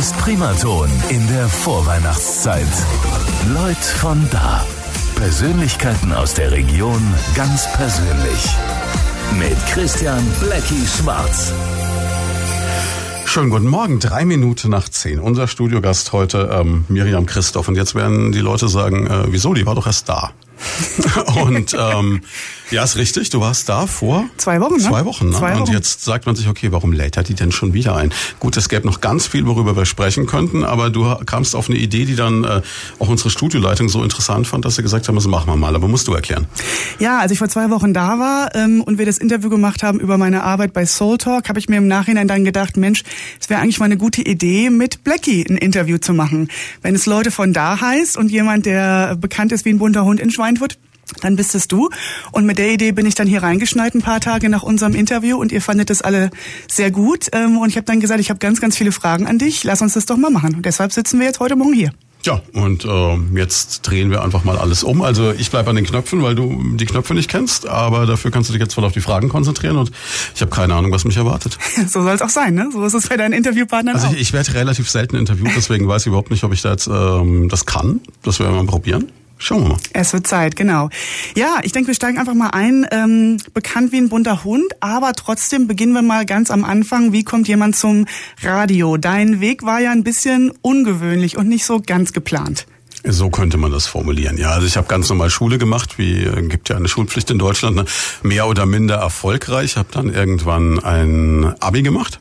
Blackies Primaton in der Vorweihnachtszeit. Leute von da. Persönlichkeiten aus der Region ganz persönlich. Mit Christian Blackie Schwarz. Schönen guten Morgen, drei Minuten nach zehn. Unser Studiogast heute, ähm, Miriam Christoph. Und jetzt werden die Leute sagen, äh, wieso, die war doch erst da. und ähm, ja, ist richtig, du warst da vor zwei Wochen. Ne? Zwei Wochen. Ne? Zwei Wochen. Und jetzt sagt man sich, okay, warum lädt er die denn schon wieder ein? Gut, es gäbe noch ganz viel, worüber wir sprechen könnten, aber du kamst auf eine Idee, die dann äh, auch unsere Studioleitung so interessant fand, dass sie gesagt haben, das machen wir mal. Aber musst du erklären. Ja, als ich vor zwei Wochen da war ähm, und wir das Interview gemacht haben über meine Arbeit bei Soul Talk, habe ich mir im Nachhinein dann gedacht, Mensch, es wäre eigentlich mal eine gute Idee, mit Blackie ein Interview zu machen. Wenn es Leute von da heißt und jemand, der bekannt ist wie ein bunter Hund in Schweinfurt, dann bist es du. Und mit der Idee bin ich dann hier reingeschneit ein paar Tage nach unserem Interview und ihr fandet das alle sehr gut. Ähm, und ich habe dann gesagt, ich habe ganz, ganz viele Fragen an dich. Lass uns das doch mal machen. Und deshalb sitzen wir jetzt heute Morgen hier. Ja, und äh, jetzt drehen wir einfach mal alles um. Also ich bleibe an den Knöpfen, weil du die Knöpfe nicht kennst, aber dafür kannst du dich jetzt voll auf die Fragen konzentrieren und ich habe keine Ahnung, was mich erwartet. so soll es auch sein, ne? So ist es bei deinen Interviewpartnern Also auch. ich, ich werde relativ selten interviewt, deswegen weiß ich überhaupt nicht, ob ich da jetzt ähm, das kann. Das werden wir mal probieren. Schauen wir mal. Es wird Zeit, genau. Ja, ich denke, wir steigen einfach mal ein. Ähm, bekannt wie ein bunter Hund, aber trotzdem beginnen wir mal ganz am Anfang. Wie kommt jemand zum Radio? Dein Weg war ja ein bisschen ungewöhnlich und nicht so ganz geplant. So könnte man das formulieren. Ja, also ich habe ganz normal Schule gemacht, wie äh, gibt ja eine Schulpflicht in Deutschland, ne? mehr oder minder erfolgreich. Habe dann irgendwann ein Abi gemacht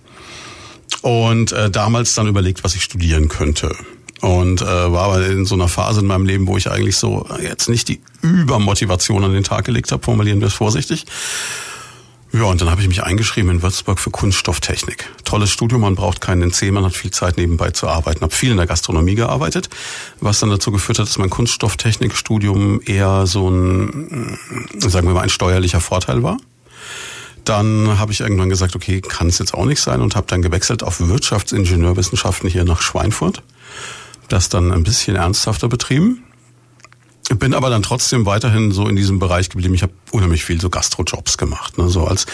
und äh, damals dann überlegt, was ich studieren könnte und äh, war aber in so einer Phase in meinem Leben, wo ich eigentlich so jetzt nicht die Übermotivation an den Tag gelegt habe, formulieren wir es vorsichtig. Ja, und dann habe ich mich eingeschrieben in Würzburg für Kunststofftechnik. Tolles Studium, man braucht keinen NC, man hat viel Zeit nebenbei zu arbeiten. Habe viel in der Gastronomie gearbeitet, was dann dazu geführt hat, dass mein Kunststofftechnikstudium eher so ein, sagen wir mal, ein steuerlicher Vorteil war. Dann habe ich irgendwann gesagt, okay, kann es jetzt auch nicht sein und habe dann gewechselt auf Wirtschaftsingenieurwissenschaften hier nach Schweinfurt. Das dann ein bisschen ernsthafter betrieben. Bin aber dann trotzdem weiterhin so in diesem Bereich geblieben. Ich habe unheimlich viel so Gastrojobs gemacht, ne? so als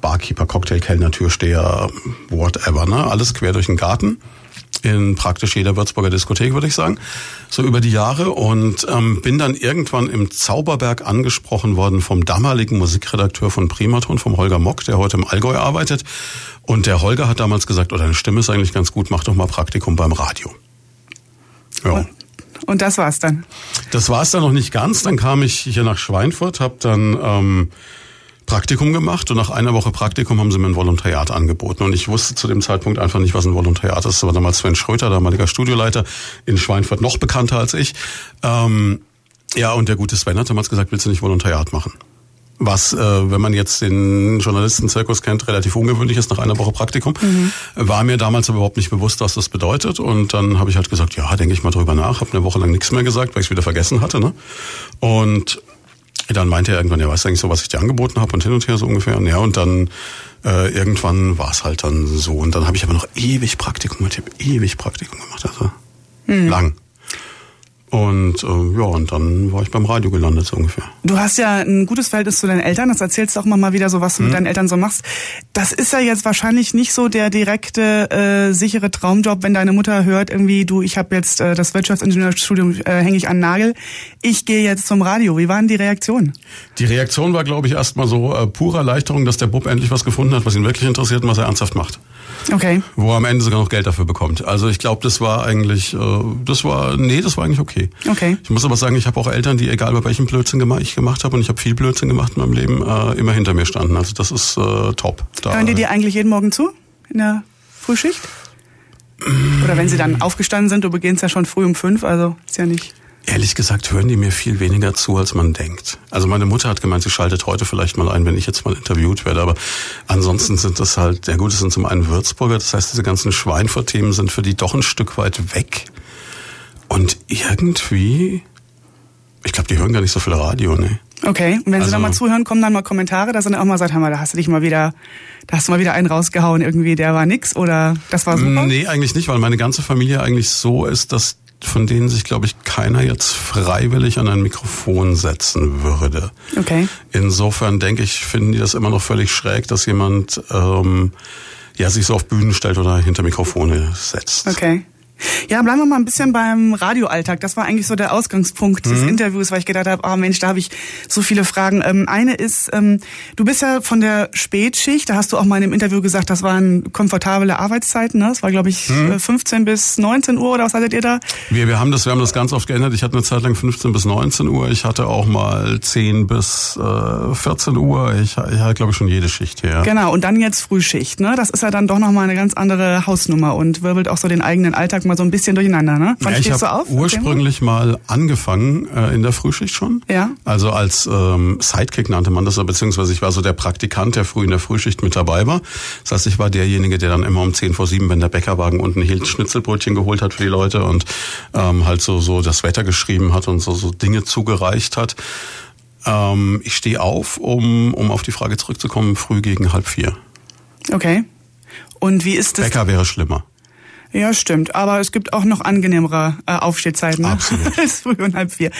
Barkeeper, Cocktailkellner, Türsteher, whatever, ne? alles quer durch den Garten in praktisch jeder Würzburger Diskothek, würde ich sagen, so über die Jahre und ähm, bin dann irgendwann im Zauberberg angesprochen worden vom damaligen Musikredakteur von Primaton, vom Holger Mock, der heute im Allgäu arbeitet. Und der Holger hat damals gesagt, oh, deine Stimme ist eigentlich ganz gut, mach doch mal Praktikum beim Radio. Ja. Und das war's dann? Das war's dann noch nicht ganz. Dann kam ich hier nach Schweinfurt, habe dann ähm, Praktikum gemacht und nach einer Woche Praktikum haben sie mir ein Volontariat angeboten. Und ich wusste zu dem Zeitpunkt einfach nicht, was ein Volontariat ist. Das war damals Sven Schröter, damaliger Studioleiter in Schweinfurt, noch bekannter als ich. Ähm, ja, und der gute Sven hat damals gesagt, willst du nicht Volontariat machen? Was, äh, wenn man jetzt den Journalistenzirkus kennt, relativ ungewöhnlich ist nach einer Woche Praktikum. Mhm. War mir damals aber überhaupt nicht bewusst, was das bedeutet. Und dann habe ich halt gesagt, ja, denke ich mal drüber nach. Habe eine Woche lang nichts mehr gesagt, weil ich es wieder vergessen hatte. Ne? Und dann meinte er irgendwann, ja, weißt du eigentlich so, was ich dir angeboten habe und hin und her so ungefähr. Und ja, und dann äh, irgendwann war es halt dann so. Und dann habe ich aber noch ewig Praktikum gemacht. Ich habe ewig Praktikum gemacht. Also mhm. lang. Und äh, ja, und dann war ich beim Radio gelandet, so ungefähr. Du hast ja ein gutes Verhältnis zu deinen Eltern, das erzählst du auch immer mal wieder so, was du mhm. mit deinen Eltern so machst. Das ist ja jetzt wahrscheinlich nicht so der direkte, äh, sichere Traumjob, wenn deine Mutter hört, irgendwie, du, ich habe jetzt äh, das Wirtschaftsingenieurstudium, äh, hänge ich an Nagel, ich gehe jetzt zum Radio. Wie waren die Reaktionen? Die Reaktion war, glaube ich, erstmal so äh, pure Erleichterung, dass der Bub endlich was gefunden hat, was ihn wirklich interessiert und was er ernsthaft macht. Okay. Wo er am Ende sogar noch Geld dafür bekommt. Also ich glaube, das war eigentlich, äh, das war, nee, das war eigentlich okay. Okay. Ich muss aber sagen, ich habe auch Eltern, die egal bei welchem Blödsinn ich gemacht habe und ich habe viel Blödsinn gemacht in meinem Leben, äh, immer hinter mir standen. Also das ist äh, top. Da, Hören die dir eigentlich jeden Morgen zu in der Frühschicht? Oder wenn sie dann aufgestanden sind, du beginnst ja schon früh um fünf, also ist ja nicht. Ehrlich gesagt hören die mir viel weniger zu, als man denkt. Also meine Mutter hat gemeint, sie schaltet heute vielleicht mal ein, wenn ich jetzt mal interviewt werde. Aber ansonsten sind das halt, ja gut, es sind zum einen Würzburger, das heißt, diese ganzen Schweinfurt-Themen sind für die doch ein Stück weit weg. Und irgendwie, ich glaube, die hören gar nicht so viel Radio, ne? Okay, und wenn also, sie dann mal zuhören, kommen dann mal Kommentare, dass sie dann auch mal sagt, hör mal, da hast du dich mal wieder, da hast du mal wieder einen rausgehauen, irgendwie, der war nix oder das war super? Nee, eigentlich nicht, weil meine ganze Familie eigentlich so ist, dass von denen sich, glaube ich, keiner jetzt freiwillig an ein Mikrofon setzen würde. Okay. Insofern denke ich, finden die das immer noch völlig schräg, dass jemand ähm, ja, sich so auf Bühnen stellt oder hinter Mikrofone setzt. Okay. Ja, bleiben wir mal ein bisschen beim Radioalltag. Das war eigentlich so der Ausgangspunkt mhm. des Interviews, weil ich gedacht habe, oh Mensch, da habe ich so viele Fragen. Ähm, eine ist, ähm, du bist ja von der Spätschicht, da hast du auch mal in einem Interview gesagt, das waren komfortable Arbeitszeiten. Ne? Das war, glaube ich, mhm. 15 bis 19 Uhr oder was hattet ihr da? Wir, wir haben das, wir haben das ganz oft geändert. Ich hatte eine Zeit lang 15 bis 19 Uhr. Ich hatte auch mal 10 bis äh, 14 Uhr. Ich, ich hatte, glaube ich, schon jede Schicht hier. Genau, und dann jetzt Frühschicht. Ne? Das ist ja dann doch nochmal eine ganz andere Hausnummer und wirbelt auch so den eigenen Alltag mal so ein bisschen durcheinander, ne? Wann ja, ich habe so ursprünglich mal angefangen äh, in der Frühschicht schon. Ja. Also als ähm, Sidekick nannte man das, beziehungsweise ich war so der Praktikant, der früh in der Frühschicht mit dabei war. Das heißt, ich war derjenige, der dann immer um 10 vor 7, wenn der Bäckerwagen unten hielt, Schnitzelbrötchen geholt hat für die Leute und ähm, halt so, so das Wetter geschrieben hat und so, so Dinge zugereicht hat. Ähm, ich stehe auf, um, um auf die Frage zurückzukommen, früh gegen halb vier. Okay. Und wie ist das? Bäcker wäre schlimmer. Ja, stimmt. Aber es gibt auch noch angenehmere äh, Aufstehzeiten. Ne? Als früh und halb vier.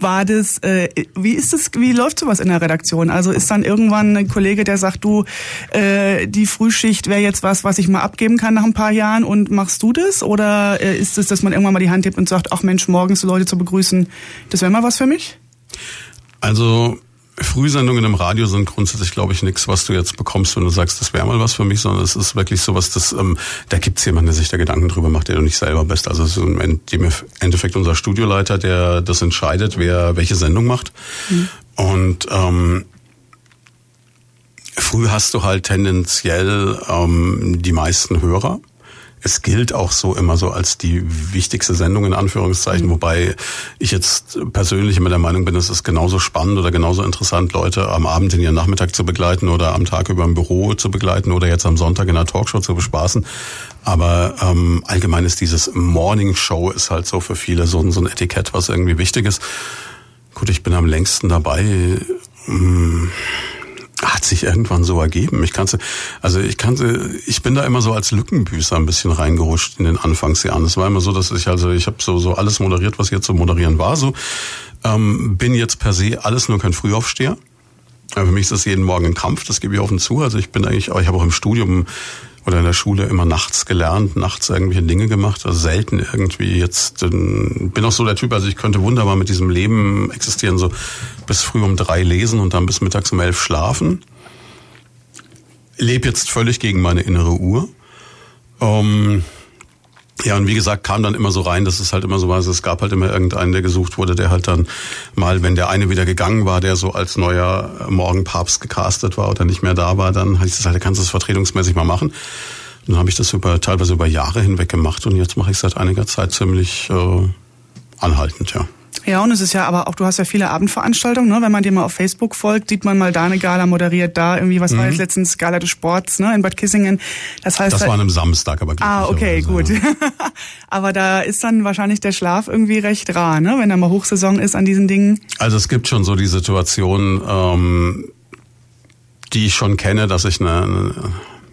War das, äh, wie ist das, wie läuft sowas in der Redaktion? Also ist dann irgendwann ein Kollege, der sagt, du, äh, die Frühschicht wäre jetzt was, was ich mal abgeben kann nach ein paar Jahren und machst du das? Oder äh, ist es, dass man irgendwann mal die Hand hebt und sagt, ach Mensch, morgens Leute zu begrüßen, das wäre mal was für mich? Also Frühsendungen im Radio sind grundsätzlich, glaube ich, nichts, was du jetzt bekommst, wenn du sagst, das wäre mal was für mich, sondern es ist wirklich sowas, das, ähm, da gibt's jemanden, der sich da Gedanken drüber macht, der du nicht selber bist. Also es ist im Endeffekt unser Studioleiter, der das entscheidet, wer welche Sendung macht. Mhm. Und ähm, früh hast du halt tendenziell ähm, die meisten Hörer es gilt auch so immer so als die wichtigste Sendung in Anführungszeichen, mhm. wobei ich jetzt persönlich immer der Meinung bin, es ist genauso spannend oder genauso interessant, Leute am Abend in ihren Nachmittag zu begleiten oder am Tag über im Büro zu begleiten oder jetzt am Sonntag in einer Talkshow zu bespaßen. Aber ähm, allgemein ist dieses Morning Show ist halt so für viele so, so ein Etikett, was irgendwie wichtig ist. Gut, ich bin am längsten dabei. Hm, hat sich irgendwann so ergeben. Ich kannte, also ich kannte, ich bin da immer so als Lückenbüßer ein bisschen reingerutscht in den Anfangsjahren. Es war immer so, dass ich also ich habe so so alles moderiert, was jetzt zu moderieren war. So ähm, bin jetzt per se alles nur kein Frühaufsteher. Für mich ist das jeden Morgen ein Kampf, das gebe ich offen zu. Also ich bin eigentlich, ich habe auch im Studium oder in der Schule immer nachts gelernt, nachts irgendwelche Dinge gemacht, also selten irgendwie jetzt, bin auch so der Typ, also ich könnte wunderbar mit diesem Leben existieren, so bis früh um drei lesen und dann bis mittags um elf schlafen. Lebe jetzt völlig gegen meine innere Uhr. Ähm, ja, und wie gesagt, kam dann immer so rein, dass es halt immer so war, es gab halt immer irgendeinen, der gesucht wurde, der halt dann mal, wenn der eine wieder gegangen war, der so als neuer Morgenpapst gecastet war oder nicht mehr da war, dann heißt es halt, kannst du das vertretungsmäßig mal machen. Und dann habe ich das über teilweise über Jahre hinweg gemacht und jetzt mache ich seit einiger Zeit ziemlich äh, anhaltend, ja. Ja, und es ist ja aber auch, du hast ja viele Abendveranstaltungen, ne? Wenn man dir mal auf Facebook folgt, sieht man mal da eine Gala moderiert, da irgendwie, was mhm. war jetzt letztens, Gala des Sports, ne, in Bad Kissingen. Das heißt. Das war an einem Samstag, aber Ah, okay, gut. aber da ist dann wahrscheinlich der Schlaf irgendwie recht rar, ne, wenn da mal Hochsaison ist an diesen Dingen. Also es gibt schon so die Situation, ähm, die ich schon kenne, dass ich eine, eine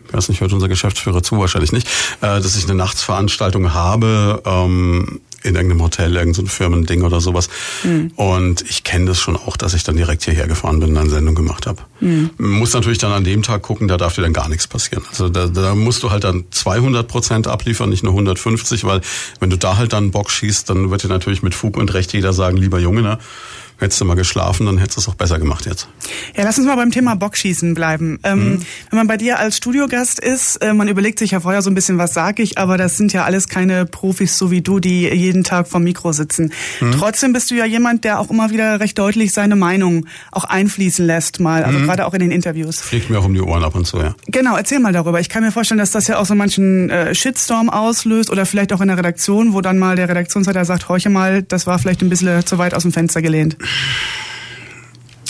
ich weiß nicht, hört unser Geschäftsführer zu, wahrscheinlich nicht, äh, dass ich eine Nachtsveranstaltung habe, ähm, in irgendeinem Hotel, irgendein so Firmending oder sowas. Mhm. Und ich kenne das schon auch, dass ich dann direkt hierher gefahren bin und eine Sendung gemacht habe. Mhm. Muss natürlich dann an dem Tag gucken, da darf dir dann gar nichts passieren. Also da, da musst du halt dann 200 Prozent abliefern, nicht nur 150, weil wenn du da halt dann Bock schießt, dann wird dir natürlich mit Fug und Recht jeder sagen, lieber Junge, ne? Hättest du mal geschlafen, dann hättest du es auch besser gemacht jetzt. Ja, lass uns mal beim Thema Bockschießen bleiben. Ähm, mhm. Wenn man bei dir als Studiogast ist, äh, man überlegt sich ja vorher so ein bisschen, was sag ich, aber das sind ja alles keine Profis so wie du, die jeden Tag vom Mikro sitzen. Mhm. Trotzdem bist du ja jemand, der auch immer wieder recht deutlich seine Meinung auch einfließen lässt mal, also mhm. gerade auch in den Interviews. Fliegt mir auch um die Ohren ab und zu, ja. Genau, erzähl mal darüber. Ich kann mir vorstellen, dass das ja auch so manchen äh, Shitstorm auslöst oder vielleicht auch in der Redaktion, wo dann mal der Redaktionsleiter sagt, horche mal, das war vielleicht ein bisschen zu weit aus dem Fenster gelehnt.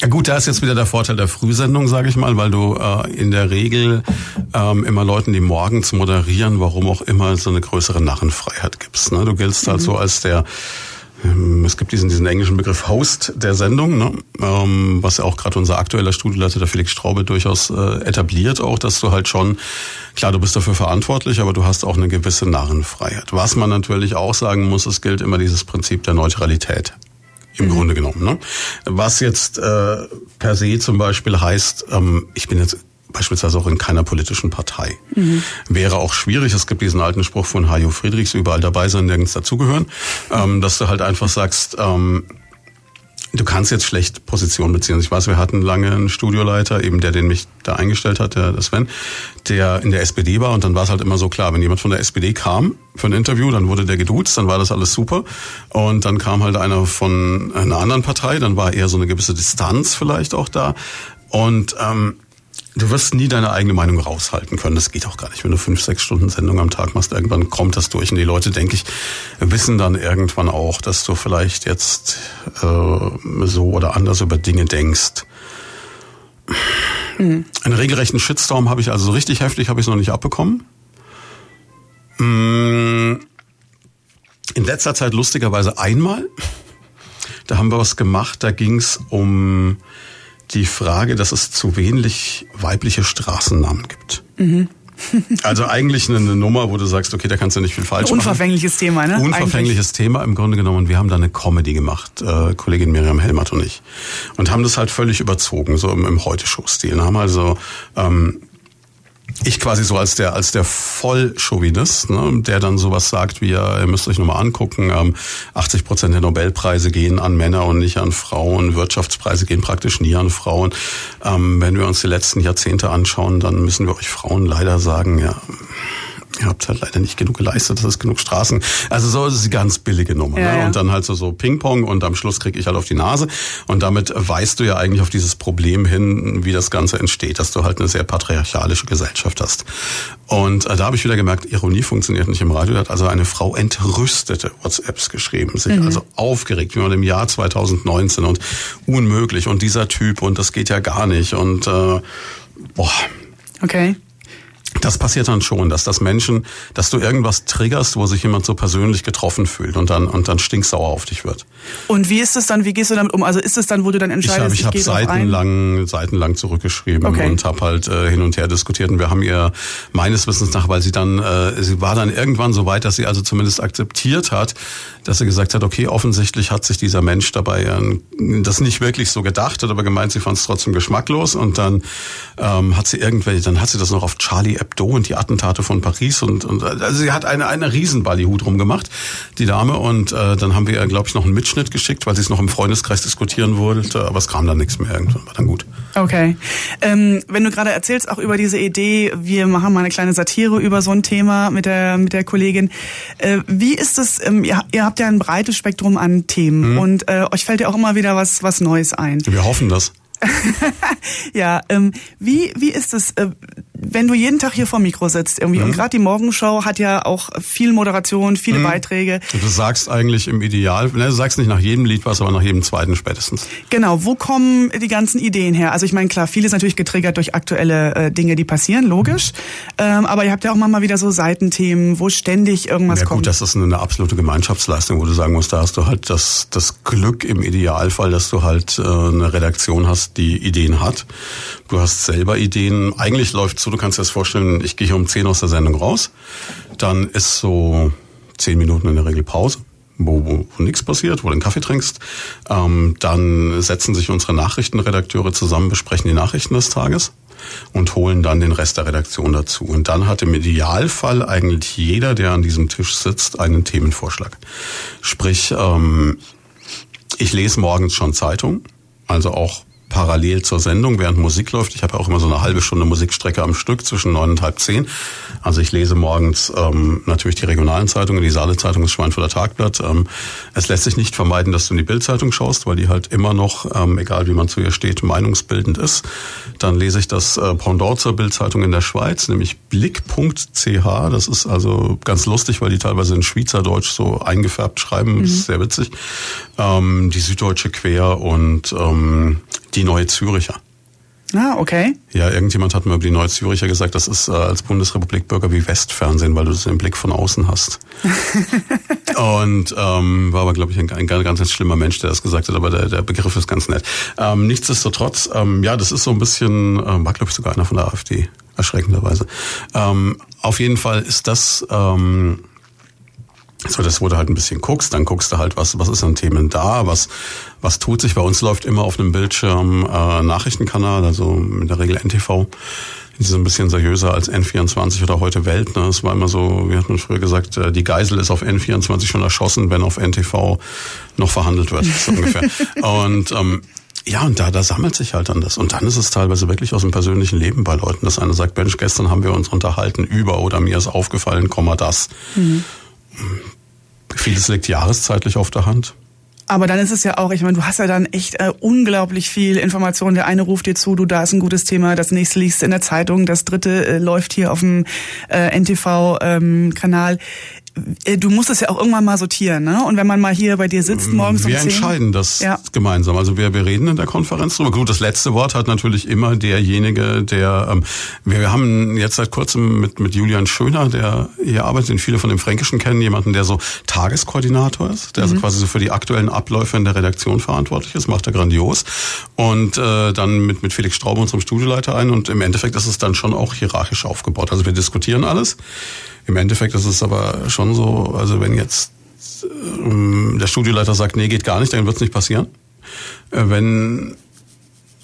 Ja gut, da ist jetzt wieder der Vorteil der Frühsendung, sage ich mal, weil du äh, in der Regel ähm, immer Leuten, die morgens moderieren, warum auch immer, so eine größere Narrenfreiheit gibst. Ne? Du giltst halt mhm. halt so als der ähm, es gibt diesen, diesen englischen Begriff Host der Sendung, ne? ähm, was ja auch gerade unser aktueller Studioleiter, der Felix Straube, durchaus äh, etabliert auch, dass du halt schon, klar, du bist dafür verantwortlich, aber du hast auch eine gewisse Narrenfreiheit. Was man natürlich auch sagen muss, es gilt immer dieses Prinzip der Neutralität im mhm. Grunde genommen. Ne? Was jetzt äh, per se zum Beispiel heißt, ähm, ich bin jetzt beispielsweise auch in keiner politischen Partei. Mhm. Wäre auch schwierig, es gibt diesen alten Spruch von Hajo Friedrichs, überall dabei sein, nirgends dazugehören, ähm, dass du halt einfach sagst, ähm, Du kannst jetzt schlecht Position beziehen. Ich weiß, wir hatten lange einen Studioleiter, eben der, den mich da eingestellt hat, der, Sven, der in der SPD war. Und dann war es halt immer so klar, wenn jemand von der SPD kam für ein Interview, dann wurde der geduzt, dann war das alles super. Und dann kam halt einer von einer anderen Partei, dann war eher so eine gewisse Distanz vielleicht auch da. Und ähm, Du wirst nie deine eigene Meinung raushalten können. Das geht auch gar nicht. Wenn du fünf, sechs Stunden Sendung am Tag machst, irgendwann kommt das durch. Und die Leute, denke ich, wissen dann irgendwann auch, dass du vielleicht jetzt äh, so oder anders über Dinge denkst. Mhm. Einen regelrechten Shitstorm habe ich also so richtig heftig, habe ich es noch nicht abbekommen. Mm. In letzter Zeit lustigerweise einmal. Da haben wir was gemacht, da ging es um die Frage, dass es zu wenig weibliche Straßennamen gibt. Mhm. also eigentlich eine, Nummer, wo du sagst, okay, da kannst du nicht viel falsch machen. Unverfängliches Thema, ne? Unverfängliches eigentlich. Thema im Grunde genommen. Wir haben da eine Comedy gemacht, äh, Kollegin Miriam Helmert und ich. Und haben das halt völlig überzogen, so im, im Heute-Show-Stil. Haben also ähm, ich quasi so als der als der Vollchauvinist, ne, der dann sowas sagt wie ja, ihr müsst euch nochmal angucken, ähm, 80 Prozent der Nobelpreise gehen an Männer und nicht an Frauen, Wirtschaftspreise gehen praktisch nie an Frauen. Ähm, wenn wir uns die letzten Jahrzehnte anschauen, dann müssen wir euch Frauen leider sagen, ja, ihr habt halt leider nicht genug geleistet, das ist genug Straßen. Also so ist es die ganz billige Nummer. Ja, ne? Und dann halt so, so Ping-Pong und am Schluss krieg ich halt auf die Nase. Und damit weist du ja eigentlich auf dieses Problem hin, wie das Ganze entsteht, dass du halt eine sehr patriarchalische Gesellschaft hast. Und äh, da habe ich wieder gemerkt, Ironie funktioniert nicht im Radio. Da hat also eine Frau entrüstete WhatsApps geschrieben, sich mhm. also aufgeregt, wie man im Jahr 2019 und unmöglich und dieser Typ und das geht ja gar nicht und äh, boah. Okay das passiert dann schon, dass das Menschen, dass du irgendwas triggerst, wo sich jemand so persönlich getroffen fühlt und dann und dann stinksauer auf dich wird. Und wie ist es dann? Wie gehst du damit um? Also ist es dann, wo du dann entscheidest? Ich habe ich, ich hab seitenlang seitenlang zurückgeschrieben okay. und habe halt äh, hin und her diskutiert und wir haben ihr meines Wissens nach, weil sie dann äh, sie war dann irgendwann so weit, dass sie also zumindest akzeptiert hat, dass sie gesagt hat, okay, offensichtlich hat sich dieser Mensch dabei äh, das nicht wirklich so gedacht, hat aber gemeint, sie fand es trotzdem geschmacklos und dann ähm, hat sie irgendwelche, dann hat sie das noch auf Charlie Hebdo und die Attentate von Paris und, und also sie hat eine eine Riesenballyhut rumgemacht, die Dame und äh, dann haben wir ihr glaube ich noch einen Mitschnitt geschickt, weil sie es noch im Freundeskreis diskutieren wollte, aber es kam dann nichts mehr irgendwann war dann gut. Okay, ähm, wenn du gerade erzählst auch über diese Idee, wir machen mal eine kleine Satire über so ein Thema mit der mit der Kollegin. Äh, wie ist es? Ähm, ihr, ihr habt ja ein breites Spektrum an Themen mhm. und äh, euch fällt ja auch immer wieder was was Neues ein. Wir hoffen das. ja, ähm, wie, wie ist es, äh, wenn du jeden Tag hier vor Mikro sitzt irgendwie? Mhm. Und gerade die Morgenshow hat ja auch viel Moderation, viele mhm. Beiträge. Du sagst eigentlich im Ideal, ne, du sagst nicht nach jedem Lied was, aber nach jedem zweiten spätestens. Genau, wo kommen die ganzen Ideen her? Also ich meine, klar, vieles natürlich getriggert durch aktuelle äh, Dinge, die passieren, logisch. Ähm, aber ihr habt ja auch mal wieder so Seitenthemen, wo ständig irgendwas ja, kommt. Gut, das ist eine absolute Gemeinschaftsleistung, wo du sagen musst, da hast du halt das, das Glück im Idealfall, dass du halt äh, eine Redaktion hast, die Ideen hat. Du hast selber Ideen. Eigentlich läuft so, du kannst dir das vorstellen, ich gehe hier um 10 aus der Sendung raus. Dann ist so 10 Minuten in der Regel Pause. Wo, wo, wo nichts passiert, wo du einen Kaffee trinkst. Ähm, dann setzen sich unsere Nachrichtenredakteure zusammen, besprechen die Nachrichten des Tages und holen dann den Rest der Redaktion dazu. Und dann hat im Idealfall eigentlich jeder, der an diesem Tisch sitzt, einen Themenvorschlag. Sprich, ähm, ich lese morgens schon Zeitung, also auch parallel zur Sendung, während Musik läuft. Ich habe auch immer so eine halbe Stunde Musikstrecke am Stück zwischen neun und halb zehn. Also ich lese morgens ähm, natürlich die regionalen Zeitungen, die Saale-Zeitung, das Schweinfurter Tagblatt. Ähm, es lässt sich nicht vermeiden, dass du in die Bildzeitung schaust, weil die halt immer noch, ähm, egal wie man zu ihr steht, meinungsbildend ist. Dann lese ich das äh, Pendant zur Bildzeitung in der Schweiz, nämlich blick.ch. Das ist also ganz lustig, weil die teilweise in Schweizerdeutsch so eingefärbt schreiben. Mhm. Das ist sehr witzig. Ähm, die Süddeutsche Quer und ähm, die Neue Züricher. Ah, okay. Ja, irgendjemand hat mir über die Neue Züricher gesagt, das ist äh, als Bundesrepublikbürger wie Westfernsehen, weil du das den Blick von außen hast. und ähm, war aber, glaube ich, ein, ein, ganz, ganz schlimmer Mensch, der das gesagt hat, aber der, der Begriff ist ganz nett. Ähm, nichtsdestotrotz, ähm, ja, das ist so ein bisschen, ähm, war, glaube ich, sogar einer von der AfD, erschreckenderweise. Ähm, auf jeden Fall ist das... Ähm, so, das wurde halt ein bisschen guckst, dann guckst du halt, was, was ist an Themen da, was, was tut sich. Bei uns läuft immer auf einem Bildschirm äh, Nachrichtenkanal, also in der Regel NTV. die sind ein bisschen seriöser als N24 oder heute Welt. Ne? Es war immer so, wie hat man früher gesagt, äh, die Geisel ist auf N24 schon erschossen, wenn auf NTV noch verhandelt wird, so ungefähr. Und ähm, ja, und da, da sammelt sich halt dann das. Und dann ist es teilweise wirklich aus dem persönlichen Leben bei Leuten, dass einer sagt, Mensch, gestern haben wir uns unterhalten über oder mir ist aufgefallen, Komma das. Mhm. Vieles liegt jahreszeitlich auf der Hand. Aber dann ist es ja auch, ich meine, du hast ja dann echt äh, unglaublich viel Information. Der eine ruft dir zu, du, da ist ein gutes Thema, das nächste liest in der Zeitung, das dritte äh, läuft hier auf dem äh, NTV-Kanal. Ähm, äh, du musst es ja auch irgendwann mal sortieren, ne? Und wenn man mal hier bei dir sitzt morgens wir um 10. Wir entscheiden das ja. gemeinsam. Also wir, wir reden in der Konferenz drüber. Gut, das letzte Wort hat natürlich immer derjenige, der ähm, wir haben jetzt seit kurzem mit mit Julian Schöner, der hier arbeitet, den viele von dem Fränkischen kennen, jemanden, der so Tageskoordinator ist, der also mhm. also quasi so für die aktuellen Abläufe in der Redaktion verantwortlich ist, macht er grandios. Und äh, dann mit mit Felix Straube, unserem Studioleiter ein. Und im Endeffekt ist es dann schon auch hierarchisch aufgebaut. Also wir diskutieren alles. Im Endeffekt ist es aber schon so, also wenn jetzt ähm, der Studioleiter sagt, nee, geht gar nicht, dann wird es nicht passieren. Äh, wenn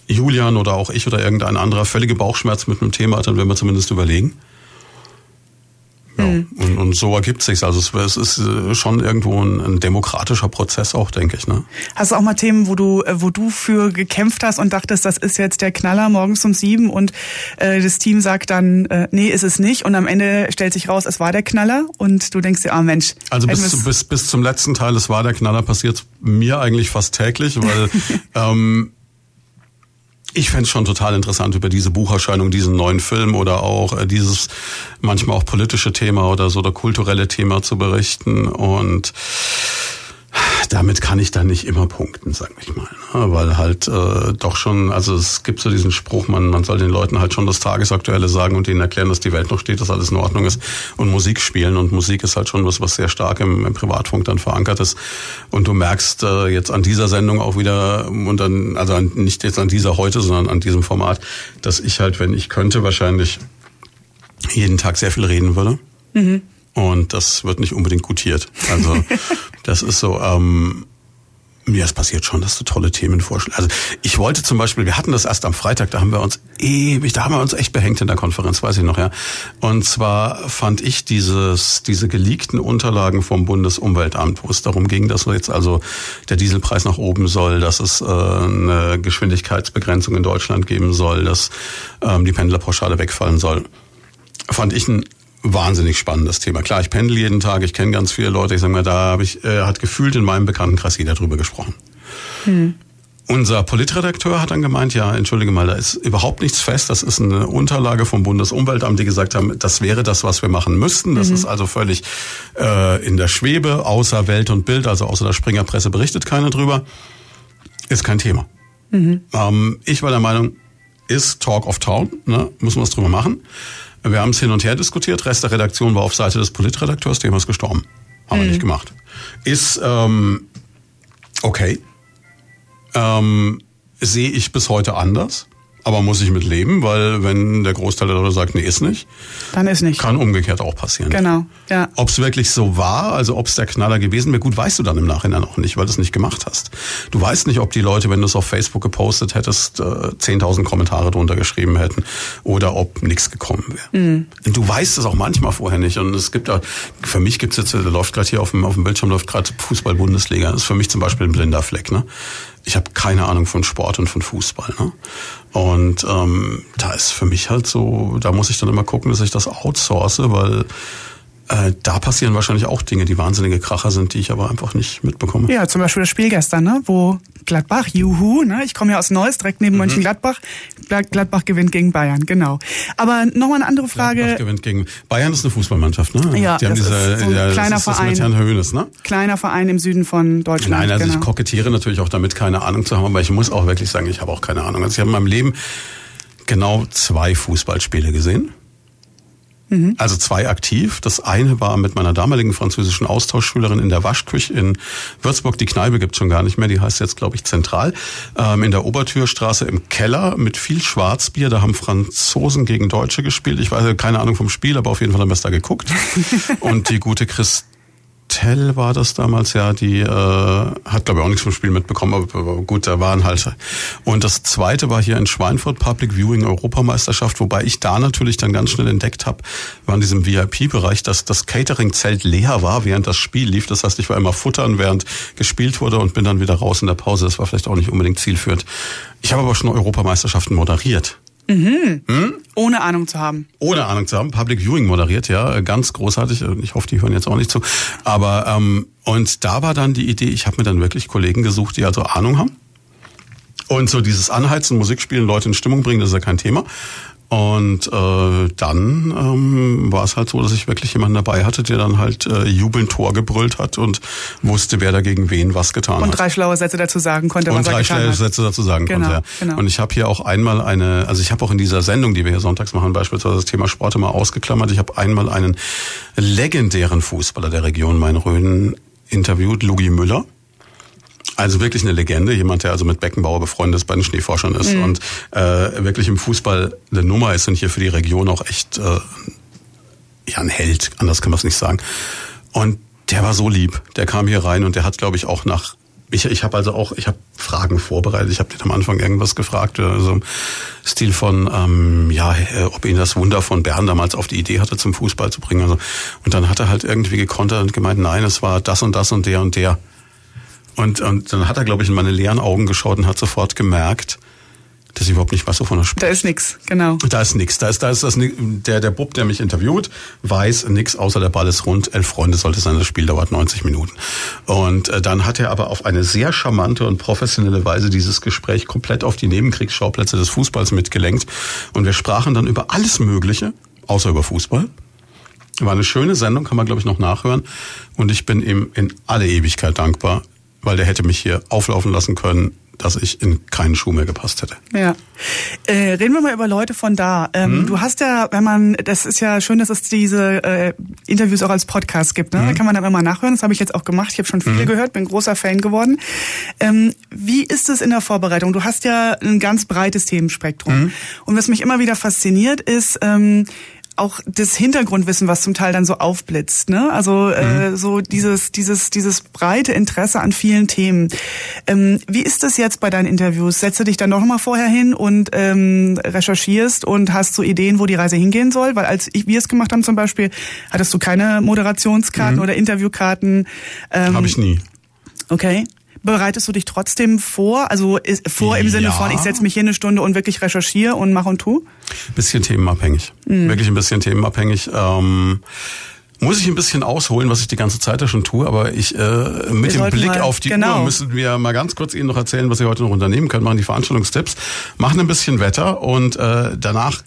Julian oder auch ich oder irgendein anderer völlige Bauchschmerzen mit einem Thema hat, dann werden wir zumindest überlegen. Ja, mhm. und, und so ergibt sich's. Also es, es ist äh, schon irgendwo ein, ein, demokratischer Prozess auch, denke ich. Ne? Hast du auch mal Themen, wo du, äh, wo du für gekämpft hast und dachtest, das ist jetzt der Knaller morgens um sieben und äh, das Team sagt dann, äh, nee, ist es nicht und am Ende stellt sich raus, es war der Knaller und du denkst dir, ah Mensch. Also bis, bis, bis zum letzten Teil, es war der Knaller, passiert mir eigentlich fast täglich, weil ähm, ich fände es schon total interessant, über diese Bucherscheinung, diesen neuen Film oder auch äh, dieses manchmal auch politische Thema oder so oder kulturelle Thema zu berichten. Und damit kann ich dann nicht immer punkten, sag ich mal. Ne? Weil halt äh, doch schon, also es gibt so diesen Spruch, man, man soll den Leuten halt schon das Tagesaktuelle sagen und ihnen erklären, dass die Welt noch steht, dass alles in Ordnung ist und Musik spielen. Und Musik ist halt schon was, was sehr stark im, im Privatfunk dann verankert ist. Und du merkst äh, jetzt an dieser Sendung auch wieder, und dann, also an, nicht jetzt an dieser heute, sondern an diesem Format, dass ich halt, wenn ich könnte, wahrscheinlich jeden Tag sehr viel reden würde. Mhm. Und das wird nicht unbedingt gutiert. Also das ist so, ähm, ja, es passiert schon, dass du tolle Themen vorschlägst. Also ich wollte zum Beispiel, wir hatten das erst am Freitag, da haben wir uns ewig, da haben wir uns echt behängt in der Konferenz, weiß ich noch, ja. Und zwar fand ich dieses, diese geleakten Unterlagen vom Bundesumweltamt, wo es darum ging, dass jetzt also der Dieselpreis nach oben soll, dass es äh, eine Geschwindigkeitsbegrenzung in Deutschland geben soll, dass ähm, die Pendlerpauschale wegfallen soll, fand ich ein wahnsinnig spannendes Thema. Klar, ich pendel jeden Tag, ich kenne ganz viele Leute. Ich sage mal, da habe ich, äh, hat gefühlt in meinem Bekanntenkreis jeder drüber gesprochen. Hm. Unser Politredakteur hat dann gemeint, ja, entschuldige mal, da ist überhaupt nichts fest. Das ist eine Unterlage vom Bundesumweltamt, die gesagt haben, das wäre das, was wir machen müssten. Das mhm. ist also völlig äh, in der Schwebe, außer Welt und Bild, also außer der Springerpresse berichtet keiner drüber. Ist kein Thema. Mhm. Ähm, ich war der Meinung, ist Talk of Town, ne, müssen wir was drüber machen. Wir haben es hin und her diskutiert. Rest der Redaktion war auf Seite des Politredakteurs, dem ist gestorben. Haben mhm. wir nicht gemacht. Ist ähm, okay. Ähm, sehe ich bis heute anders. Aber muss ich mit leben, weil wenn der Großteil der Leute sagt, nee, ist nicht, dann ist nicht. Kann umgekehrt auch passieren. Genau, ja. Ob es wirklich so war, also ob es der Knaller gewesen wäre, gut, weißt du dann im Nachhinein auch nicht, weil du es nicht gemacht hast. Du weißt nicht, ob die Leute, wenn du es auf Facebook gepostet hättest, äh, 10.000 Kommentare drunter geschrieben hätten oder ob nichts gekommen wäre. Mhm. Du weißt es auch manchmal vorher nicht. Und es gibt ja, für mich gibt es jetzt, da läuft gerade hier auf dem, auf dem Bildschirm läuft gerade Fußball-Bundesliga. Das ist für mich zum Beispiel ein blinder Fleck. Ne? Ich habe keine Ahnung von Sport und von Fußball. Ne? Und ähm, da ist für mich halt so, da muss ich dann immer gucken, dass ich das outsource, weil äh, da passieren wahrscheinlich auch Dinge, die wahnsinnige Kracher sind, die ich aber einfach nicht mitbekomme. Ja, zum Beispiel das Spiel gestern, ne? wo Gladbach, juhu, ne? ich komme ja aus Neuss, direkt neben mhm. Mönchengladbach, Gladbach gewinnt gegen Bayern, genau. Aber nochmal eine andere Frage. Gladbach gewinnt gegen Bayern ist eine Fußballmannschaft, ne? Ja, die haben diese, ist so ein ja, kleiner Verein. Das mit Hönes, ne? Kleiner Verein im Süden von Deutschland. Nein, also genau. ich kokettiere natürlich auch damit, keine Ahnung zu haben, aber ich muss auch wirklich sagen, ich habe auch keine Ahnung. Also ich habe in meinem Leben genau zwei Fußballspiele gesehen. Mhm. Also zwei aktiv. Das eine war mit meiner damaligen französischen Austauschschülerin in der Waschküche in Würzburg. Die Kneipe gibt's schon gar nicht mehr. Die heißt jetzt, glaube ich, Zentral. Ähm, in der Obertürstraße im Keller mit viel Schwarzbier. Da haben Franzosen gegen Deutsche gespielt. Ich weiß keine Ahnung vom Spiel, aber auf jeden Fall haben wir es da geguckt. Und die gute Christ Tell war das damals, ja, die äh, hat, glaube ich, auch nichts vom Spiel mitbekommen, aber, gut, da waren halt. Und das zweite war hier in Schweinfurt Public Viewing Europameisterschaft, wobei ich da natürlich dann ganz schnell entdeckt habe, war in diesem VIP-Bereich, dass das Catering-Zelt leer war, während das Spiel lief. Das heißt, ich war immer futtern, während gespielt wurde und bin dann wieder raus in der Pause. Das war vielleicht auch nicht unbedingt zielführend. Ich habe aber schon Europameisterschaften moderiert. Mhm. Hm? Ohne Ahnung zu haben. Ohne Ahnung zu haben. Public Viewing moderiert, ja, ganz großartig. Ich hoffe, die hören jetzt auch nicht zu. Aber ähm, und da war dann die Idee, ich habe mir dann wirklich Kollegen gesucht, die also Ahnung haben. Und so dieses Anheizen, Musik spielen, Leute in Stimmung bringen, das ist ja kein Thema. Und äh, dann ähm, war es halt so, dass ich wirklich jemanden dabei hatte, der dann halt äh, jubelnd Tor gebrüllt hat und wusste, wer dagegen wen was getan und hat. Und drei schlaue Sätze dazu sagen konnte, und was drei er schlaue Sätze dazu sagen genau, konnte. Ja. Genau. Und ich habe hier auch einmal eine, also ich habe auch in dieser Sendung, die wir hier sonntags machen, beispielsweise das Thema Sport immer ausgeklammert. Ich habe einmal einen legendären Fußballer der Region Main-Rhön interviewt, Lugi Müller. Also wirklich eine Legende, jemand, der also mit Beckenbauer befreundet ist, bei den Schneeforschern ist mhm. und äh, wirklich im Fußball eine Nummer ist und hier für die Region auch echt äh, ja ein Held, anders kann man es nicht sagen. Und der war so lieb, der kam hier rein und der hat, glaube ich, auch nach ich, ich habe also auch, ich habe Fragen vorbereitet. Ich habe den am Anfang irgendwas gefragt, also im Stil von, ähm, ja, äh, ob ihn das Wunder von Bern damals auf die Idee hatte, zum Fußball zu bringen. Also, und dann hat er halt irgendwie gekontert und gemeint, nein, es war das und das und der und der. Und, und dann hat er, glaube ich, in meine leeren Augen geschaut und hat sofort gemerkt, dass ich überhaupt nicht weiß, wovon er spricht. Da ist nix, genau. Da ist nix. Da ist, da ist das, der, der Bub, der mich interviewt, weiß nix, außer der Ball ist rund. Elf Freunde sollte sein, das Spiel dauert 90 Minuten. Und äh, dann hat er aber auf eine sehr charmante und professionelle Weise dieses Gespräch komplett auf die Nebenkriegsschauplätze des Fußballs mitgelenkt. Und wir sprachen dann über alles Mögliche, außer über Fußball. War eine schöne Sendung, kann man, glaube ich, noch nachhören. Und ich bin ihm in alle Ewigkeit dankbar, weil der hätte mich hier auflaufen lassen können, dass ich in keinen Schuh mehr gepasst hätte. Ja. Äh, reden wir mal über Leute von da. Ähm, hm? Du hast ja, wenn man, das ist ja schön, dass es diese äh, Interviews auch als Podcast gibt. Ne? Hm? Da kann man dann immer nachhören. Das habe ich jetzt auch gemacht. Ich habe schon viele hm? gehört, bin großer Fan geworden. Ähm, wie ist es in der Vorbereitung? Du hast ja ein ganz breites Themenspektrum. Hm? Und was mich immer wieder fasziniert ist, ähm, auch das Hintergrundwissen, was zum Teil dann so aufblitzt, ne? Also äh, mhm. so dieses dieses dieses breite Interesse an vielen Themen. Ähm, wie ist das jetzt bei deinen Interviews? Setzt du dich dann noch mal vorher hin und ähm, recherchierst und hast so Ideen, wo die Reise hingehen soll? Weil als ich, wir es gemacht haben zum Beispiel, hattest du keine Moderationskarten mhm. oder Interviewkarten. Ähm, Habe ich nie. Okay. Bereitest du dich trotzdem vor? Also vor im Sinne ja. von, ich setze mich hier eine Stunde und wirklich recherchiere und mach und tu? Bisschen themenabhängig. Mhm. Wirklich ein bisschen themenabhängig. Ähm muss ich ein bisschen ausholen, was ich die ganze Zeit ja schon tue, aber ich äh, mit wir dem Blick mal, auf die genau. Uhr müssen wir mal ganz kurz Ihnen noch erzählen, was Sie heute noch unternehmen können. Machen die Veranstaltungstipps, machen ein bisschen Wetter und äh, danach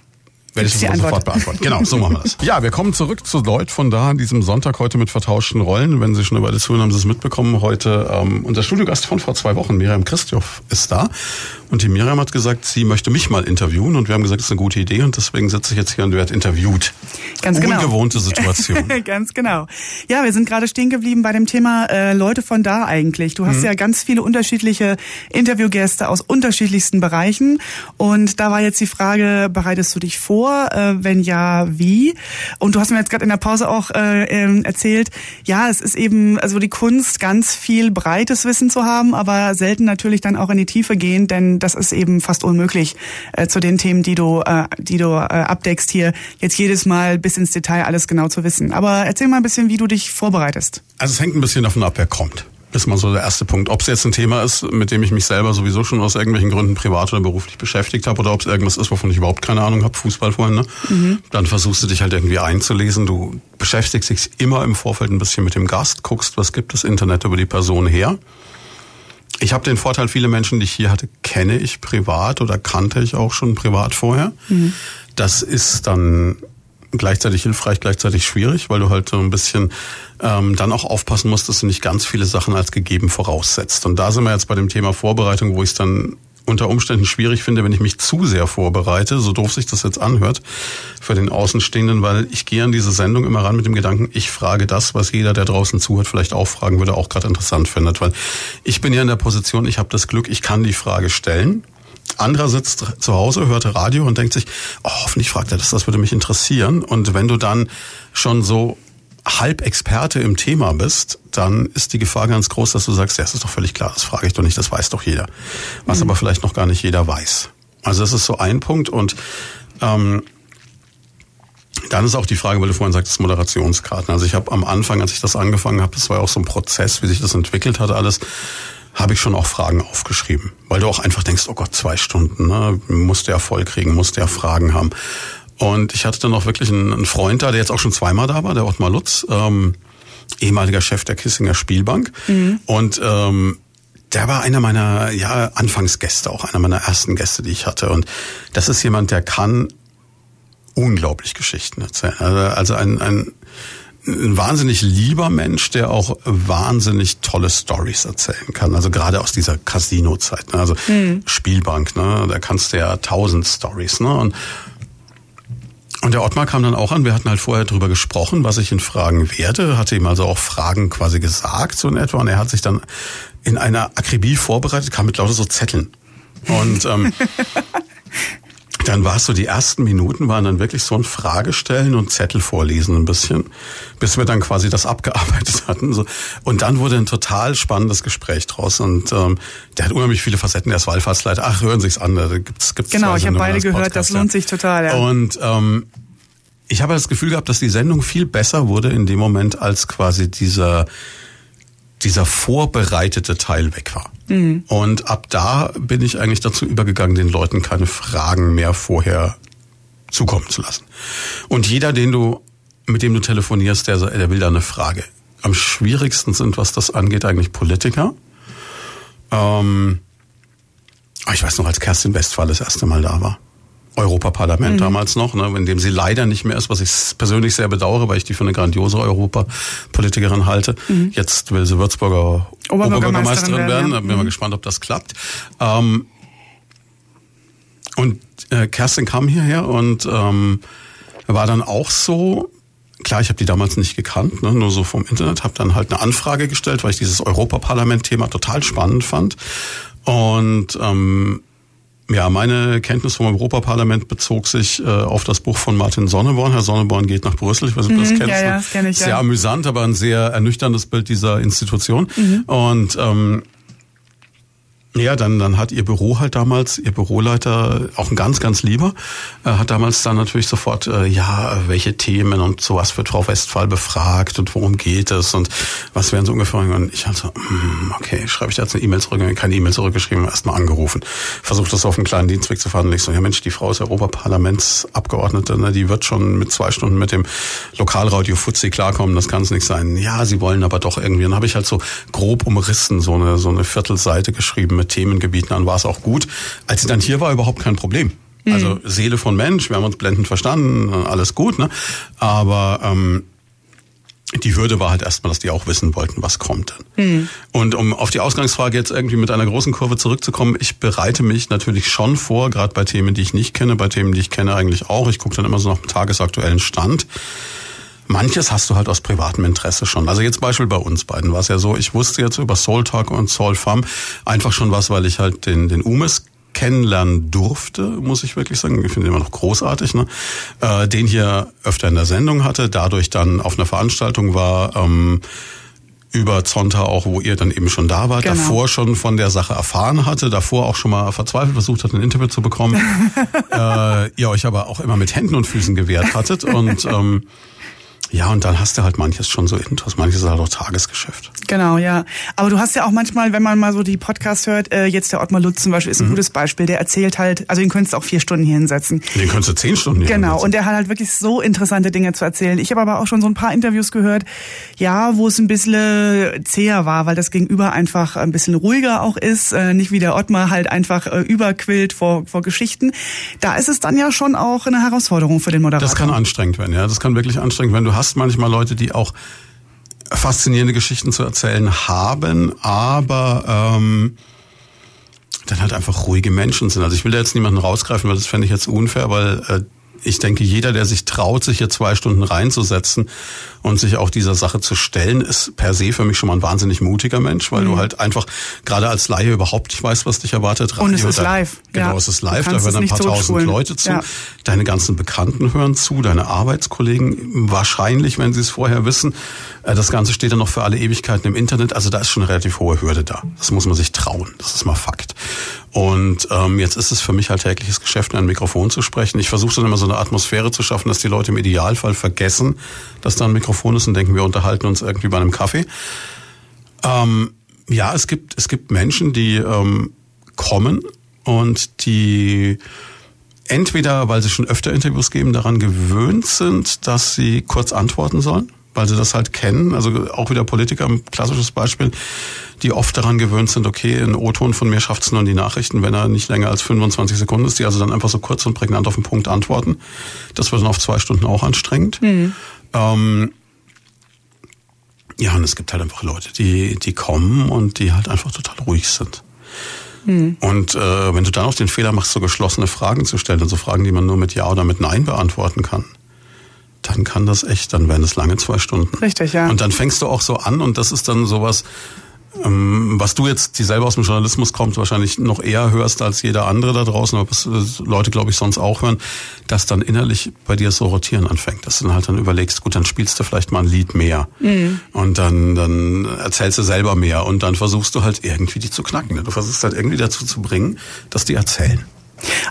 werde ich sofort beantworten. Genau, so machen wir das. Ja, wir kommen zurück zu Lloyd von da an diesem Sonntag heute mit vertauschten Rollen. Wenn Sie schon über das zuhören, haben Sie es mitbekommen. Heute ähm, unser Studiogast von vor zwei Wochen, Miriam Christoph, ist da. Und die Miriam hat gesagt, sie möchte mich mal interviewen und wir haben gesagt, das ist eine gute Idee und deswegen sitze ich jetzt hier und werde interviewt. Ganz genau. Ungewohnte Situation. ganz genau. Ja, wir sind gerade stehen geblieben bei dem Thema äh, Leute von da eigentlich. Du hast mhm. ja ganz viele unterschiedliche Interviewgäste aus unterschiedlichsten Bereichen und da war jetzt die Frage, bereitest du dich vor? Äh, wenn ja, wie? Und du hast mir jetzt gerade in der Pause auch äh, ähm, erzählt, ja, es ist eben also die Kunst, ganz viel breites Wissen zu haben, aber selten natürlich dann auch in die Tiefe gehen, denn das ist eben fast unmöglich äh, zu den Themen, die du, äh, die du äh, abdeckst hier, jetzt jedes Mal bis ins Detail alles genau zu wissen. Aber erzähl mal ein bisschen, wie du dich vorbereitest. Also es hängt ein bisschen davon ab, wer kommt ist mal so der erste Punkt. Ob es jetzt ein Thema ist, mit dem ich mich selber sowieso schon aus irgendwelchen Gründen privat oder beruflich beschäftigt habe, oder ob es irgendwas ist, wovon ich überhaupt keine Ahnung habe, Fußball vorhin, ne? Mhm. dann versuchst du dich halt irgendwie einzulesen. Du beschäftigst dich immer im Vorfeld ein bisschen mit dem Gast, guckst, was gibt das Internet über die Person her. Ich habe den Vorteil, viele Menschen, die ich hier hatte, kenne ich privat oder kannte ich auch schon privat vorher. Mhm. Das ist dann gleichzeitig hilfreich, gleichzeitig schwierig, weil du halt so ein bisschen ähm, dann auch aufpassen musst, dass du nicht ganz viele Sachen als gegeben voraussetzt. Und da sind wir jetzt bei dem Thema Vorbereitung, wo ich es dann unter Umständen schwierig finde, wenn ich mich zu sehr vorbereite, so doof sich das jetzt anhört, für den Außenstehenden, weil ich gehe an diese Sendung immer ran mit dem Gedanken, ich frage das, was jeder, der draußen zuhört, vielleicht auch fragen würde, auch gerade interessant findet. Weil ich bin ja in der Position, ich habe das Glück, ich kann die Frage stellen. Anderer sitzt zu Hause, hört Radio und denkt sich, oh, hoffentlich fragt er das, das würde mich interessieren. Und wenn du dann schon so halb Experte im Thema bist, dann ist die Gefahr ganz groß, dass du sagst, ja, das ist doch völlig klar, das frage ich doch nicht, das weiß doch jeder. Was mhm. aber vielleicht noch gar nicht jeder weiß. Also das ist so ein Punkt und ähm, dann ist auch die Frage, weil du vorhin sagtest, Moderationskarten. Also ich habe am Anfang, als ich das angefangen habe, das war ja auch so ein Prozess, wie sich das entwickelt hat alles, habe ich schon auch Fragen aufgeschrieben. Weil du auch einfach denkst, oh Gott, zwei Stunden, ne? musst du ja voll kriegen, musst du ja Fragen haben. Und ich hatte dann auch wirklich einen, Freund da, der jetzt auch schon zweimal da war, der Ottmar Lutz, ähm, ehemaliger Chef der Kissinger Spielbank. Mhm. Und ähm, der war einer meiner ja Anfangsgäste, auch einer meiner ersten Gäste, die ich hatte. Und das ist jemand, der kann unglaublich Geschichten erzählen. Also, also ein, ein, ein wahnsinnig lieber Mensch, der auch wahnsinnig tolle Stories erzählen kann. Also gerade aus dieser Casino-Zeit, ne? also mhm. Spielbank, ne? da kannst du ja tausend Stories. Ne? Und und der Ottmar kam dann auch an, wir hatten halt vorher drüber gesprochen, was ich ihn fragen werde, hatte ihm also auch Fragen quasi gesagt, so in etwa. Und er hat sich dann in einer Akribie vorbereitet, kam mit lauter so Zetteln. Und ähm, dann war es so, die ersten Minuten waren dann wirklich so ein Fragestellen und Zettel vorlesen ein bisschen, bis wir dann quasi das abgearbeitet hatten. So. Und dann wurde ein total spannendes Gespräch draus. Und ähm, der hat unheimlich viele Facetten, der ist Wallfahrtsleiter. Ach, hören Sich's an, da gibt's, gibt's Genau, ich habe beide gehört, das lohnt sich total. Ja. Und ähm, ich habe das Gefühl gehabt, dass die Sendung viel besser wurde in dem Moment, als quasi dieser dieser vorbereitete Teil weg war. Mhm. Und ab da bin ich eigentlich dazu übergegangen, den Leuten keine Fragen mehr vorher zukommen zu lassen. Und jeder, den du, mit dem du telefonierst, der, der will da eine Frage. Am schwierigsten sind, was das angeht, eigentlich Politiker. Ähm, ich weiß noch, als Kerstin Westphal das erste Mal da war. Europaparlament mhm. damals noch, ne, in dem sie leider nicht mehr ist, was ich persönlich sehr bedauere, weil ich die für eine grandiose Europapolitikerin halte. Mhm. Jetzt will sie Würzburger Oberbürgermeisterin werden. Da bin mhm. mal gespannt, ob das klappt. Ähm, und äh, Kerstin kam hierher und ähm, war dann auch so, klar, ich habe die damals nicht gekannt, ne, nur so vom Internet, habe dann halt eine Anfrage gestellt, weil ich dieses Europaparlament-Thema total spannend fand. Und ähm, ja, meine Kenntnis vom Europaparlament bezog sich äh, auf das Buch von Martin Sonneborn. Herr Sonneborn geht nach Brüssel. Ich weiß nicht, ob du das mhm, kennst. Ja, ja, das kenn ich, sehr ja. amüsant, aber ein sehr ernüchterndes Bild dieser Institution. Mhm. Und ähm, ja, dann, dann hat ihr Büro halt damals, ihr Büroleiter, auch ein ganz, ganz lieber, äh, hat damals dann natürlich sofort, äh, ja, welche Themen und sowas wird Frau Westphal befragt und worum geht es und was wären so ungefähr. Und ich hatte so, mm, okay, schreibe ich da jetzt eine E-Mail zurück, keine E-Mail zurückgeschrieben, erstmal angerufen. Versucht das auf einen kleinen Dienstweg zu fahren und ich so, ja Mensch, die Frau ist Europaparlamentsabgeordnete, ne, die wird schon mit zwei Stunden mit dem Lokalradio Fuzzi klarkommen, das kann es nicht sein. Ja, sie wollen aber doch irgendwie. Dann habe ich halt so grob umrissen, so eine, so eine Viertelseite geschrieben mit Themengebieten an war es auch gut. Als sie dann hier war, überhaupt kein Problem. Mhm. Also Seele von Mensch, wir haben uns blendend verstanden, alles gut, ne? Aber ähm, die Hürde war halt erstmal, dass die auch wissen wollten, was kommt dann. Mhm. Und um auf die Ausgangsfrage jetzt irgendwie mit einer großen Kurve zurückzukommen, ich bereite mich natürlich schon vor, gerade bei Themen, die ich nicht kenne, bei Themen, die ich kenne eigentlich auch. Ich gucke dann immer so nach dem tagesaktuellen Stand. Manches hast du halt aus privatem Interesse schon. Also jetzt Beispiel bei uns beiden war es ja so, ich wusste jetzt über Soul Talk und Soul Farm einfach schon was, weil ich halt den, den Umes kennenlernen durfte, muss ich wirklich sagen. Ich finde ihn immer noch großartig, ne? Äh, den hier öfter in der Sendung hatte, dadurch dann auf einer Veranstaltung war, ähm, über Zonta auch, wo ihr dann eben schon da wart, genau. davor schon von der Sache erfahren hatte, davor auch schon mal verzweifelt versucht hat, ein Interview zu bekommen, äh, ihr euch aber auch immer mit Händen und Füßen gewehrt hattet und ähm, ja, und dann hast du halt manches schon so intus, manches ist halt auch Tagesgeschäft. Genau, ja. Aber du hast ja auch manchmal, wenn man mal so die Podcasts hört, äh, jetzt der Ottmar Lutz zum Beispiel ist ein mhm. gutes Beispiel, der erzählt halt, also den könntest du auch vier Stunden hier hinsetzen. Den könntest du zehn Stunden hier Genau, hinsetzen. und der hat halt wirklich so interessante Dinge zu erzählen. Ich habe aber auch schon so ein paar Interviews gehört, ja, wo es ein bisschen zäher war, weil das Gegenüber einfach ein bisschen ruhiger auch ist, äh, nicht wie der Ottmar halt einfach äh, überquillt vor, vor Geschichten. Da ist es dann ja schon auch eine Herausforderung für den Moderator. Das kann anstrengend werden, ja. Das kann wirklich anstrengend werden. Du hast manchmal Leute, die auch faszinierende Geschichten zu erzählen haben, aber ähm, dann halt einfach ruhige Menschen sind. Also ich will da jetzt niemanden rausgreifen, weil das fände ich jetzt unfair, weil äh, ich denke, jeder, der sich traut, sich hier zwei Stunden reinzusetzen und sich auch dieser Sache zu stellen, ist per se für mich schon mal ein wahnsinnig mutiger Mensch, weil mhm. du halt einfach gerade als Laie überhaupt nicht weißt, was dich erwartet. Radio, und es ist live. Genau, ja. es ist live, da hören ein paar tausend Leute zu. Ja. Deine ganzen Bekannten hören zu, deine Arbeitskollegen wahrscheinlich, wenn sie es vorher wissen. Äh, das Ganze steht dann noch für alle Ewigkeiten im Internet, also da ist schon eine relativ hohe Hürde da. Das muss man sich trauen, das ist mal Fakt. Und ähm, jetzt ist es für mich halt tägliches Geschäft, in ein Mikrofon zu sprechen. Ich versuche dann immer so eine Atmosphäre zu schaffen, dass die Leute im Idealfall vergessen, dass da ein Mikrofon ist und denken, wir unterhalten uns irgendwie bei einem Kaffee. Ähm, ja, es gibt, es gibt Menschen, die ähm, kommen und die entweder, weil sie schon öfter Interviews geben, daran gewöhnt sind, dass sie kurz antworten sollen weil sie das halt kennen. Also auch wieder Politiker, ein klassisches Beispiel, die oft daran gewöhnt sind, okay, ein O-Ton von mir schafft es nur in die Nachrichten, wenn er nicht länger als 25 Sekunden ist, die also dann einfach so kurz und prägnant auf den Punkt antworten. Das wird dann auf zwei Stunden auch anstrengend. Mhm. Ähm, ja, und es gibt halt einfach Leute, die, die kommen und die halt einfach total ruhig sind. Mhm. Und äh, wenn du dann auch den Fehler machst, so geschlossene Fragen zu stellen, also Fragen, die man nur mit Ja oder mit Nein beantworten kann, dann kann das echt, dann werden es lange zwei Stunden. Richtig, ja. Und dann fängst du auch so an und das ist dann sowas, ähm, was du jetzt, die selber aus dem Journalismus kommt, wahrscheinlich noch eher hörst als jeder andere da draußen, aber was Leute, glaube ich, sonst auch hören, dass dann innerlich bei dir so rotieren anfängt, dass du dann halt dann überlegst, gut, dann spielst du vielleicht mal ein Lied mehr mhm. und dann, dann erzählst du selber mehr und dann versuchst du halt irgendwie die zu knacken. Du versuchst halt irgendwie dazu zu bringen, dass die erzählen.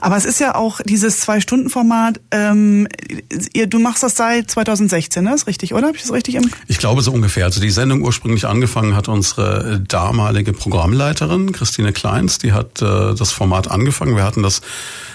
Aber es ist ja auch dieses Zwei-Stunden-Format, ähm, du machst das seit 2016, ne? Ist richtig, oder? Hab ich das richtig im Ich glaube so ungefähr. Also die Sendung ursprünglich angefangen hat unsere damalige Programmleiterin, Christine Kleins, die hat äh, das Format angefangen. Wir hatten das,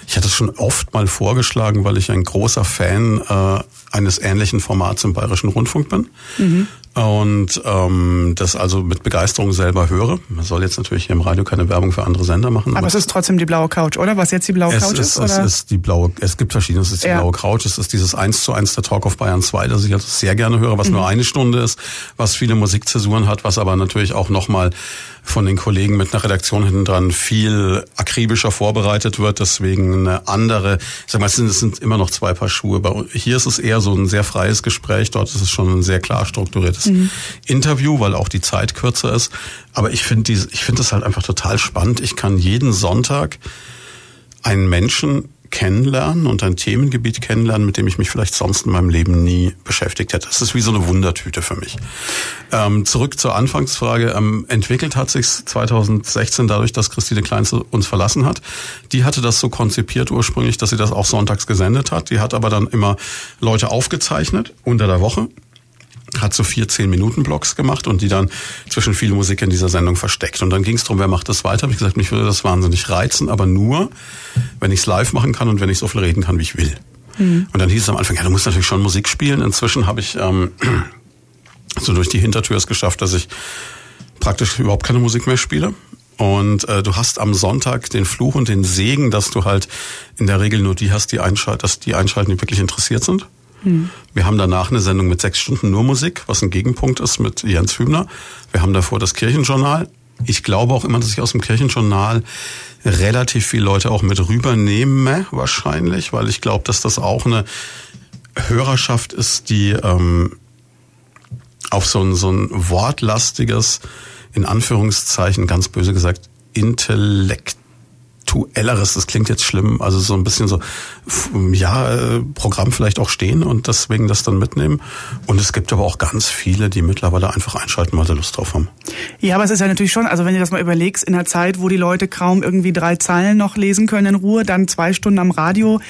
ich hatte es schon oft mal vorgeschlagen, weil ich ein großer Fan äh, eines ähnlichen Formats im Bayerischen Rundfunk bin. Mhm und ähm, das also mit Begeisterung selber höre. Man soll jetzt natürlich hier im Radio keine Werbung für andere Sender machen. Aber, aber es ist trotzdem die blaue Couch, oder? Was jetzt die blaue Couch ist? Es oder? ist die blaue, es gibt verschiedene, es ist die ja. blaue Couch, es ist dieses 1 zu 1 der Talk of Bayern 2, das ich also sehr gerne höre, was mhm. nur eine Stunde ist, was viele Musikzäsuren hat, was aber natürlich auch nochmal von den Kollegen mit einer Redaktion hinten dran viel akribischer vorbereitet wird, deswegen eine andere, ich sag mal, es sind, es sind immer noch zwei Paar Schuhe. Hier ist es eher so ein sehr freies Gespräch, dort ist es schon ein sehr klar strukturiertes mhm. Interview, weil auch die Zeit kürzer ist. Aber ich finde ich finde das halt einfach total spannend. Ich kann jeden Sonntag einen Menschen kennenlernen und ein Themengebiet kennenlernen, mit dem ich mich vielleicht sonst in meinem Leben nie beschäftigt hätte. Das ist wie so eine Wundertüte für mich. Ähm, zurück zur Anfangsfrage. Ähm, entwickelt hat sich 2016 dadurch, dass Christine Kleins uns verlassen hat. Die hatte das so konzipiert ursprünglich, dass sie das auch sonntags gesendet hat. Die hat aber dann immer Leute aufgezeichnet unter der Woche hat so vier zehn Minuten Blocks gemacht und die dann zwischen viel Musik in dieser Sendung versteckt. Und dann ging es darum, wer macht das weiter. Habe ich gesagt, mich würde das wahnsinnig reizen, aber nur, wenn ich es live machen kann und wenn ich so viel reden kann, wie ich will. Mhm. Und dann hieß es am Anfang, ja, du musst natürlich schon Musik spielen. Inzwischen habe ich ähm, so durch die Hintertür es geschafft, dass ich praktisch überhaupt keine Musik mehr spiele. Und äh, du hast am Sonntag den Fluch und den Segen, dass du halt in der Regel nur die hast, die einschalten, dass die einschalten, die wirklich interessiert sind. Hm. Wir haben danach eine Sendung mit sechs Stunden nur Musik, was ein Gegenpunkt ist mit Jens Hübner. Wir haben davor das Kirchenjournal. Ich glaube auch immer, dass ich aus dem Kirchenjournal relativ viele Leute auch mit rübernehme, wahrscheinlich, weil ich glaube, dass das auch eine Hörerschaft ist, die ähm, auf so ein, so ein wortlastiges, in Anführungszeichen ganz böse gesagt, Intellekt Aktuelleres, das klingt jetzt schlimm, also so ein bisschen so, ja, äh, Programm vielleicht auch stehen und deswegen das dann mitnehmen. Und es gibt aber auch ganz viele, die mittlerweile einfach einschalten, weil sie Lust drauf haben. Ja, aber es ist ja natürlich schon, also wenn du das mal überlegst, in einer Zeit, wo die Leute kaum irgendwie drei Zeilen noch lesen können in Ruhe, dann zwei Stunden am Radio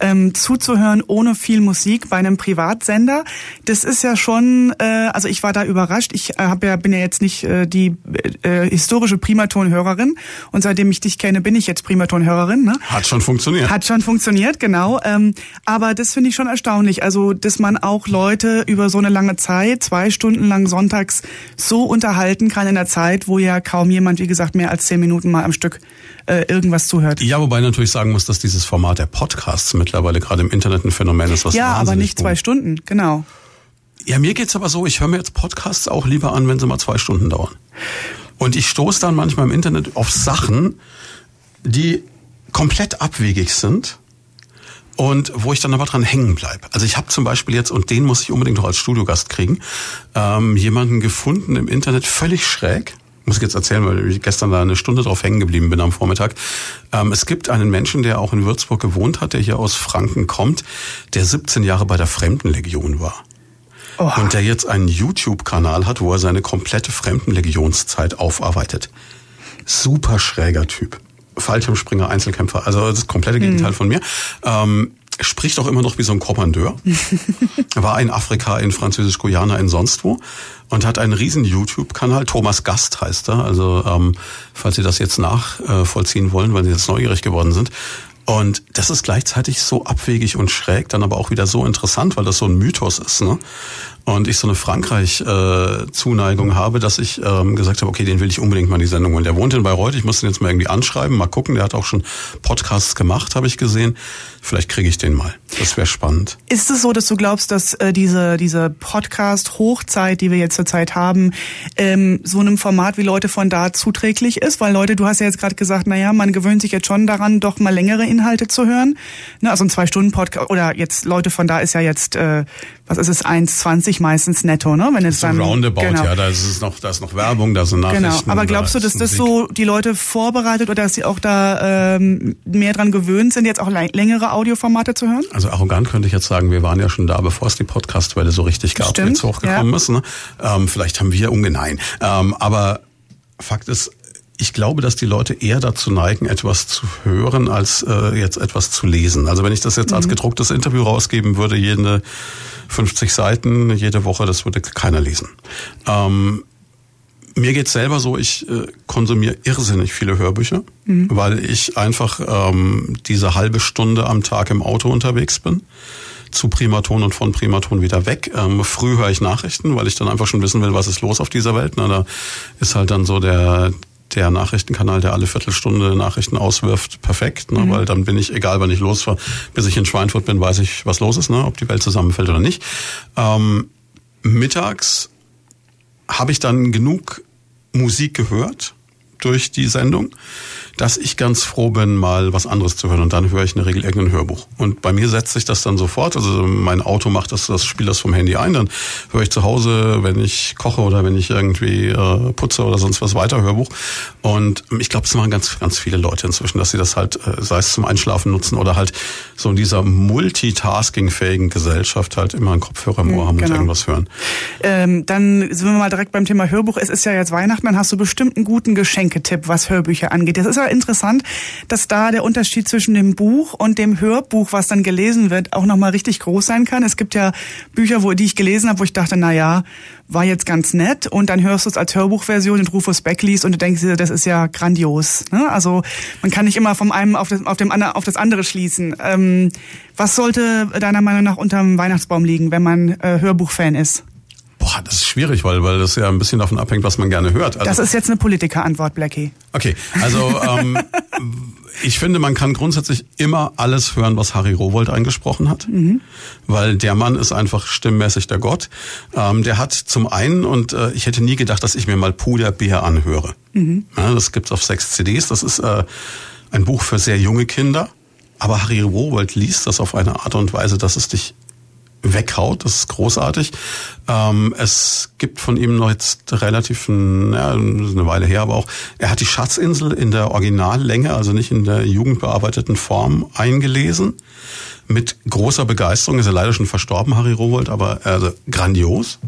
ähm, zuzuhören, ohne viel Musik bei einem Privatsender, das ist ja schon, äh, also ich war da überrascht. Ich äh, hab ja, bin ja jetzt nicht äh, die äh, historische Primatonhörerin und seitdem ich dich kenne, bin ich jetzt Primatonhörerin. Ne? Hat schon funktioniert. Hat schon funktioniert, genau. Ähm, aber das finde ich schon erstaunlich. Also, dass man auch Leute über so eine lange Zeit, zwei Stunden lang sonntags, so unterhalten kann in der Zeit, wo ja kaum jemand, wie gesagt, mehr als zehn Minuten mal am Stück äh, irgendwas zuhört. Ja, wobei natürlich sagen muss, dass dieses Format der Podcasts mittlerweile gerade im Internet ein Phänomen ist, was Ja, aber nicht zwei Stunden, genau. Ja, mir geht's aber so, ich höre mir jetzt Podcasts auch lieber an, wenn sie mal zwei Stunden dauern. Und ich stoße dann manchmal im Internet auf Sachen, die komplett abwegig sind und wo ich dann aber dran hängen bleibe. Also ich habe zum Beispiel jetzt, und den muss ich unbedingt noch als Studiogast kriegen, ähm, jemanden gefunden im Internet, völlig schräg, muss ich jetzt erzählen, weil ich gestern da eine Stunde drauf hängen geblieben bin am Vormittag. Ähm, es gibt einen Menschen, der auch in Würzburg gewohnt hat, der hier aus Franken kommt, der 17 Jahre bei der Fremdenlegion war. Oha. Und der jetzt einen YouTube-Kanal hat, wo er seine komplette Fremdenlegionszeit aufarbeitet. Super schräger Typ. Fallschirmspringer, Einzelkämpfer, also das komplette Gegenteil mhm. von mir. Ähm, spricht auch immer noch wie so ein Kommandeur. war in Afrika, in Französisch-Guyana, in sonst wo und hat einen riesen YouTube-Kanal. Thomas Gast heißt er. Also ähm, falls Sie das jetzt nachvollziehen wollen, weil Sie jetzt neugierig geworden sind. Und das ist gleichzeitig so abwegig und schräg, dann aber auch wieder so interessant, weil das so ein Mythos ist. Ne? Und ich so eine Frankreich-Zuneigung äh, habe, dass ich ähm, gesagt habe, okay, den will ich unbedingt mal in die Sendung holen. Der wohnt in Bayreuth, ich muss den jetzt mal irgendwie anschreiben, mal gucken. Der hat auch schon Podcasts gemacht, habe ich gesehen. Vielleicht kriege ich den mal. Das wäre spannend. Ist es so, dass du glaubst, dass äh, diese, diese Podcast-Hochzeit, die wir jetzt zurzeit haben, ähm, so einem Format wie Leute von da zuträglich ist? Weil Leute, du hast ja jetzt gerade gesagt, naja, man gewöhnt sich jetzt schon daran, doch mal längere Inhalte zu hören. Ne, also ein Zwei-Stunden-Podcast oder jetzt Leute von da ist ja jetzt, äh, was ist es, 1,20 meistens netto, ne? Wenn es dann roundabout, genau. ja, da ist es noch, da ist noch Werbung, da sind genau. Nachrichten. Genau. Aber glaubst da du, dass das so die Leute vorbereitet oder dass sie auch da ähm, mehr dran gewöhnt sind, jetzt auch längere Audioformate zu hören? Also arrogant könnte ich jetzt sagen, wir waren ja schon da, bevor es die Podcast-Welle so richtig gab, Stimmt, jetzt hochgekommen ja. ist. Ne? Ähm, vielleicht haben wir ungenein. Ähm, aber Fakt ist, ich glaube, dass die Leute eher dazu neigen, etwas zu hören, als äh, jetzt etwas zu lesen. Also wenn ich das jetzt mhm. als gedrucktes Interview rausgeben würde, jede 50 Seiten jede Woche, das würde keiner lesen. Ähm, mir geht's selber so, ich äh, konsumiere irrsinnig viele Hörbücher, mhm. weil ich einfach ähm, diese halbe Stunde am Tag im Auto unterwegs bin zu Primaton und von Primaton wieder weg. Ähm, früh höre ich Nachrichten, weil ich dann einfach schon wissen will, was ist los auf dieser Welt. Na, da ist halt dann so der der Nachrichtenkanal, der alle Viertelstunde Nachrichten auswirft, perfekt, ne? Mhm. weil dann bin ich, egal wann ich losfahre, bis ich in Schweinfurt bin, weiß ich, was los ist, ne? ob die Welt zusammenfällt oder nicht. Ähm, mittags habe ich dann genug Musik gehört durch die Sendung dass ich ganz froh bin, mal was anderes zu hören. Und dann höre ich in der Regel irgendein Hörbuch. Und bei mir setzt sich das dann sofort. Also mein Auto macht das, das spielt das vom Handy ein. Dann höre ich zu Hause, wenn ich koche oder wenn ich irgendwie äh, putze oder sonst was weiter Hörbuch. Und ich glaube, es machen ganz, ganz viele Leute inzwischen, dass sie das halt, äh, sei es zum Einschlafen nutzen oder halt so in dieser multitasking-fähigen Gesellschaft halt immer einen Kopfhörer im Ohr haben genau. und irgendwas hören. Ähm, dann sind wir mal direkt beim Thema Hörbuch. Es ist ja jetzt Weihnachten, dann hast du bestimmt einen guten Geschenketipp, was Hörbücher angeht. Das ist ja interessant, dass da der Unterschied zwischen dem Buch und dem Hörbuch, was dann gelesen wird, auch nochmal richtig groß sein kann. Es gibt ja Bücher, wo, die ich gelesen habe, wo ich dachte, na ja, war jetzt ganz nett und dann hörst du es als Hörbuchversion und Rufus Beck liest und du denkst dir, das ist ja grandios. Ne? Also man kann nicht immer vom einen auf das, auf dem anderen, auf das andere schließen. Ähm, was sollte deiner Meinung nach unterm Weihnachtsbaum liegen, wenn man äh, Hörbuchfan ist? Boah, das ist schwierig, weil, weil das ja ein bisschen davon abhängt, was man gerne hört. Also, das ist jetzt eine Politikerantwort, Blackie. Okay, also ähm, ich finde, man kann grundsätzlich immer alles hören, was Harry Rowold eingesprochen hat, mhm. weil der Mann ist einfach stimmmäßig der Gott. Ähm, der hat zum einen, und äh, ich hätte nie gedacht, dass ich mir mal Puderbär anhöre. Mhm. Ja, das gibt's auf sechs CDs. Das ist äh, ein Buch für sehr junge Kinder. Aber Harry Rowold liest das auf eine Art und Weise, dass es dich weghaut. Das ist großartig. Ähm, es gibt von ihm noch jetzt relativ ein, ja, eine Weile her, aber auch, er hat die Schatzinsel in der Originallänge, also nicht in der jugendbearbeiteten Form eingelesen. Mit großer Begeisterung. Ist er leider schon verstorben, Harry Rowold, aber also grandios.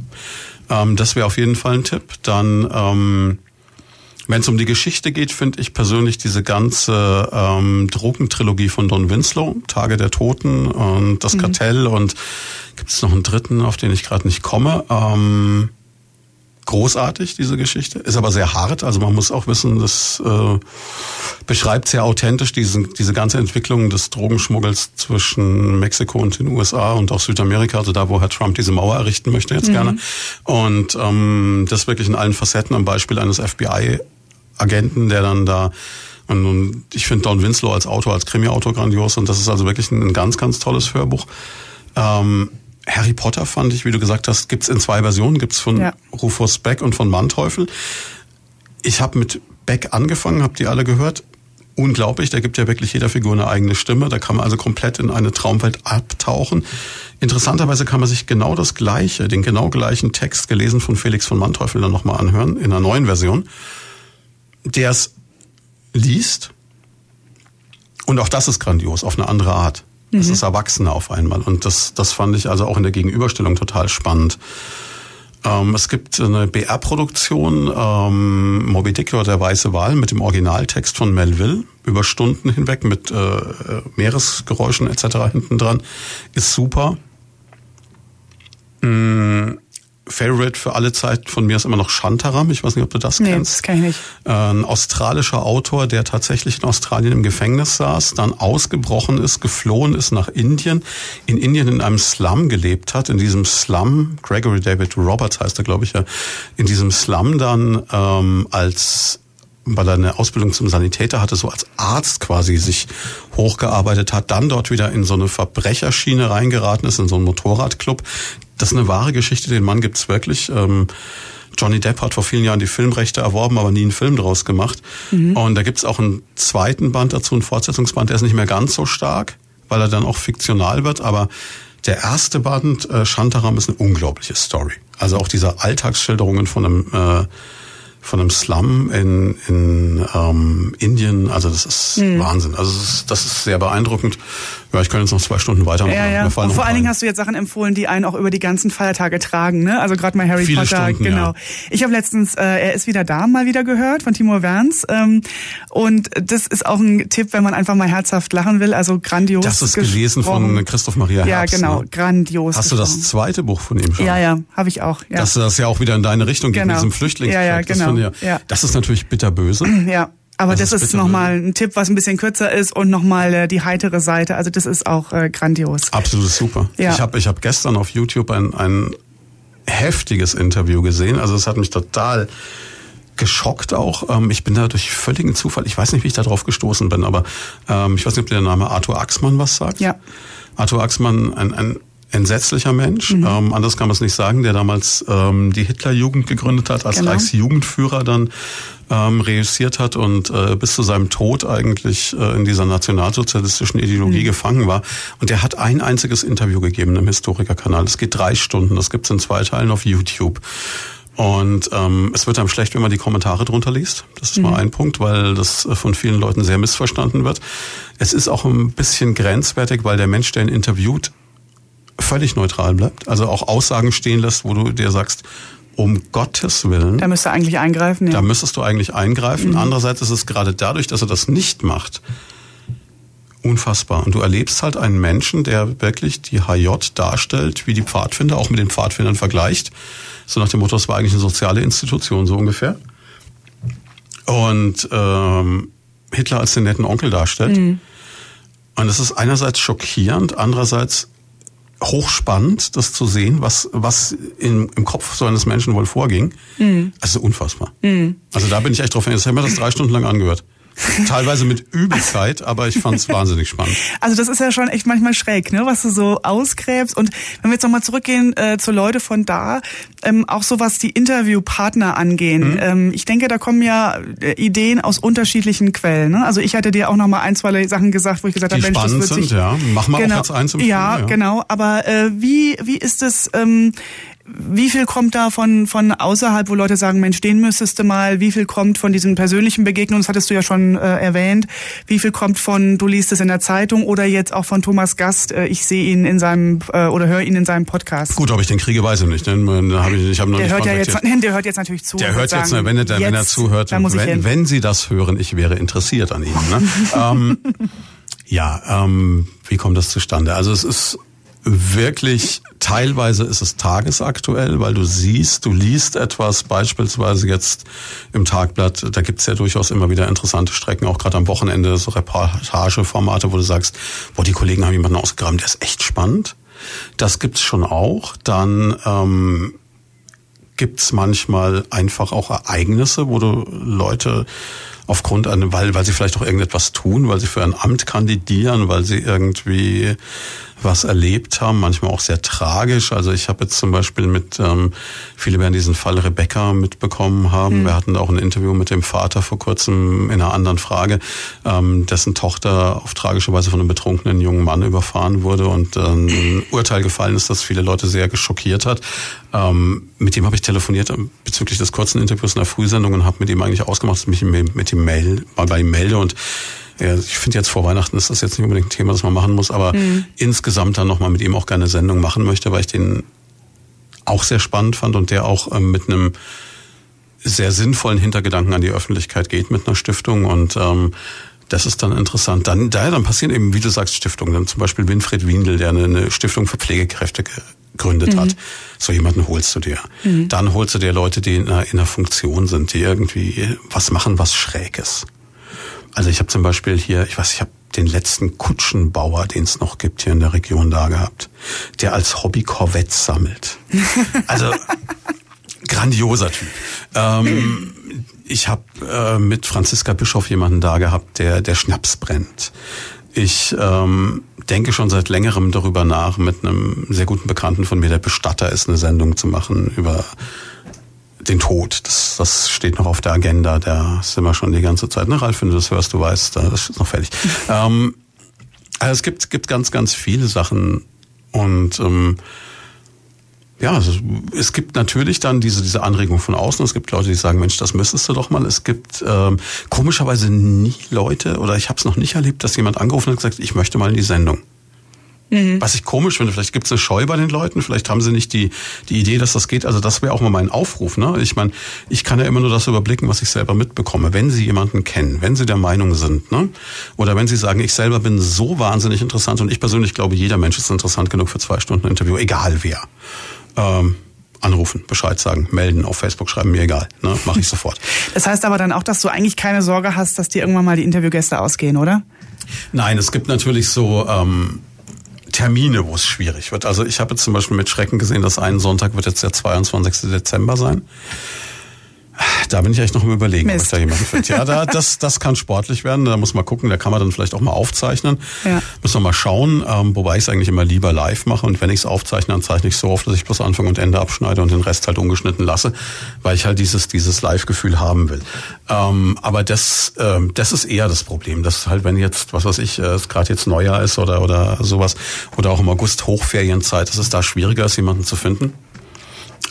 Ähm, das wäre auf jeden Fall ein Tipp. Dann ähm, wenn es um die Geschichte geht, finde ich persönlich diese ganze ähm, Drogentrilogie von Don Winslow, Tage der Toten und das mhm. Kartell und gibt es noch einen dritten, auf den ich gerade nicht komme. Ähm, großartig, diese Geschichte. Ist aber sehr hart. Also man muss auch wissen, das äh, beschreibt sehr authentisch diesen, diese ganze Entwicklung des Drogenschmuggels zwischen Mexiko und den USA und auch Südamerika, also da, wo Herr Trump diese Mauer errichten möchte jetzt mhm. gerne. Und ähm, das wirklich in allen Facetten am Beispiel eines FBI Agenten, der dann da und, ich finde Don Winslow als Autor, als Krimi-Autor grandios und das ist also wirklich ein, ein ganz, ganz tolles Hörbuch. Ähm, Harry Potter fand ich, wie du gesagt hast, gibt's in zwei Versionen, gibt's von ja. Rufus Beck und von Manteuffel. Ich habe mit Beck angefangen, habe die alle gehört. unglaublich. Da gibt ja wirklich jeder Figur eine eigene Stimme. Da kann man also komplett in eine Traumwelt abtauchen. Interessanterweise kann man sich genau das Gleiche, den genau gleichen Text gelesen von Felix von Manteuffel dann nochmal anhören in einer neuen Version, der es liest. Und auch das ist grandios, auf eine andere Art. Es mhm. ist Erwachsener auf einmal. Und das, das fand ich also auch in der Gegenüberstellung total spannend. Ähm, es gibt eine BR-Produktion, ähm, Moby Dick oder der Weiße Wal mit dem Originaltext von Melville über Stunden hinweg mit äh, Meeresgeräuschen etc. hinten dran. Ist super. Mm, Favorite für alle Zeit von mir ist immer noch Shantaram. Ich weiß nicht, ob du das nee, kennst. Das kann ich nicht. Ein australischer Autor, der tatsächlich in Australien im Gefängnis saß, dann ausgebrochen ist, geflohen ist nach Indien, in Indien in einem Slum gelebt hat. In diesem Slum, Gregory David Roberts heißt er, glaube ich, ja, in diesem Slum dann ähm, als weil er eine Ausbildung zum Sanitäter hatte, so als Arzt quasi sich hochgearbeitet hat, dann dort wieder in so eine Verbrecherschiene reingeraten ist, in so einen Motorradclub. Das ist eine wahre Geschichte, den Mann gibt's wirklich. Ähm, Johnny Depp hat vor vielen Jahren die Filmrechte erworben, aber nie einen Film draus gemacht. Mhm. Und da gibt's auch einen zweiten Band dazu, einen Fortsetzungsband, der ist nicht mehr ganz so stark, weil er dann auch fiktional wird, aber der erste Band, äh, Shantaram, ist eine unglaubliche Story. Also auch diese Alltagsschilderungen von einem äh, von einem Slum in, in ähm, Indien. Also das ist mhm. Wahnsinn. Also das ist, das ist sehr beeindruckend. Ja, ich könnte jetzt noch zwei Stunden weitermachen. Ja, ja. Und vor allen Dingen hast du jetzt Sachen empfohlen, die einen auch über die ganzen Feiertage tragen. Ne? Also gerade mal Harry Viele Potter. Stunden, genau. Ja. Ich habe letztens, äh, er ist wieder da, mal wieder gehört von Timo Werns. Ähm, und das ist auch ein Tipp, wenn man einfach mal herzhaft lachen will. Also grandios. Das ist gelesen von Christoph Maria Herbst. Ja, genau. Ne? Grandios. Hast du das zweite Buch von ihm schon? Ja, ja. Habe ich auch. Ja. Dass das ja auch wieder in deine Richtung geht genau. mit diesem Flüchtlingskrieg. Ja, ja, genau. Das, ja. das ist natürlich bitterböse. Ja. Aber das, das ist, ist nochmal ein Tipp, was ein bisschen kürzer ist und nochmal äh, die heitere Seite. Also das ist auch äh, grandios. Absolut super. Ja. Ich habe ich hab gestern auf YouTube ein, ein heftiges Interview gesehen. Also es hat mich total geschockt auch. Ähm, ich bin da durch völligen Zufall, ich weiß nicht, wie ich da drauf gestoßen bin, aber ähm, ich weiß nicht, ob der Name Arthur Axmann was sagt. Ja. Arthur Axmann, ein, ein entsetzlicher Mensch, mhm. ähm, anders kann man es nicht sagen, der damals ähm, die Hitlerjugend gegründet hat, als genau. Reichsjugendführer dann ähm, reüssiert hat und äh, bis zu seinem Tod eigentlich äh, in dieser nationalsozialistischen Ideologie mhm. gefangen war. Und der hat ein einziges Interview gegeben im Historikerkanal. Es geht drei Stunden, das gibt's in zwei Teilen auf YouTube. Und ähm, es wird einem schlecht, wenn man die Kommentare drunter liest. Das ist mhm. mal ein Punkt, weil das äh, von vielen Leuten sehr missverstanden wird. Es ist auch ein bisschen grenzwertig, weil der Mensch, der ihn interviewt, völlig neutral bleibt. Also auch Aussagen stehen lässt, wo du dir sagst, um Gottes Willen. Da müsste eigentlich eingreifen, ja. Da müsstest du eigentlich eingreifen. Mhm. Andererseits ist es gerade dadurch, dass er das nicht macht, unfassbar. Und du erlebst halt einen Menschen, der wirklich die HJ darstellt, wie die Pfadfinder, auch mit den Pfadfindern vergleicht. So nach dem Motto, es war eigentlich eine soziale Institution, so ungefähr. Und ähm, Hitler als den netten Onkel darstellt. Mhm. Und es ist einerseits schockierend, andererseits hochspannend, das zu sehen, was, was in, im Kopf so eines Menschen wohl vorging. Mhm. Also unfassbar. Mhm. Also da bin ich echt drauf. Jetzt haben wir das drei Stunden lang angehört. Teilweise mit Übelkeit, aber ich fand es wahnsinnig spannend. Also das ist ja schon echt manchmal schräg, ne, was du so ausgräbst. Und wenn wir jetzt nochmal zurückgehen äh, zu Leute von da, ähm, auch so was die Interviewpartner angehen. Mhm. Ähm, ich denke, da kommen ja äh, Ideen aus unterschiedlichen Quellen. Ne? Also ich hatte dir auch nochmal ein, zwei Sachen gesagt, wo ich gesagt habe, Mensch, das wird sind, sich... ja. Machen wir genau, auch jetzt eins im ja, Film, ja, genau. Aber äh, wie, wie ist es... Ähm, wie viel kommt da von, von außerhalb, wo Leute sagen, Mensch, den müsstest du mal, wie viel kommt von diesen persönlichen Begegnungen, das hattest du ja schon äh, erwähnt, wie viel kommt von, du liest es in der Zeitung oder jetzt auch von Thomas Gast, äh, ich sehe ihn in seinem, äh, oder höre ihn in seinem Podcast. Gut, ob ich den kriege, weiß ich nicht, denn äh, hab ich, ich hab noch der nicht hört ja jetzt, der hört jetzt natürlich zu. Der hört jetzt, sagen, wenn, er, wenn er zuhört, wenn, wenn Sie das hören, ich wäre interessiert an Ihnen. Ne? ähm, ja, ähm, wie kommt das zustande? Also es ist wirklich, teilweise ist es tagesaktuell, weil du siehst, du liest etwas, beispielsweise jetzt im Tagblatt, da gibt's ja durchaus immer wieder interessante Strecken, auch gerade am Wochenende, so Reportageformate, wo du sagst, boah, die Kollegen haben jemanden ausgegraben, der ist echt spannend. Das gibt's schon auch. Dann ähm, gibt's manchmal einfach auch Ereignisse, wo du Leute aufgrund an, weil, weil sie vielleicht auch irgendetwas tun, weil sie für ein Amt kandidieren, weil sie irgendwie was erlebt haben, manchmal auch sehr tragisch. Also ich habe jetzt zum Beispiel mit, ähm, viele werden diesen Fall Rebecca mitbekommen haben. Mhm. Wir hatten auch ein Interview mit dem Vater vor kurzem in einer anderen Frage, ähm, dessen Tochter auf tragische Weise von einem betrunkenen jungen Mann überfahren wurde und ähm, ein Urteil gefallen ist, das viele Leute sehr geschockiert hat. Ähm, mit dem habe ich telefoniert bezüglich des kurzen Interviews in der Frühsendung und habe mit ihm eigentlich ausgemacht, dass ich mich mit ihm mail, mal bei ihm melde und ja, ich finde jetzt vor Weihnachten ist das jetzt nicht unbedingt ein Thema, das man machen muss, aber mhm. insgesamt dann nochmal mit ihm auch gerne Sendung machen möchte, weil ich den auch sehr spannend fand und der auch ähm, mit einem sehr sinnvollen Hintergedanken an die Öffentlichkeit geht mit einer Stiftung und ähm, das ist dann interessant. Dann, daher dann passieren eben, wie du sagst, Stiftungen. Dann zum Beispiel Winfried Windel, der eine, eine Stiftung für Pflegekräfte gegründet mhm. hat. So jemanden holst du dir. Mhm. Dann holst du dir Leute, die in einer, in einer Funktion sind, die irgendwie was machen, was Schräges. Also ich habe zum Beispiel hier, ich weiß, ich habe den letzten Kutschenbauer, den es noch gibt hier in der Region da gehabt, der als Hobby Corvettes sammelt. Also grandioser Typ. Ähm, ich habe äh, mit Franziska Bischof jemanden da gehabt, der der Schnaps brennt. Ich ähm, denke schon seit längerem darüber nach, mit einem sehr guten Bekannten von mir, der Bestatter ist, eine Sendung zu machen über den Tod. Das, das steht noch auf der Agenda. Da sind wir schon die ganze Zeit. Ne, Ralf, wenn du das hörst, du weißt, das ist noch fertig. ähm, also es gibt, gibt ganz, ganz viele Sachen und ähm, ja, also es gibt natürlich dann diese, diese Anregung von außen. Es gibt Leute, die sagen, Mensch, das müsstest du doch mal. Es gibt ähm, komischerweise nie Leute, oder ich habe es noch nicht erlebt, dass jemand angerufen hat und gesagt, ich möchte mal in die Sendung. Mhm. Was ich komisch finde, vielleicht gibt es eine Scheu bei den Leuten, vielleicht haben sie nicht die, die Idee, dass das geht. Also das wäre auch mal mein Aufruf. Ne? Ich meine, ich kann ja immer nur das überblicken, was ich selber mitbekomme. Wenn Sie jemanden kennen, wenn Sie der Meinung sind, ne? oder wenn Sie sagen, ich selber bin so wahnsinnig interessant und ich persönlich glaube, jeder Mensch ist interessant genug für zwei Stunden Interview, egal wer. Ähm, anrufen, Bescheid sagen, melden, auf Facebook schreiben, mir egal. Ne? Mache ich sofort. Das heißt aber dann auch, dass du eigentlich keine Sorge hast, dass dir irgendwann mal die Interviewgäste ausgehen, oder? Nein, es gibt natürlich so... Ähm, Termine, wo es schwierig wird. Also ich habe jetzt zum Beispiel mit Schrecken gesehen, dass einen Sonntag wird jetzt der 22. Dezember sein. Da bin ich echt noch im Überlegen, Mist. ob ich da jemanden finde. Ja, da, das, das kann sportlich werden. Da muss man gucken, da kann man dann vielleicht auch mal aufzeichnen. Ja. Muss man mal schauen, ähm, wobei ich es eigentlich immer lieber live mache. Und wenn ich es aufzeichne, dann zeichne ich so oft, dass ich bloß Anfang und Ende abschneide und den Rest halt ungeschnitten lasse, weil ich halt dieses, dieses Live-Gefühl haben will. Ähm, aber das, ähm, das ist eher das Problem. Das halt, wenn jetzt, was weiß ich, äh, gerade jetzt Neujahr ist oder, oder sowas, oder auch im August Hochferienzeit, dass es da schwieriger ist, jemanden zu finden.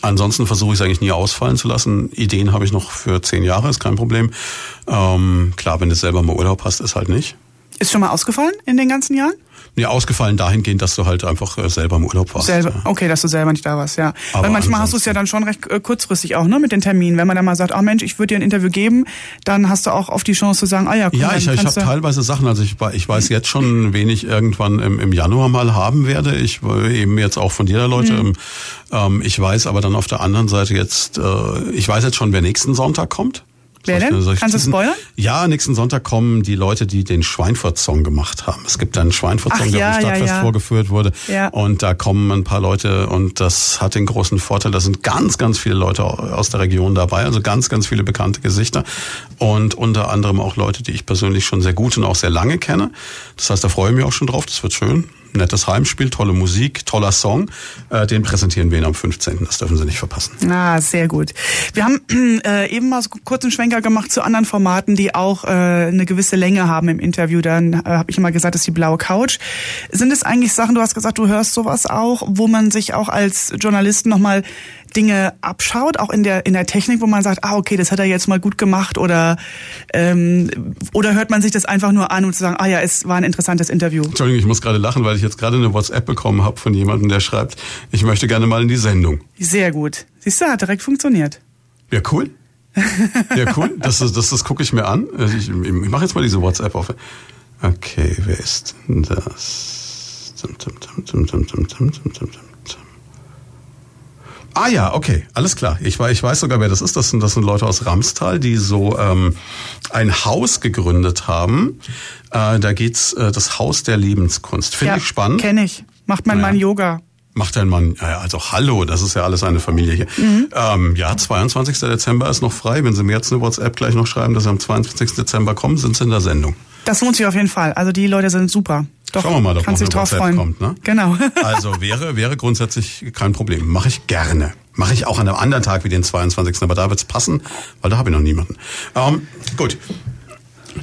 Ansonsten versuche ich es eigentlich nie ausfallen zu lassen. Ideen habe ich noch für zehn Jahre, ist kein Problem. Ähm, klar, wenn du selber mal Urlaub hast, ist halt nicht. Ist schon mal ausgefallen in den ganzen Jahren? Nee, ausgefallen dahingehend, dass du halt einfach äh, selber im Urlaub warst. Selber, okay, dass du selber nicht da warst, ja. Aber Weil manchmal hast du es ja dann schon recht äh, kurzfristig auch, ne, mit den Terminen. Wenn man dann mal sagt, ah oh Mensch, ich würde dir ein Interview geben, dann hast du auch oft die Chance zu sagen, ah ja, komm, Ja, ich, ich habe teilweise Sachen, also ich, ich weiß jetzt schon, wen ich irgendwann im, im Januar mal haben werde. Ich eben jetzt auch von dir da Leute. Mhm. Ähm, ich weiß aber dann auf der anderen Seite jetzt, äh, ich weiß jetzt schon, wer nächsten Sonntag kommt. Wer denn? Kannst du spoilern? Ja, nächsten Sonntag kommen die Leute, die den Schweinfurt-Song gemacht haben. Es gibt einen Schweinfurt-Song, der ja, im Stadtfest ja, ja. vorgeführt wurde. Ja. Und da kommen ein paar Leute und das hat den großen Vorteil, da sind ganz, ganz viele Leute aus der Region dabei, also ganz, ganz viele bekannte Gesichter und unter anderem auch Leute, die ich persönlich schon sehr gut und auch sehr lange kenne. Das heißt, da freue ich mich auch schon drauf, das wird schön nettes Heimspiel, tolle Musik, toller Song. Äh, den präsentieren wir Ihnen am 15. Das dürfen Sie nicht verpassen. Ah, sehr gut. Wir haben äh, eben mal so kurz einen Schwenker gemacht zu anderen Formaten, die auch äh, eine gewisse Länge haben im Interview. Dann äh, habe ich immer gesagt, das ist die blaue Couch. Sind es eigentlich Sachen, du hast gesagt, du hörst sowas auch, wo man sich auch als Journalist nochmal Dinge abschaut, auch in der in der Technik, wo man sagt, ah okay, das hat er jetzt mal gut gemacht oder ähm, oder hört man sich das einfach nur an und zu sagen, ah ja, es war ein interessantes Interview. Entschuldigung, ich muss gerade lachen, weil ich jetzt gerade eine WhatsApp bekommen habe von jemandem, der schreibt, ich möchte gerne mal in die Sendung. Sehr gut. Siehst du, hat direkt funktioniert. Ja, cool. Ja, cool. Das, das, das, gucke ich mir an. Ich, ich mache jetzt mal diese WhatsApp auf. Okay, wer ist denn das? Ah ja, okay, alles klar. Ich, weiß, ich weiß sogar, wer das ist. Das sind, das sind Leute aus Ramstal, die so ähm, ein Haus gegründet haben. Äh, da geht's äh, das Haus der Lebenskunst. Finde ja, ich spannend. Kenne ich. Macht mein ja. Mann Yoga. Macht dein Mann, ja, also hallo, das ist ja alles eine Familie hier. Mhm. Ähm, ja, 22. Dezember ist noch frei. Wenn Sie mir jetzt eine WhatsApp gleich noch schreiben, dass Sie am 22. Dezember kommen, sind Sie in der Sendung. Das lohnt sich auf jeden Fall. Also die Leute sind super. Doch, Schauen wir mal, ob noch eine WhatsApp freuen. kommt. Ne? Genau. also wäre, wäre grundsätzlich kein Problem. Mache ich gerne. Mache ich auch an einem anderen Tag wie den 22. Aber da wird's passen, weil da habe ich noch niemanden. Ähm, gut.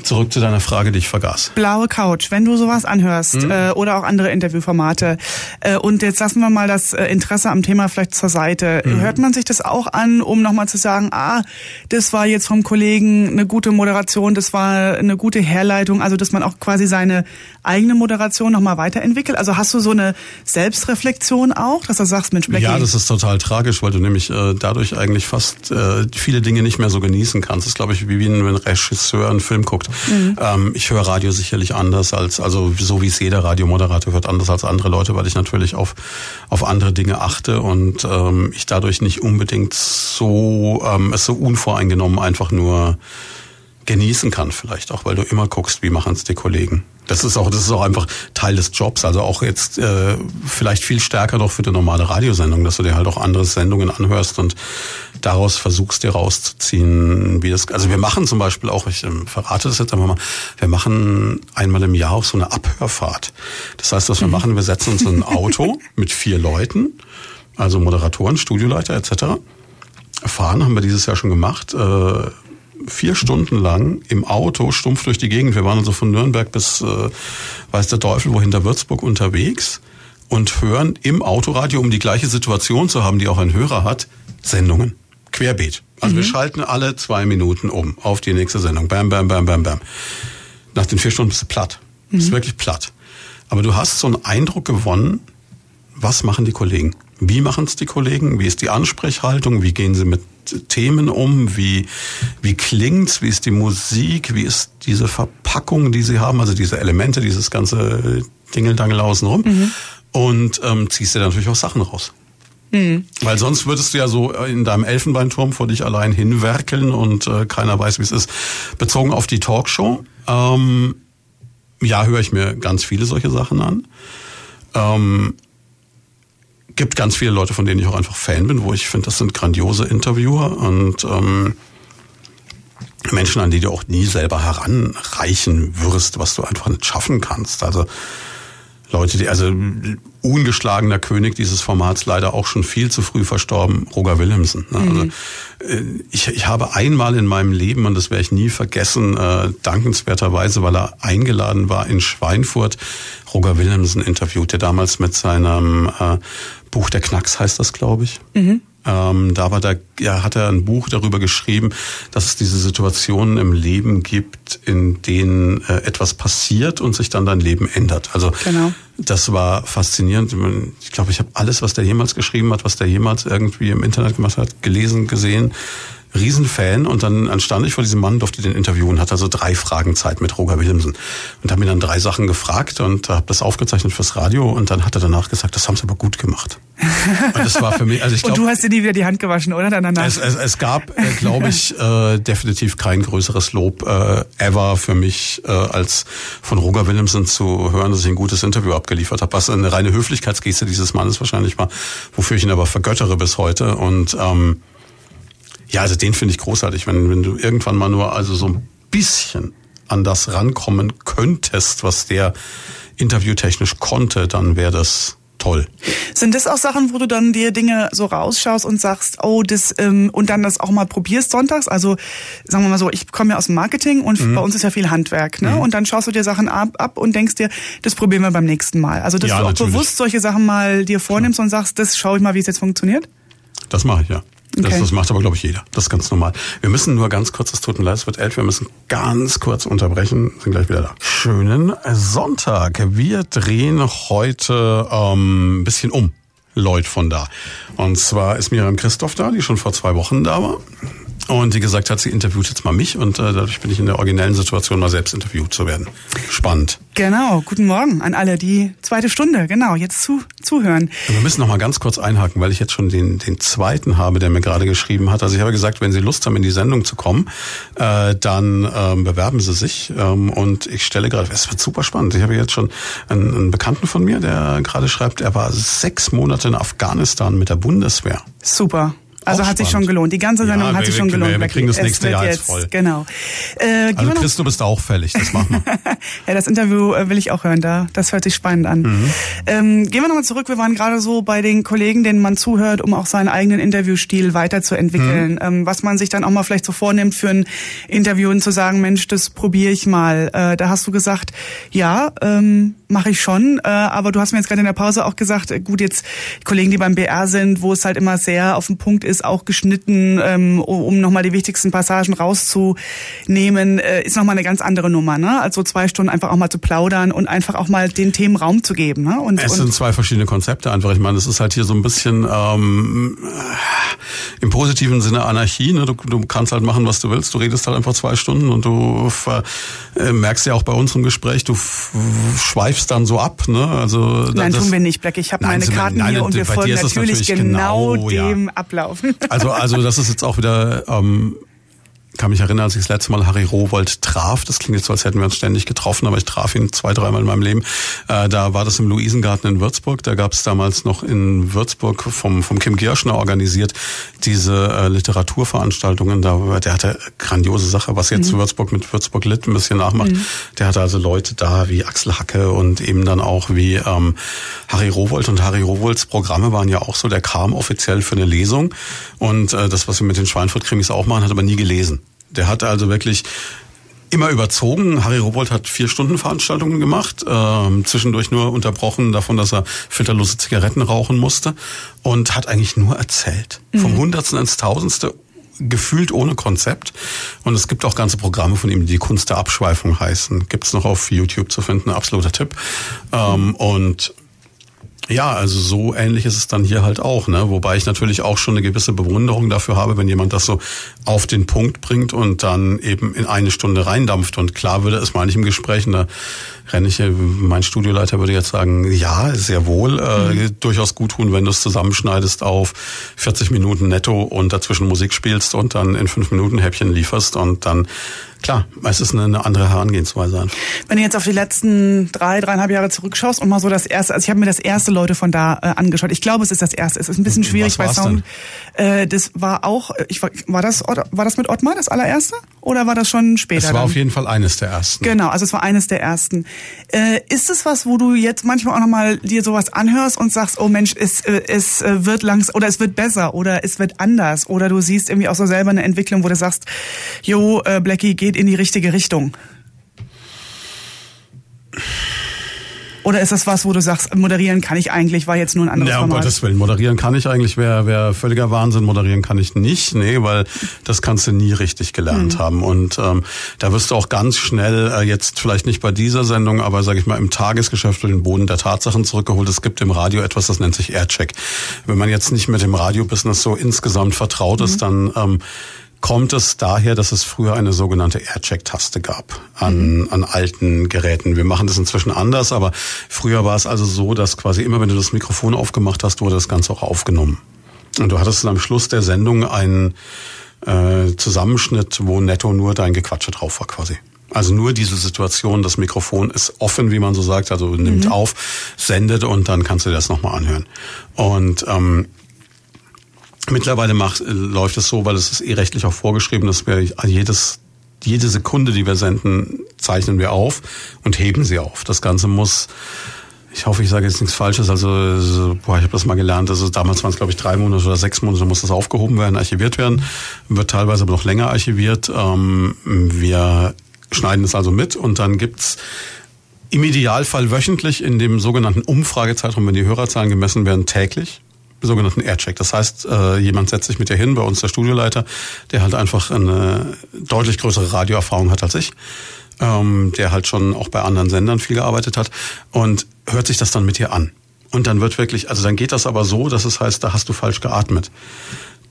Zurück zu deiner Frage, die ich vergaß. Blaue Couch, wenn du sowas anhörst mhm. äh, oder auch andere Interviewformate äh, und jetzt lassen wir mal das äh, Interesse am Thema vielleicht zur Seite. Mhm. Hört man sich das auch an, um nochmal zu sagen, ah, das war jetzt vom Kollegen eine gute Moderation, das war eine gute Herleitung, also dass man auch quasi seine eigene Moderation nochmal weiterentwickelt? Also hast du so eine Selbstreflexion auch, dass du sagst, Mensch, Blackie? Ja, das ist total tragisch, weil du nämlich äh, dadurch eigentlich fast äh, viele Dinge nicht mehr so genießen kannst. Das ist, glaube ich, wie wenn ein Regisseur einen Film guckt. Mhm. Ähm, ich höre Radio sicherlich anders als, also so wie es jeder Radiomoderator hört, anders als andere Leute, weil ich natürlich auf, auf andere Dinge achte und ähm, ich dadurch nicht unbedingt so, ähm, es so unvoreingenommen einfach nur genießen kann vielleicht auch, weil du immer guckst, wie machen es die Kollegen. Das ist auch, das ist auch einfach Teil des Jobs. Also auch jetzt äh, vielleicht viel stärker doch für die normale Radiosendung, dass du dir halt auch andere Sendungen anhörst und daraus versuchst dir rauszuziehen, wie das. Also wir machen zum Beispiel auch, ich ähm, verrate das jetzt einfach mal, wir machen einmal im Jahr auch so eine Abhörfahrt. Das heißt, was wir mhm. machen, wir setzen uns in ein Auto mit vier Leuten, also Moderatoren, Studioleiter etc. Fahren haben wir dieses Jahr schon gemacht. Äh, vier Stunden lang im Auto stumpf durch die Gegend. Wir waren also von Nürnberg bis äh, weiß der Teufel wo hinter Würzburg unterwegs und hören im Autoradio, um die gleiche Situation zu haben, die auch ein Hörer hat, Sendungen. Querbeet. Also mhm. wir schalten alle zwei Minuten um auf die nächste Sendung. Bam, bam, bam, bam, bam. Nach den vier Stunden bist du platt. Mhm. Bist wirklich platt. Aber du hast so einen Eindruck gewonnen, was machen die Kollegen? Wie machen es die Kollegen? Wie ist die Ansprechhaltung? Wie gehen sie mit Themen um? Wie, wie klingt's? Wie ist die Musik? Wie ist diese Verpackung, die sie haben? Also diese Elemente, dieses ganze Dingeldangel außenrum. Mhm. Und ähm, ziehst dir dann natürlich auch Sachen raus. Mhm. Weil sonst würdest du ja so in deinem Elfenbeinturm vor dich allein hinwerkeln und äh, keiner weiß, wie es ist. Bezogen auf die Talkshow, ähm, ja, höre ich mir ganz viele solche Sachen an. Ähm, gibt ganz viele Leute, von denen ich auch einfach Fan bin, wo ich finde, das sind grandiose Interviewer und ähm, Menschen, an die du auch nie selber heranreichen wirst, was du einfach nicht schaffen kannst. Also Leute, die, also ungeschlagener König dieses Formats leider auch schon viel zu früh verstorben, Roger Willemsen. Ne? Also, mhm. Also, ich, ich habe einmal in meinem Leben, und das werde ich nie vergessen, äh, dankenswerterweise, weil er eingeladen war in Schweinfurt, Roger Willemsen interviewt, der damals mit seinem äh, Buch Der Knacks heißt das, glaube ich. Mhm. Ähm, da war da, ja, hat er ein Buch darüber geschrieben, dass es diese Situationen im Leben gibt, in denen äh, etwas passiert und sich dann dein Leben ändert. Also genau. das war faszinierend. Ich glaube, ich habe alles, was der jemals geschrieben hat, was der jemals irgendwie im Internet gemacht hat, gelesen, gesehen. Riesenfan und dann, dann stand ich vor diesem Mann, durfte den interviewen, hatte also drei Fragen Zeit mit Roger Willemsen und habe mir dann drei Sachen gefragt und habe das aufgezeichnet fürs Radio und dann hat er danach gesagt, das haben sie aber gut gemacht. Und das war für mich, also ich glaub, Und du hast dir nie wieder die Hand gewaschen, oder? Danach? Es, es, es gab, äh, glaube ich, äh, definitiv kein größeres Lob äh, ever für mich, äh, als von Roger Willemsen zu hören, dass ich ein gutes Interview abgeliefert habe. Was eine reine Höflichkeitsgeste dieses Mannes wahrscheinlich war, wofür ich ihn aber vergöttere bis heute. Und ähm, ja, also den finde ich großartig, wenn, wenn du irgendwann mal nur also so ein bisschen an das rankommen könntest, was der interviewtechnisch konnte, dann wäre das toll. Sind das auch Sachen, wo du dann dir Dinge so rausschaust und sagst, oh, das ähm, und dann das auch mal probierst sonntags? Also sagen wir mal so, ich komme ja aus dem Marketing und mhm. bei uns ist ja viel Handwerk, ne? Mhm. Und dann schaust du dir Sachen ab, ab und denkst dir, das probieren wir beim nächsten Mal. Also dass ja, du auch natürlich. bewusst solche Sachen mal dir vornimmst ja. und sagst, das schaue ich mal, wie es jetzt funktioniert. Das mache ich ja. Okay. Das, das macht aber, glaube ich, jeder. Das ist ganz normal. Wir müssen nur ganz kurz, es tut mir leid, es wird elf, wir müssen ganz kurz unterbrechen, sind gleich wieder da. Schönen Sonntag. Wir drehen heute ähm, ein bisschen um. Leute von da. Und zwar ist Miriam Christoph da, die schon vor zwei Wochen da war. Und die gesagt hat, sie interviewt jetzt mal mich und äh, dadurch bin ich in der originellen Situation, mal selbst interviewt zu werden. Spannend. Genau, guten Morgen an alle, die zweite Stunde, genau, jetzt zu, zuhören. Wir müssen noch mal ganz kurz einhaken, weil ich jetzt schon den, den zweiten habe, der mir gerade geschrieben hat. Also ich habe gesagt, wenn Sie Lust haben, in die Sendung zu kommen, äh, dann ähm, bewerben Sie sich. Ähm, und ich stelle gerade, es wird super spannend. Ich habe jetzt schon einen, einen Bekannten von mir, der gerade schreibt, er war sechs Monate in Afghanistan mit der Bundeswehr. Super. Also hat sich schon gelohnt. Die ganze Sendung Ja, hat sich schon wir- gelohnt. wir kriegen das nächste Jahr jetzt voll. Genau. Äh, Also Chris, du bist auch fällig, das machen wir. ja, das Interview äh, will ich auch hören. Da, das hört sich spannend an. Mhm. Ähm, gehen wir nochmal zurück. Wir waren gerade so bei den Kollegen, denen man zuhört, um auch seinen eigenen Interviewstil weiterzuentwickeln. Mhm. Ähm, was man sich dann auch mal vielleicht so vornimmt für ein Interview und zu sagen, Mensch, das probiere ich mal. Äh, da hast du gesagt, ja, ähm, mache ich schon. Äh, aber du hast mir jetzt gerade in der Pause auch gesagt, äh, gut, jetzt Kollegen, die beim BR sind, wo es halt immer sehr auf den Punkt ist, auch geschnitten, ähm, um, nochmal die wichtigsten Passagen rauszunehmen, äh, ist nochmal eine ganz andere Nummer. Ne? Also zwei Stunden einfach auch mal zu plaudern und einfach auch mal den Themen Raum zu geben. Ne? Und, Es und sind zwei verschiedene Konzepte einfach. Ich meine, es ist halt hier so ein bisschen ähm, äh, im positiven Sinne Anarchie. Ne? Du, du kannst halt machen, was du willst. Du redest halt einfach zwei Stunden und du äh, merkst ja auch bei unserem Gespräch, du schweifst dann so ab. Ne? Also Nein, das, tun wir nicht, Black. Ich habe meine Karten nein, hier und wir folgen ist natürlich natürlich genau, genau, ja. dem Ablauf. Also, also das ist jetzt auch wieder, ähm, kann mich erinnern, als ich das letzte Mal Harry Rowold traf. Das klingt jetzt so, als hätten wir uns ständig getroffen, aber ich traf ihn zwei, dreimal in meinem Leben. Äh, da war das im Luisengarten in Würzburg. Da gab es damals noch in Würzburg vom, vom Kim Gierschner organisiert diese äh, Literaturveranstaltungen. Da, der hatte grandiose Sache, was jetzt Würzburg mit Würzburg Lit ein bisschen nachmacht. Der hatte also Leute da wie Axel Hacke und eben dann auch wie ähm, Harry Rowold. Und Harry Rowolds Programme waren ja auch so, der kam offiziell für eine Lesung. Und äh, das, was wir mit den Schweinfurt-Krimis auch machen, hat aber nie gelesen. Der hat also wirklich immer überzogen. Harry Rowold hat vier Stunden Veranstaltungen gemacht, ähm, zwischendurch nur unterbrochen davon, dass er filterlose Zigaretten rauchen musste und hat eigentlich nur erzählt. Vom Hundertsten ins Tausendste gefühlt ohne Konzept. Und es gibt auch ganze Programme von ihm, die die Kunst der Abschweifung heißen. Gibt's noch auf YouTube zu finden, absoluter Tipp. Ähm, und ja, also so ähnlich ist es dann hier halt auch, ne? Wobei ich natürlich auch schon eine gewisse Bewunderung dafür habe, wenn jemand das so auf den Punkt bringt und dann eben in eine Stunde reindampft. Und klar würde es mal nicht im Gespräch, und da renne ich, mein Studioleiter würde jetzt sagen, ja, sehr wohl, äh, durchaus gut tun, wenn du es zusammenschneidest auf 40 Minuten netto und dazwischen Musik spielst und dann in fünf Minuten Häppchen lieferst und dann, klar, es ist eine, andere Herangehensweise einfach. Wenn du jetzt auf die letzten drei, dreieinhalb Jahre zurückschaust und mal so das erste, also ich habe mir das erste Leute von da äh, angeschaut. Ich glaube, es ist das erste. Es ist ein bisschen schwierig Was bei Sound. Äh, das war auch, ich war, war das war das mit Ottmar das allererste oder war das schon später? Es war dann? auf jeden Fall eines der ersten. Genau, also es war eines der ersten. Äh, ist es was, wo du jetzt manchmal auch nochmal dir sowas anhörst und sagst, oh Mensch, es, äh, es äh, wird langs oder es wird besser oder es wird anders oder du siehst irgendwie auch so selber eine Entwicklung, wo du sagst, jo, äh, Blackie geht in die richtige Richtung? Oder ist das was, wo du sagst, moderieren kann ich eigentlich, war jetzt nur ein anderes Ja, um Format? Gottes Willen. Moderieren kann ich eigentlich, wäre wär völliger Wahnsinn. Moderieren kann ich nicht. Nee, weil das kannst du nie richtig gelernt haben. Und ähm, da wirst du auch ganz schnell, äh, jetzt vielleicht nicht bei dieser Sendung, aber sage ich mal, im Tagesgeschäft den Boden der Tatsachen zurückgeholt. Es gibt im Radio etwas, das nennt sich Aircheck. Wenn man jetzt nicht mit dem Radiobusiness so insgesamt vertraut ist, dann... Ähm, kommt es daher, dass es früher eine sogenannte Aircheck-Taste gab an, an alten Geräten. Wir machen das inzwischen anders, aber früher war es also so, dass quasi immer, wenn du das Mikrofon aufgemacht hast, wurde das Ganze auch aufgenommen. Und du hattest dann am Schluss der Sendung einen äh, Zusammenschnitt, wo netto nur dein Gequatsche drauf war quasi. Also nur diese Situation, das Mikrofon ist offen, wie man so sagt, also nimmt auf, sendet und dann kannst du das nochmal anhören. Und ähm, Mittlerweile macht, äh, läuft es so, weil es ist eh rechtlich auch vorgeschrieben, dass wir jedes, jede Sekunde, die wir senden, zeichnen wir auf und heben sie auf. Das Ganze muss, ich hoffe, ich sage jetzt nichts Falsches, also, so, boah, ich habe das mal gelernt, also damals waren es, glaube ich, drei Monate oder sechs Monate, muss das aufgehoben werden, archiviert werden, wird teilweise aber noch länger archiviert. Ähm, wir schneiden es also mit und dann gibt's im Idealfall wöchentlich in dem sogenannten Umfragezeitraum, wenn die Hörerzahlen gemessen werden, täglich sogenannten Aircheck. Das heißt, äh, jemand setzt sich mit dir hin, bei uns der Studioleiter, der halt einfach eine deutlich größere Radioerfahrung hat als ich, ähm, der halt schon auch bei anderen Sendern viel gearbeitet hat und hört sich das dann mit dir an. Und dann wird wirklich, also dann geht das aber so, dass es heißt, da hast du falsch geatmet.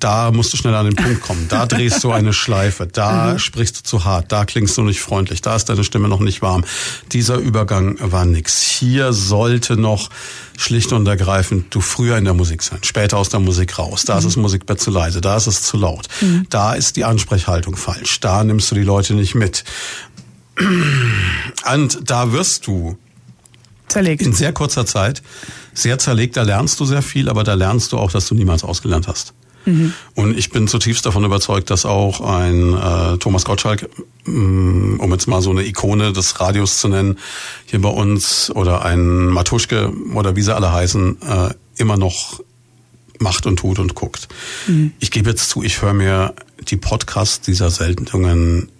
Da musst du schnell an den Punkt kommen. Da drehst du eine Schleife. Da mhm. sprichst du zu hart. Da klingst du nicht freundlich. Da ist deine Stimme noch nicht warm. Dieser Übergang war nix. Hier sollte noch schlicht und ergreifend du früher in der Musik sein, später aus der Musik raus. Da mhm. ist das Musikbett zu leise, da ist es zu laut. Mhm. Da ist die Ansprechhaltung falsch. Da nimmst du die Leute nicht mit. Und da wirst du zerlegt. In sehr kurzer Zeit sehr zerlegt. Da lernst du sehr viel, aber da lernst du auch, dass du niemals ausgelernt hast. Mhm. Und ich bin zutiefst davon überzeugt, dass auch ein äh, Thomas Gottschalk, mm, um jetzt mal so eine Ikone des Radios zu nennen, hier bei uns oder ein Matuschke oder wie sie alle heißen, äh, immer noch macht und tut und guckt. Mhm. Ich gebe jetzt zu, ich höre mir die Podcasts dieser Sendungen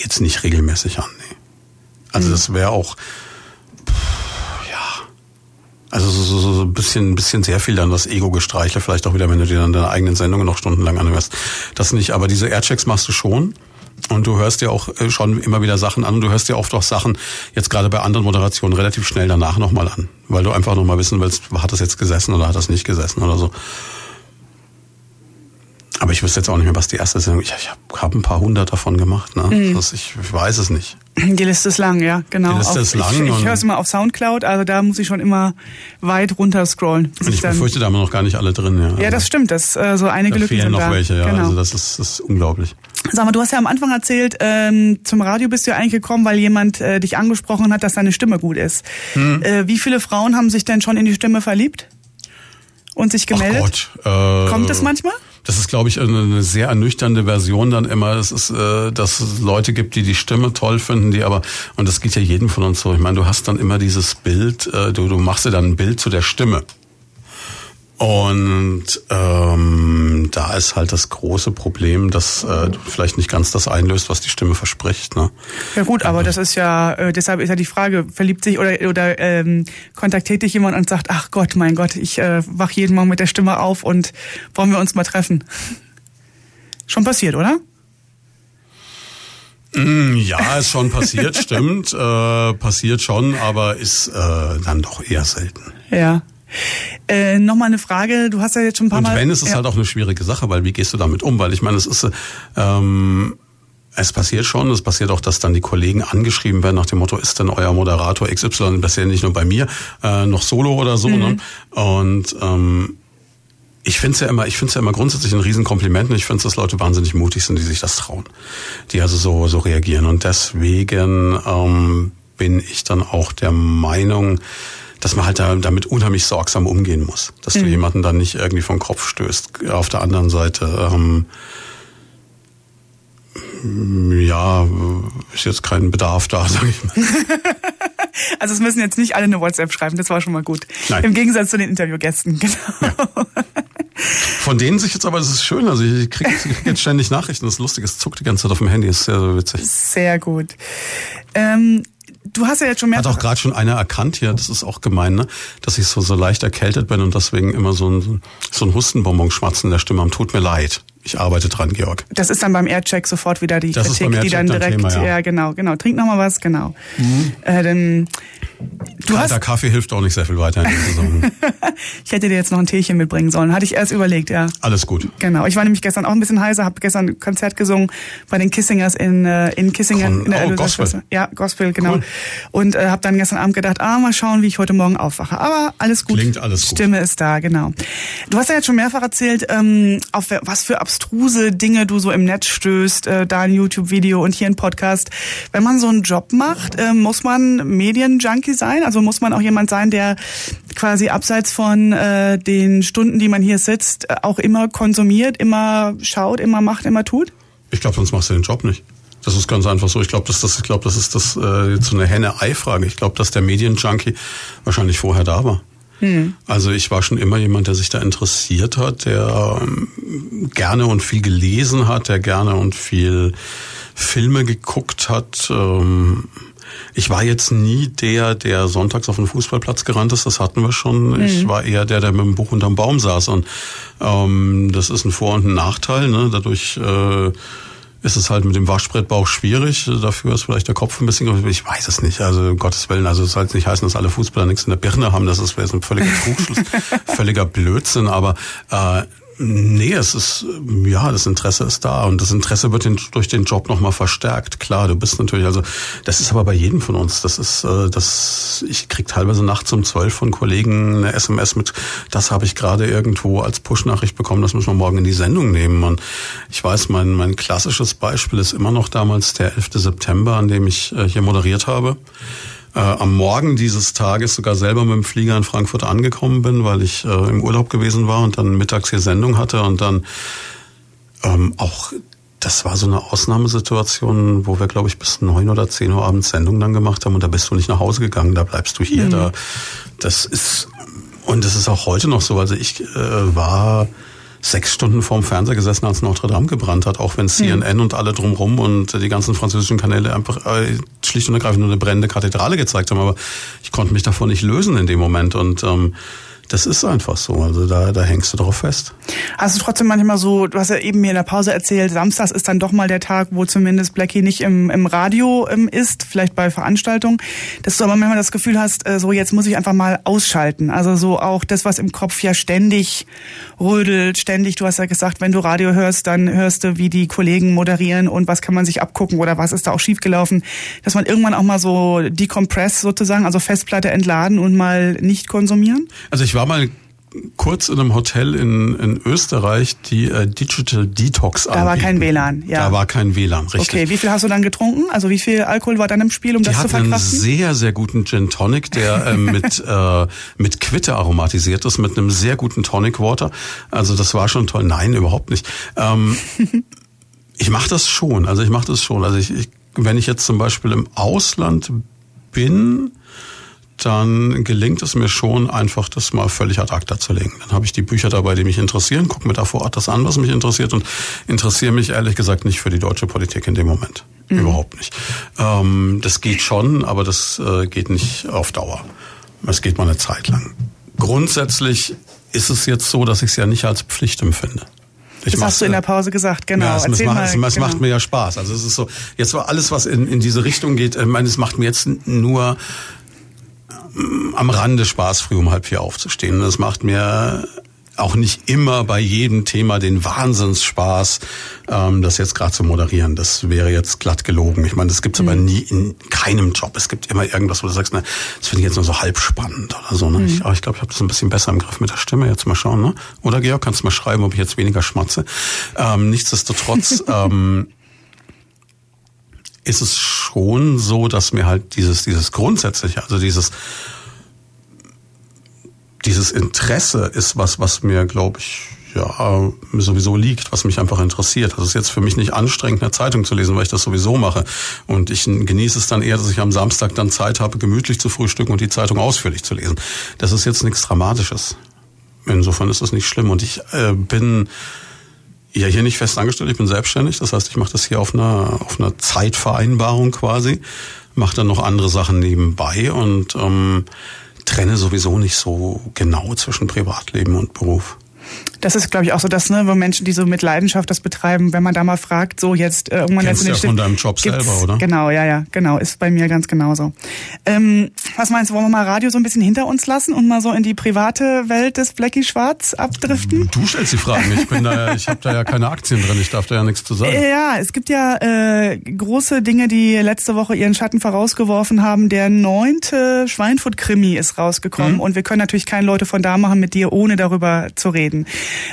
jetzt nicht regelmäßig an. Nee. Also mhm. das wäre auch also so, so, so ein bisschen, bisschen sehr viel dann das Ego-Gestreichle, vielleicht auch wieder, wenn du dir dann deine eigenen Sendungen noch stundenlang anhörst. Das nicht, aber diese Airchecks machst du schon. Und du hörst dir auch äh, schon immer wieder Sachen an und du hörst dir oft auch Sachen, jetzt gerade bei anderen Moderationen, relativ schnell danach nochmal an. Weil du einfach nochmal wissen willst, hat das jetzt gesessen oder hat das nicht gesessen oder so. Aber ich wüsste jetzt auch nicht mehr, was die erste Sendung. Ich, ich habe hab ein paar hundert davon gemacht. Ne? Mhm. Das, ich, ich weiß es nicht. Die Liste ist lang, ja, genau. Die Liste auf, ist lang. Ich, ich höre es immer auf Soundcloud, also da muss ich schon immer weit runter scrollen. Und ich, befürchte, da haben wir noch gar nicht alle drin. Ja, ja also, das stimmt. Das äh, so einige da Lücken fehlen sind noch da. welche, ja. Genau. Also das ist, das ist unglaublich. Sag mal, du hast ja am Anfang erzählt, ähm, zum Radio bist du ja eigentlich gekommen, weil jemand äh, dich angesprochen hat, dass deine Stimme gut ist. Hm. Äh, wie viele Frauen haben sich denn schon in die Stimme verliebt und sich gemeldet? Ach Gott. Äh, Kommt das manchmal? Das ist, glaube ich, eine sehr ernüchternde Version dann immer. Es ist, äh, dass es Leute gibt, die die Stimme toll finden, die aber, und das geht ja jedem von uns so. Ich meine, du hast dann immer dieses Bild, äh, du, du machst dir dann ein Bild zu der Stimme. Und ähm, da ist halt das große Problem, dass äh, du vielleicht nicht ganz das einlöst, was die Stimme verspricht. Ne? Ja gut, aber das ist ja, äh, deshalb ist ja die Frage, verliebt sich oder, oder ähm, kontaktiert dich jemand und sagt, ach Gott, mein Gott, ich äh, wach jeden Morgen mit der Stimme auf und wollen wir uns mal treffen? Schon passiert, oder? Mm, ja, ist schon passiert, stimmt. Äh, passiert schon, aber ist äh, dann doch eher selten. Ja. Äh, Nochmal eine Frage, du hast ja jetzt schon ein paar Und Mal... wenn, ist es ja. halt auch eine schwierige Sache, weil wie gehst du damit um? Weil ich meine, es ist... Ähm, es passiert schon, es passiert auch, dass dann die Kollegen angeschrieben werden nach dem Motto, ist denn euer Moderator XY, das ist ja nicht nur bei mir, äh, noch Solo oder so. Ne? Mhm. Ne? Und ähm, ich finde es ja immer, ich finde ja immer grundsätzlich ein Riesenkompliment und ich finde dass Leute wahnsinnig mutig sind, die sich das trauen, die also so so reagieren und deswegen ähm, bin ich dann auch der Meinung, dass man halt da, damit unheimlich sorgsam umgehen muss. Dass mhm. du jemanden dann nicht irgendwie vom Kopf stößt. Auf der anderen Seite, ähm, ja, ist jetzt kein Bedarf da, sag ich mal. also es müssen jetzt nicht alle eine WhatsApp schreiben, das war schon mal gut. Nein. Im Gegensatz zu den Interviewgästen, genau. Ja. Von denen sich jetzt aber, das ist schön, also ich kriege krieg jetzt ständig Nachrichten, das ist lustig, es zuckt die ganze Zeit auf dem Handy, das ist sehr witzig. Sehr gut. Ähm, du hast ja jetzt schon mehr. Hat auch gerade schon einer erkannt hier, das ist auch gemein, ne? dass ich so, so leicht erkältet bin und deswegen immer so ein, so ein Hustenbonbon schmatzen in der Stimme am tut mir leid. Ich arbeite dran, Georg. Das ist dann beim Aircheck sofort wieder die das Kritik, die dann direkt, Thema, ja. ja. genau, genau. Trink noch mal was, genau. Mhm. Äh, dann, du Kalter hast Kaffee hilft auch nicht sehr viel weiter in der Saison. ich hätte dir jetzt noch ein Teechen mitbringen sollen. Hatte ich erst überlegt, ja. Alles gut. Genau. Ich war nämlich gestern auch ein bisschen heiser, habe gestern ein Konzert gesungen bei den Kissingers in äh, in Kissingen Con in der oh, Gospel. Ja, Gospel, genau. Cool. Und äh, habe dann gestern Abend gedacht, ah, mal schauen, wie ich heute Morgen aufwache. Aber alles gut. Klingt alles gut. Stimme ist da, genau. Du hast ja jetzt schon mehrfach erzählt, ähm, auf was für abstruse Dinge Dinge du so im Netz stößt, äh, da ein YouTube-Video und hier ein Podcast. Wenn man so einen Job macht, äh, muss man Medienjunkie sein? Also muss man auch jemand sein, der quasi abseits von äh, den Stunden, die man hier sitzt, äh, auch immer konsumiert, immer schaut, immer macht, immer tut? Ich glaube, sonst machst du den Job nicht. Das ist ganz einfach so. Ich glaube, das, das, ich glaube, das ist das äh, so eine Henne-Ei-Frage. Ich glaube, dass der Medienjunkie wahrscheinlich vorher da war. Hm. Also ich war schon immer jemand, der sich da interessiert hat, der ähm, gerne und viel gelesen hat, der gerne und viel Filme geguckt hat. Ähm, ich war jetzt nie der, der sonntags auf den Fußballplatz gerannt ist, das hatten wir schon. Mhm. Ich war eher der, der mit dem Buch unterm Baum saß. Und ähm, das ist ein Vor- und ein Nachteil. Ne? Dadurch äh, ist es halt mit dem Waschbrettbauch schwierig. Dafür ist vielleicht der Kopf ein bisschen, ich weiß es nicht. Also um Gottes Willen, also es soll jetzt nicht heißen, dass alle Fußballer nichts in der Birne haben. Das ist ein völliger Trugschluss, völliger Blödsinn. Aber äh, Nee, es ist, ja, das Interesse ist da und das Interesse wird durch den Job nochmal verstärkt. Klar, du bist natürlich, also, das ist aber bei jedem von uns. Das ist, äh, das, ich krieg teilweise nachts um zwölf von Kollegen eine SMS mit, das habe ich gerade irgendwo als Push-Nachricht bekommen, das müssen wir morgen in die Sendung nehmen. Und ich weiß, mein, mein klassisches Beispiel ist immer noch damals der 11. September, an dem ich äh, hier moderiert habe äh, am Morgen dieses Tages sogar selber mit dem Flieger in Frankfurt angekommen bin, weil ich äh, im Urlaub gewesen war und dann mittags hier Sendung hatte und dann ähm, auch das war so eine Ausnahmesituation, wo wir, glaube ich, bis neun oder zehn Uhr abends Sendung dann gemacht haben und da bist du nicht nach Hause gegangen, da bleibst du hier. Mhm. Da, das ist und das ist auch heute noch so. Also ich äh, war sechs Stunden vorm Fernseher gesessen, als Notre Dame gebrannt hat, auch wenn CNN mhm. und alle drumrum und die ganzen französischen Kanäle einfach äh, schlicht und ergreifend nur eine brennende Kathedrale gezeigt haben. Aber ich konnte mich davon nicht lösen in dem Moment und ähm, das ist einfach so. Also da, da hängst du drauf fest. Hast du trotzdem manchmal so, du hast ja eben mir in der Pause erzählt, Samstags ist dann doch mal der Tag, wo zumindest Blackie nicht im, im Radio ähm, ist, vielleicht bei Veranstaltungen, dass du aber manchmal das Gefühl hast, äh, so jetzt muss ich einfach mal ausschalten. Also so auch das, was im Kopf ja ständig rödelt, ständig, du hast ja gesagt, wenn du Radio hörst, dann hörst du, wie die Kollegen moderieren und was kann man sich abgucken oder was ist da auch schiefgelaufen, dass man irgendwann auch mal so decompress sozusagen, also Festplatte entladen und mal nicht konsumieren? Also ich war mal kurz in einem Hotel in, in Österreich, die äh, Digital Detox Da anbieten. war kein WLAN, ja. Da war kein WLAN, richtig. Okay, wie viel hast du dann getrunken? Also wie viel Alkohol war dann im Spiel, um die das zu verkraften? Die hatten einen sehr, sehr guten Gin Tonic, der äh, mit, äh, mit Quitte aromatisiert ist, mit einem sehr guten Tonic Water. Also das war schon toll. Nein, überhaupt nicht. Ähm, ich mache das schon, also ich mache das schon. Also ich, ich, wenn ich jetzt zum Beispiel im Ausland bin, dann gelingt es mir schon, einfach das mal völlig ad acta zu legen. Dann habe ich die Bücher dabei, die mich interessieren, gucke mir da vor Ort das an, was mich interessiert und interessiere mich ehrlich gesagt nicht für die deutsche Politik in dem Moment. Mhm. Überhaupt nicht. Ähm, das geht schon, aber das äh, geht nicht auf Dauer. Es geht mal eine Zeit lang. Grundsätzlich ist es jetzt so, dass ich es ja nicht als Pflicht empfinde. Ich das hast du in der Pause gesagt, genau. Ja, es, Erzähl macht, mal, es, genau. macht mir ja Spaß. Also es ist so, jetzt war alles, was in, in diese Richtung geht, ich meine, es macht mir jetzt nur am Rande Spaß, früh um halb vier aufzustehen. Das macht mir auch nicht immer bei jedem Thema den Wahnsinnsspaß, ähm, das jetzt gerade zu moderieren. Das wäre jetzt glatt gelogen. Ich meine, das gibt's mhm. aber nie in keinem Job. Es gibt immer irgendwas, wo du sagst, ne, das finde ich jetzt nur so halb spannend oder so. Ne? Mhm. Ich, aber ich glaube, ich habe das ein bisschen besser im Griff mit der Stimme. Jetzt mal schauen. Ne? Oder Georg, kannst du mal schreiben, ob ich jetzt weniger schmatze. Ähm, nichtsdestotrotz ähm, ist es schon so, dass mir halt dieses, dieses grundsätzliche, also dieses, dieses Interesse ist was, was mir, glaube ich, ja, sowieso liegt, was mich einfach interessiert. Das ist jetzt für mich nicht anstrengend, eine Zeitung zu lesen, weil ich das sowieso mache. Und ich genieße es dann eher, dass ich am Samstag dann Zeit habe, gemütlich zu frühstücken und die Zeitung ausführlich zu lesen. Das ist jetzt nichts Dramatisches. Insofern ist das nicht schlimm. Und ich äh, bin ja hier nicht fest angestellt, ich bin selbstständig. Das heißt, ich mache das hier auf einer, auf einer Zeitvereinbarung quasi, mache dann noch andere Sachen nebenbei und ähm, trenne sowieso nicht so genau zwischen Privatleben und Beruf. Das ist, glaube ich, auch so das, ne, wo Menschen, die so mit Leidenschaft das betreiben, wenn man da mal fragt, so jetzt äh, irgendwann Kennst jetzt in den ja von deinem Job selber, oder? Genau, ja, ja, genau, ist bei mir ganz genauso. Ähm, was meinst du, wollen wir mal Radio so ein bisschen hinter uns lassen und mal so in die private Welt des Blackie Schwarz abdriften? Du stellst die Fragen, ich bin da, ich habe da ja keine Aktien drin, ich darf da ja nichts zu sagen. Ja, es gibt ja äh, große Dinge, die letzte Woche ihren Schatten vorausgeworfen haben. Der neunte Schweinfurt-Krimi ist rausgekommen mhm. und wir können natürlich keine Leute von da machen mit dir, ohne darüber zu reden.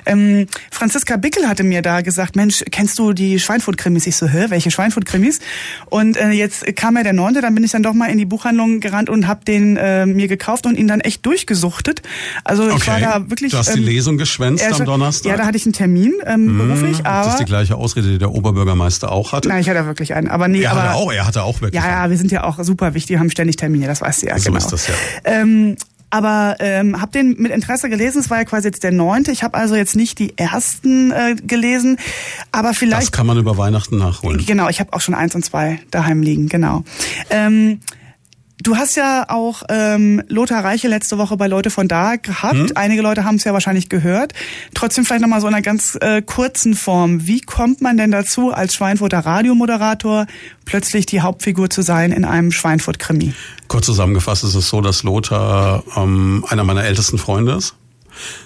Ähm, Franziska Bickel hatte mir da gesagt, Mensch, kennst du die Schweinfurt-Krimis? Ich so, hä, welche Schweinfurt-Krimis? Und äh, jetzt kam ja der neunte, dann bin ich dann doch mal in die Buchhandlung gerannt und habe den äh, mir gekauft und ihn dann echt durchgesuchtet. Also okay. ich war da wirklich... Du hast die ähm, Lesung geschwänzt am Donnerstag? Ja, da hatte ich einen Termin ähm, mmh, beruflich, aber... Das ist die gleiche Ausrede, die der Oberbürgermeister auch hatte? Nein, ich hatte wirklich einen, aber nee, er aber... Hatte auch, er hatte auch wirklich Ja, ja, wir sind ja auch super wichtig, haben ständig Termine, das weißt du ja, so genau. ist das ja. Ähm, aber ähm, habe den mit Interesse gelesen. Es war ja quasi jetzt der neunte. Ich habe also jetzt nicht die ersten äh, gelesen, aber vielleicht. Das kann man über Weihnachten nachholen. Genau, ich habe auch schon eins und zwei daheim liegen. Genau. Ähm, Du hast ja auch ähm, Lothar Reiche letzte Woche bei Leute von da gehabt. Hm? Einige Leute haben es ja wahrscheinlich gehört. Trotzdem vielleicht nochmal so in einer ganz äh, kurzen Form. Wie kommt man denn dazu, als Schweinfurter Radiomoderator plötzlich die Hauptfigur zu sein in einem Schweinfurt-Krimi? Kurz zusammengefasst ist es so, dass Lothar ähm, einer meiner ältesten Freunde ist.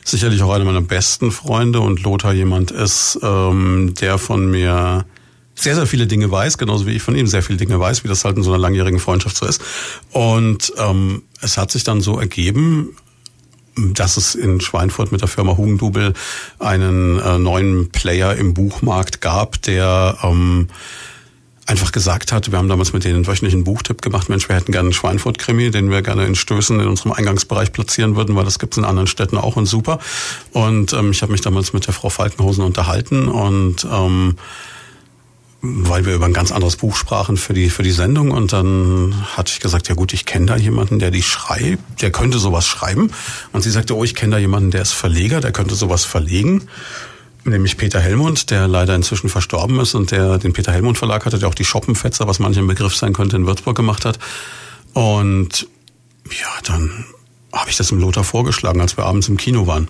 sicherlich auch einer meiner besten Freunde und Lothar jemand ist, ähm, der von mir sehr, sehr viele Dinge weiß, genauso wie ich von ihm sehr viele Dinge weiß, wie das halt in so einer langjährigen Freundschaft so ist. Und ähm, es hat sich dann so ergeben, dass es in Schweinfurt mit der Firma Hugendubel einen äh, neuen Player im Buchmarkt gab, der ähm, einfach gesagt hat, wir haben damals mit denen einen wöchentlichen Buchtipp gemacht, Mensch, wir hätten gerne einen Schweinfurt-Krimi, den wir gerne in Stößen in unserem Eingangsbereich platzieren würden, weil das gibt es in anderen Städten auch und super. Und ähm, ich habe mich damals mit der Frau Falkenhausen unterhalten und ähm, weil wir über ein ganz anderes Buch sprachen für die für die Sendung. Und dann hatte ich gesagt, ja gut, ich kenne da jemanden, der die schreibt, der könnte sowas schreiben. Und sie sagte, oh, ich kenne da jemanden, der ist Verleger, der könnte sowas verlegen, nämlich Peter Hellmund, der leider inzwischen verstorben ist und der den Peter Hellmund Verlag hatte, der auch die Schoppenfetzer, was manchen Begriff sein könnte, in Würzburg gemacht hat. Und ja, dann habe ich das dem Lothar vorgeschlagen, als wir abends im Kino waren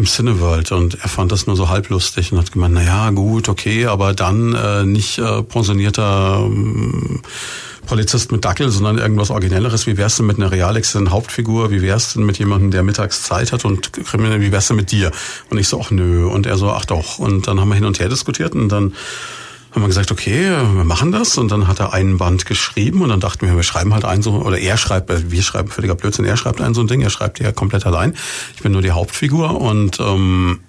im Cineworld und er fand das nur so halblustig und hat gemeint, na ja, gut, okay, aber dann äh, nicht äh, pensionierter ähm, Polizist mit Dackel, sondern irgendwas Originelleres. Wie wär's denn mit einer real existenten Hauptfigur? Wie wär's denn mit jemandem, der mittags Zeit hat und kriminell, wie wär's denn mit dir? Und ich so, ach nö. Und er so, ach doch. Und dann haben wir hin und her diskutiert und dann haben wir gesagt, okay, wir machen das. Und dann hat er einen Band geschrieben und dann dachten wir, wir schreiben halt einen so, oder er schreibt, wir schreiben völliger Blödsinn, er schreibt einen so ein Ding, er schreibt ja komplett allein. Ich bin nur die Hauptfigur und ähm,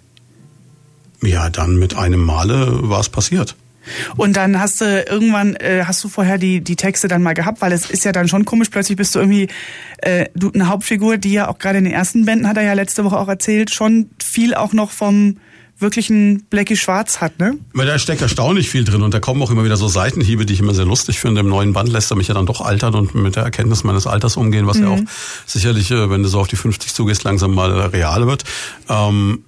ja, dann mit einem Male war es passiert. Und dann hast du irgendwann, äh, hast du vorher die, die Texte dann mal gehabt, weil es ist ja dann schon komisch, plötzlich bist du irgendwie äh, du eine Hauptfigur, die ja auch gerade in den ersten Bänden, hat er ja letzte Woche auch erzählt, schon viel auch noch vom wirklich ein Blackie Schwarz hat, ne? Weil da steckt erstaunlich viel drin und da kommen auch immer wieder so Seitenhiebe, die ich immer sehr lustig finde. Im neuen Band lässt er mich ja dann doch altern und mit der Erkenntnis meines Alters umgehen, was mhm. ja auch sicherlich, äh, wenn du so auf die 50 zugehst, langsam mal real wird. Ähm,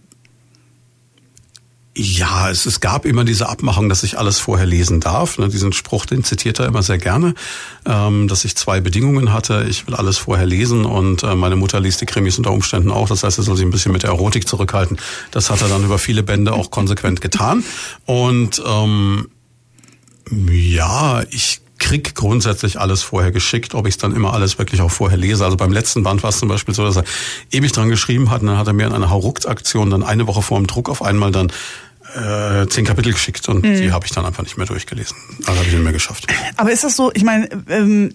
ja, es, es gab immer diese Abmachung, dass ich alles vorher lesen darf. Ne, diesen Spruch, den zitiert er immer sehr gerne, ähm, dass ich zwei Bedingungen hatte. Ich will alles vorher lesen und äh, meine Mutter liest die Krimis unter Umständen auch. Das heißt, er soll sich ein bisschen mit der Erotik zurückhalten. Das hat er dann über viele Bände auch konsequent getan. Und ähm, ja, ich krieg grundsätzlich alles vorher geschickt, ob ich es dann immer alles wirklich auch vorher lese. Also beim letzten Band war es zum Beispiel so, dass er ewig dran geschrieben hat und dann hat er mir in einer Hauruckt-Aktion dann eine Woche vor dem Druck auf einmal dann äh, zehn Kapitel geschickt und mhm. die habe ich dann einfach nicht mehr durchgelesen. Also habe ich nicht mehr geschafft. Aber ist das so, ich meine, ähm,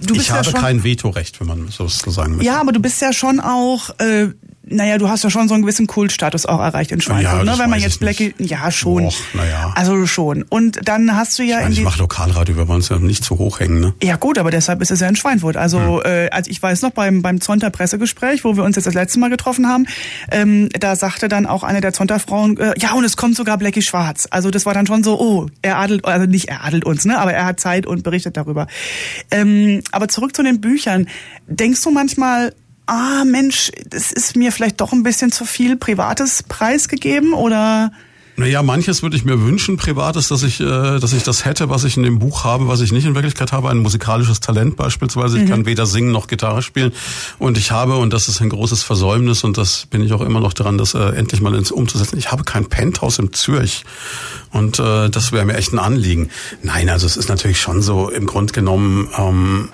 du bist ich ja habe schon, kein Vetorecht, wenn man so sagen möchte. Ja, aber du bist ja schon auch äh, naja, du hast ja schon so einen gewissen Kultstatus auch erreicht in Schweinfurt, ja, ne? Wenn man jetzt Blackie, ja schon. Och, naja. Also schon. Und dann hast du ja. Ich, meine, ich mache Lokalradio, wir wollen es ja nicht zu hoch hängen, ne? Ja gut, aber deshalb ist es ja in Schweinfurt. Also, hm. äh, also ich weiß noch beim beim Zonter Pressegespräch, wo wir uns jetzt das letzte Mal getroffen haben, ähm, da sagte dann auch eine der Zonter Frauen, äh, ja und es kommt sogar Blackie Schwarz. Also das war dann schon so, oh, er adelt, also nicht er adelt uns, ne? Aber er hat Zeit und berichtet darüber. Ähm, aber zurück zu den Büchern. Denkst du manchmal, ah Mensch, das ist mir vielleicht doch ein bisschen zu viel Privates preisgegeben oder? Naja, manches würde ich mir wünschen, Privates, dass ich, äh, dass ich das hätte, was ich in dem Buch habe, was ich nicht in Wirklichkeit habe, ein musikalisches Talent beispielsweise. Ich mhm. kann weder singen noch Gitarre spielen. Und ich habe, und das ist ein großes Versäumnis, und das bin ich auch immer noch dran, das äh, endlich mal ins umzusetzen, ich habe kein Penthouse in Zürich. Und äh, das wäre mir echt ein Anliegen. Nein, also es ist natürlich schon so, im Grunde genommen, ähm,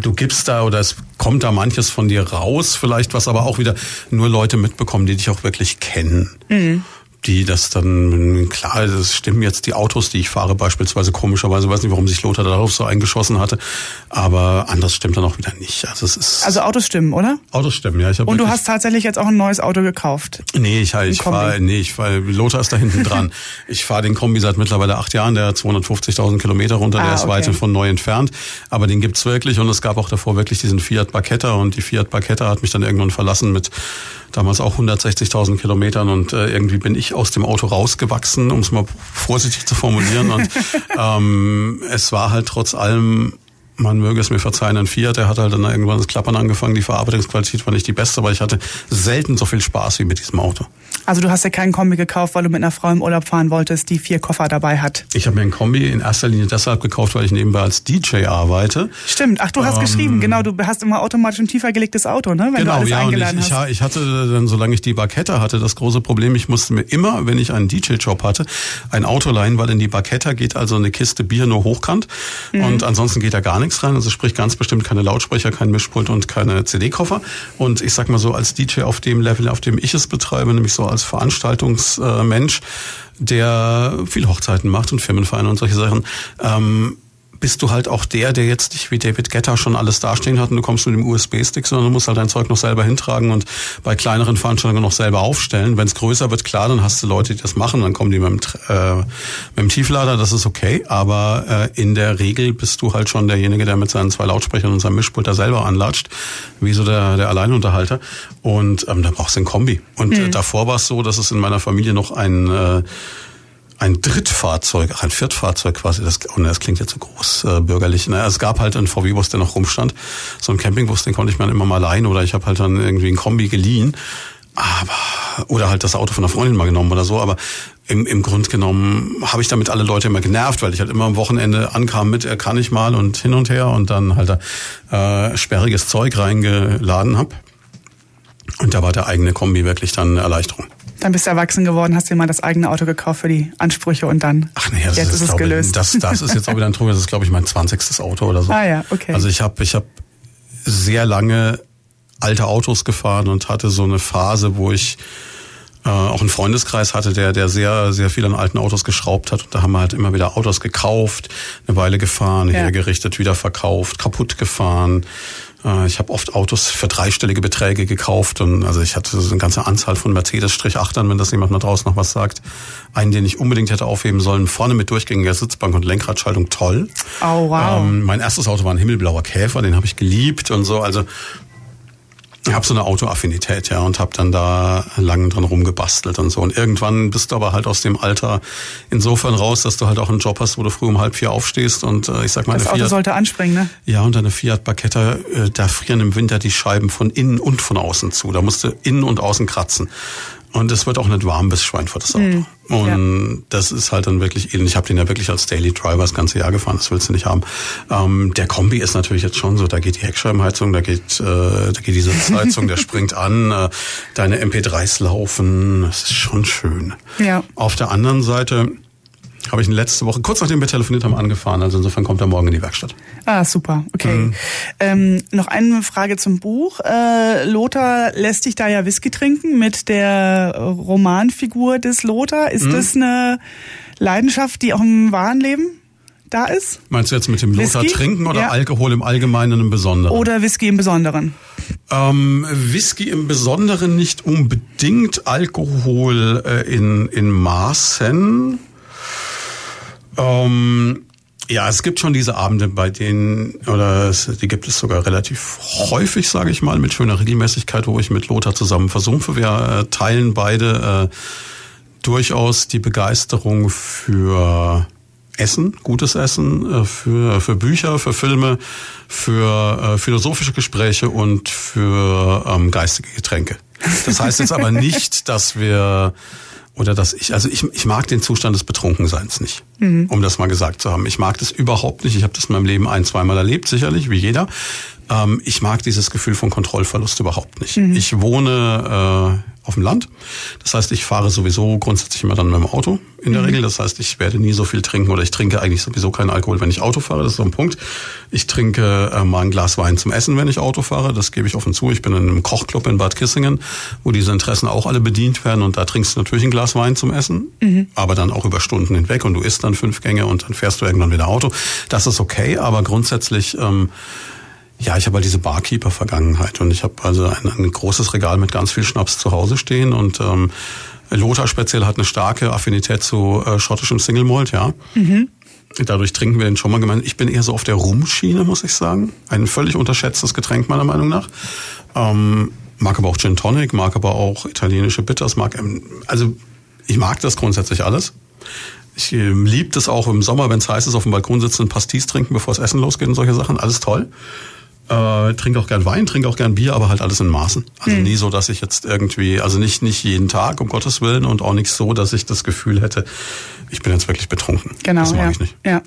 du gibst da oder es kommt da manches von dir raus, vielleicht was aber auch wieder nur Leute mitbekommen, die dich auch wirklich kennen. Mhm die das dann, klar, das stimmen jetzt die Autos, die ich fahre, beispielsweise komischerweise, weiß nicht, warum sich Lothar darauf so eingeschossen hatte, aber anders stimmt dann auch wieder nicht. Also es ist. Also Autos stimmen, oder? Autos stimmen, ja. Ich hab Und du hast tatsächlich jetzt auch ein neues Auto gekauft? Nee, ich, ich fahre, nee, ich fahre, Lothar ist da hinten dran. Ich fahre den Kombi seit mittlerweile acht Jahren, der hat 250.000 Kilometer runter, ah, der ist okay. weit von neu entfernt, aber den gibt's wirklich und es gab auch davor wirklich diesen Fiat Barchetta und die Fiat Barchetta hat mich dann irgendwann verlassen mit damals auch 160.000 Kilometern und äh, irgendwie bin ich aus dem Auto rausgewachsen, um es mal vorsichtig zu formulieren. Und ähm, es war halt trotz allem man möge es mir verzeihen, ein Fiat, der hat halt dann irgendwann das Klappern angefangen, die Verarbeitungsqualität war nicht die beste, aber ich hatte selten so viel Spaß wie mit diesem Auto. Also du hast ja keinen Kombi gekauft, weil du mit einer Frau im Urlaub fahren wolltest, die vier Koffer dabei hat. Ich habe mir einen Kombi in erster Linie deshalb gekauft, weil ich nebenbei als DJ arbeite. Stimmt. Ach, du hast ähm, geschrieben, genau. Du hast immer automatisch ein tiefer gelegtes Auto, ne? Wenn genau, du alles ja. Eingeladen und ich, hast. ich hatte dann, solange ich die Barketta hatte, das große Problem, ich musste mir immer, wenn ich einen DJ-Job hatte, ein Auto leihen, weil in die Barketta geht also eine Kiste Bier nur hochkant mhm. und ansonsten geht da gar nichts rein. Also sprich ganz bestimmt keine Lautsprecher, kein Mischpult und keine CD-Koffer. Und ich sag mal so, als DJ auf dem Level, auf dem ich es betreibe, nämlich so als Veranstaltungsmensch, der viel Hochzeiten macht und Firmenvereine und solche Sachen, ähm, bist du halt auch der, der jetzt nicht wie David Getter schon alles dastehen hat und du kommst mit dem USB-Stick, sondern du musst halt dein Zeug noch selber hintragen und bei kleineren Veranstaltungen noch selber aufstellen. Wenn es größer wird, klar, dann hast du Leute, die das machen, dann kommen die mit dem, äh, mit dem Tieflader, das ist okay, aber äh, in der Regel bist du halt schon derjenige, der mit seinen zwei Lautsprechern und seinem Mischpult da selber anlatscht, wie so der, der Alleinunterhalter und ähm, da brauchst du ein Kombi. Und mhm. äh, davor war es so, dass es in meiner Familie noch ein äh, ein Drittfahrzeug, ein Viertfahrzeug quasi, das, und das klingt jetzt so groß äh, bürgerlich. Ne? Es gab halt einen VW-Bus, der noch rumstand. So ein Campingbus, den konnte ich mir immer mal leihen oder ich habe halt dann irgendwie ein Kombi geliehen. Aber, oder halt das Auto von einer Freundin mal genommen oder so, aber im, im Grund genommen habe ich damit alle Leute immer genervt, weil ich halt immer am Wochenende ankam mit, er kann ich mal und hin und her und dann halt äh, sperriges Zeug reingeladen habe. Und da war der eigene Kombi wirklich dann eine Erleichterung. Dann bist du erwachsen geworden, hast dir mal das eigene Auto gekauft für die Ansprüche und dann. Ach nee, das jetzt ist, ist es gelöst. Das, das ist jetzt auch wieder ein Trug. Das ist, glaube ich, mein zwanzigstes Auto oder so. Ah ja, okay. Also ich habe ich hab sehr lange alte Autos gefahren und hatte so eine Phase, wo ich äh, auch einen Freundeskreis hatte, der, der sehr, sehr viel an alten Autos geschraubt hat. Und da haben wir halt immer wieder Autos gekauft, eine Weile gefahren, ja. hergerichtet, wieder verkauft, kaputt gefahren. Äh, ich habe oft Autos für dreistellige Beträge gekauft und also ich hatte so eine ganze Anzahl von Mercedes-8ern, wenn das jemand mal draußen noch was sagt. Einen, den ich unbedingt hätte aufheben sollen, vorne mit durchgängiger Sitzbank und Lenkradschaltung, toll. Oh wow. Ähm, mein erstes Auto war ein himmelblauer Käfer, den habe ich geliebt und so. Also ich habe so eine Autoaffinität, ja, und habe dann da lang dran rumgebastelt und so. Und irgendwann bist du aber halt aus dem Alter insofern raus, dass du halt auch einen Job hast, wo du früh um halb vier aufstehst und äh, ich sag mal, das Auto Fiat, sollte anspringen, ne? Ja, und eine Fiat Barchetta, äh, da frieren im Winter die Scheiben von innen und von außen zu. Da musst du innen und außen kratzen. Und es wird auch nicht warm bis Schweinfurt das Auto. Mm, und ja. das ist halt dann wirklich Ich habe den ja wirklich als Daily Driver das ganze Jahr gefahren, das willst du nicht haben. Ähm, der Kombi ist natürlich jetzt schon so, da geht die Heckscheibenheizung, da geht, äh, da geht die Sitzheizung, der springt an, äh, deine MP3s laufen, das ist schon schön. Ja. Auf der anderen Seite habe ich ihn letzte Woche, kurz nachdem wir telefoniert haben, angefahren. Also insofern kommt er morgen in die Werkstatt. Ah, super. Okay. Mhm. Ähm, noch eine Frage zum Buch. Äh, Lothar lässt dich da ja Whisky trinken mit der Romanfigur des Lothar. Ist mhm. das eine Leidenschaft, die auch im wahren Leben da ist? Meinst du jetzt mit dem Lothar Whisky? trinken oder ja. Alkohol im Allgemeinen im Besonderen? Oder Whisky im Besonderen? Ähm, Whisky im Besonderen nicht unbedingt, Alkohol äh, in, in Maßen. Ähm, ja, es gibt schon diese Abende, bei denen, oder es, die gibt es sogar relativ häufig, sage ich mal, mit schöner Regelmäßigkeit, wo ich mit Lothar zusammen versumpfe. Wir äh, teilen beide äh, durchaus die Begeisterung für Essen, gutes Essen, äh, für, für Bücher, für Filme, für äh, philosophische Gespräche und für ähm, geistige Getränke. Das heißt jetzt aber nicht, dass wir oder dass ich, also ich, ich mag den Zustand des Betrunkenseins nicht, mhm. um das mal gesagt zu haben. Ich mag das überhaupt nicht. Ich habe das in meinem Leben ein, zweimal erlebt, sicherlich, wie jeder. Ähm, ich mag dieses Gefühl von Kontrollverlust überhaupt nicht. Mhm. Ich wohne äh, auf dem Land. Das heißt, ich fahre sowieso grundsätzlich immer dann mit dem Auto in der mhm. Regel. Das heißt, ich werde nie so viel trinken oder ich trinke eigentlich sowieso keinen Alkohol, wenn ich Auto fahre. Das ist so ein Punkt. Ich trinke äh, mal ein Glas Wein zum Essen, wenn ich Auto fahre. Das gebe ich offen zu. Ich bin in einem Kochclub in Bad Kissingen, wo diese Interessen auch alle bedient werden. Und da trinkst du natürlich ein Glas Wein zum Essen, mhm. aber dann auch über Stunden hinweg. Und du isst dann fünf Gänge und dann fährst du irgendwann wieder Auto. Das ist okay, aber grundsätzlich... Ähm, ja, ich habe halt diese Barkeeper-Vergangenheit und ich habe also ein, ein, großes Regal mit ganz viel Schnaps zu Hause stehen und ähm, Lothar speziell hat eine starke Affinität zu äh, schottischem Single Malt, ja. Mhm. Dadurch trinken wir den schon mal gemeinsam. Ich bin eher so auf der Rumschiene, muss ich sagen. Ein völlig unterschätztes Getränk meiner Meinung nach. Ähm, mag aber auch Gin Tonic, mag aber auch italienische Bitters, mag ähm, also ich mag das grundsätzlich alles. Ich äh, liebe das auch im Sommer, wenn es heiß ist, auf dem Balkon sitzen, Pastis trinken, bevor das Essen losgeht und solche Sachen. Alles toll. Äh, trinke auch gern Wein, trinke auch gern Bier, aber halt alles in Maßen. Also nie so, dass ich jetzt irgendwie, also nicht nicht jeden Tag um Gottes willen und auch nicht so, dass ich das Gefühl hätte, ich bin jetzt wirklich betrunken. Genau, das mag ja. ich nicht. ja.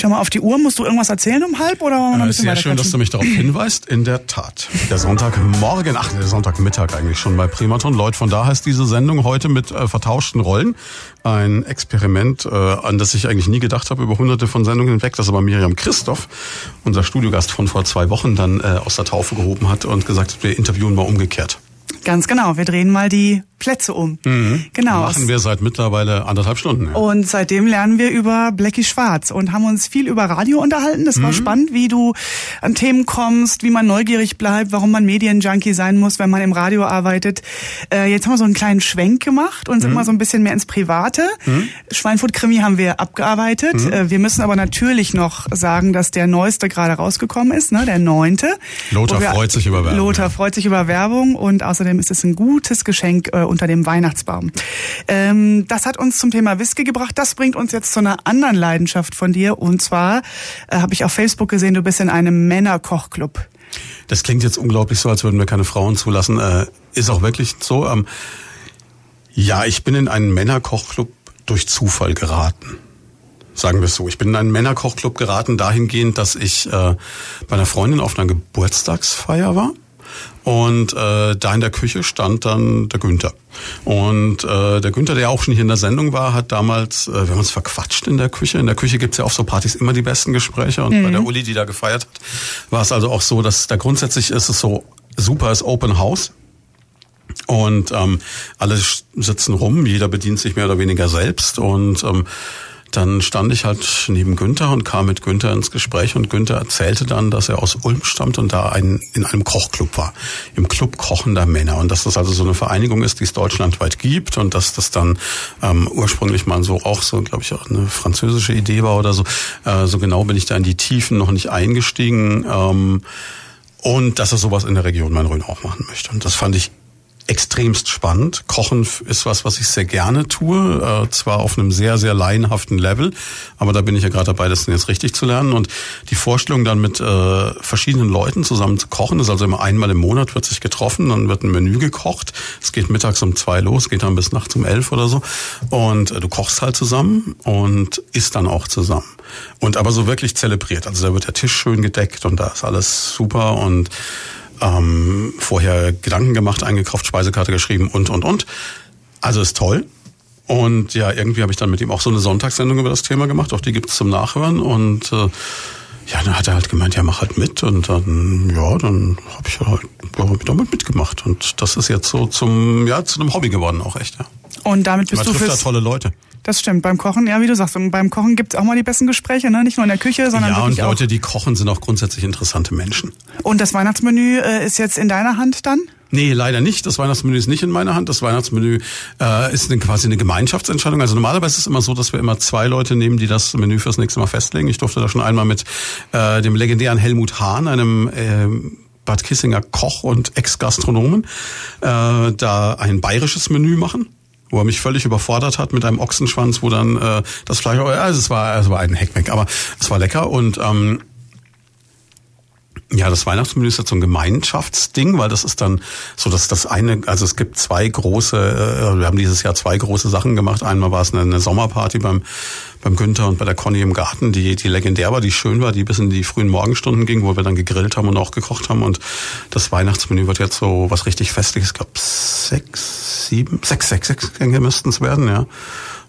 Schau mal auf die Uhr. Musst du irgendwas erzählen um halb oder ein Äh, bisschen Sehr schön, dass du mich darauf hinweist. In der Tat. Der Sonntagmorgen, ach, der Sonntagmittag eigentlich schon bei Primaton. Leute, von da heißt diese Sendung heute mit äh, vertauschten Rollen. Ein Experiment, äh, an das ich eigentlich nie gedacht habe, über hunderte von Sendungen hinweg, das aber Miriam Christoph, unser Studiogast von vor zwei Wochen, dann äh, aus der Taufe gehoben hat und gesagt hat, wir interviewen mal umgekehrt. Ganz genau. Wir drehen mal die Plätze um. Genau. Machen wir seit mittlerweile anderthalb Stunden. Ja. Und seitdem lernen wir über Blackie Schwarz und haben uns viel über Radio unterhalten. Das Mhm. war spannend, wie du an Themen kommst, wie man neugierig bleibt, warum man Medienjunkie sein muss, wenn man im Radio arbeitet. Äh, jetzt haben wir so einen kleinen Schwenk gemacht und Mhm. sind mal so ein bisschen mehr ins Private. Schweinfurt-Krimi haben wir abgearbeitet. Mhm. Äh, wir müssen aber natürlich noch sagen, dass der neueste gerade rausgekommen ist, ne, der neunte. Lothar freut sich über Werbung. Lothar freut sich über Werbung und außerdem ist es ein gutes Geschenk äh, unter dem Weihnachtsbaum. Ähm, das hat uns zum Thema Whisky gebracht. Das bringt uns jetzt zu einer anderen Leidenschaft von dir. Und zwar äh, habe ich auf Facebook gesehen, du bist in einem Männerkochclub. Das klingt jetzt unglaublich so, als würden wir keine Frauen zulassen. Äh, ist auch wirklich so. Ähm, ja, ich bin in einen Männerkochclub durch Zufall geraten. Sagen wir es so. Ich bin in einen Männerkochclub geraten, dahingehend, dass ich äh, bei einer Freundin auf einer Geburtstagsfeier war. Und äh, da in der Küche stand dann der Günther. Und äh, der Günther, der auch schon hier in der Sendung war, hat damals, äh, wir haben uns verquatscht in der Küche. In der Küche gibt's ja auf so Partys immer die besten Gespräche. Und bei der Uli, die da gefeiert hat, war es also auch so, dass da grundsätzlich ist es so, super ist Open House. Und ähm, alle sitzen rum, jeder bedient sich mehr oder weniger selbst. Und ähm, dann stand ich halt neben Günther und kam mit Günther ins Gespräch und Günther erzählte dann, dass er aus Ulm stammt und da ein, in einem Kochclub war, im Club kochender Männer und dass das also so eine Vereinigung ist, die es deutschlandweit gibt und dass das dann ähm, ursprünglich mal so auch so, glaube ich, auch eine französische Idee war oder so. Äh, so genau bin ich da in die Tiefen noch nicht eingestiegen. Ähm, und dass er sowas in der Region Main-Rhön auch machen möchte. Und das fand ich extremst spannend. Kochen ist was, was ich sehr gerne tue, äh, zwar auf einem sehr, sehr laienhaften Level, aber da bin ich ja gerade dabei, das jetzt richtig zu lernen. Und die Vorstellung dann mit äh, verschiedenen Leuten zusammen zu kochen, ist also immer einmal im Monat wird sich getroffen, dann wird ein Menü gekocht. Es geht mittags um zwei los, geht dann bis nachts um elf oder so. Und äh, du kochst halt zusammen und isst dann auch zusammen. Und aber so wirklich zelebriert. Also da wird der Tisch schön gedeckt und da ist alles super und ähm, vorher Gedanken gemacht, eingekauft, Speisekarte geschrieben und, und, und. Also ist toll. Und ja, irgendwie habe ich dann mit ihm auch so eine Sonntagssendung über das Thema gemacht. Auch die gibt's zum Nachhören. Und äh, ja, dann hat er halt gemeint, ja, mach halt mit. Und dann, ja, dann habe ich halt ja, damit mitgemacht. Und das ist jetzt so zum, ja, zu einem Hobby geworden auch echt, ja. Und damit bist Man du trifft da tolle Leute. Das stimmt, beim Kochen, ja, wie du sagst, und beim Kochen gibt's auch mal die besten Gespräche, ne? nicht nur in der Küche, sondern Ja, und Leute, auch. die kochen, sind auch grundsätzlich interessante Menschen. Und das Weihnachtsmenü äh, ist jetzt in deiner Hand dann? Nee, leider nicht. Das Weihnachtsmenü ist nicht in meiner Hand. Das Weihnachtsmenü äh, ist eine, quasi eine Gemeinschaftsentscheidung. Also normalerweise ist es immer so, dass wir immer zwei Leute nehmen, die das Menü fürs nächste Mal festlegen. Ich durfte da schon einmal mit äh, dem legendären Helmut Hahn, einem äh, Bad Kissinger Koch und Ex-Gastronomen, äh, da ein bayerisches Menü machen wo er mich völlig überfordert hat mit einem Ochsenschwanz, wo dann äh, das Fleisch, also es war, es war ein Heckmeck, aber es war lecker und ähm, ja, das Weihnachtsmenü ist jetzt so ein Gemeinschaftsding, weil das ist dann so, dass das eine, also es gibt zwei große, äh, wir haben dieses Jahr zwei große Sachen gemacht. Einmal war es eine, eine Sommerparty beim beim Günther und bei der Conny im Garten, die die legendär war, die schön war, die bis in die frühen Morgenstunden ging, wo wir dann gegrillt haben und auch gekocht haben. Und das Weihnachtsmenü wird jetzt so was richtig Festliches. Ich glaube sechs, sieben, sechs, sechs, sechs Gänge müssten es werden, ja.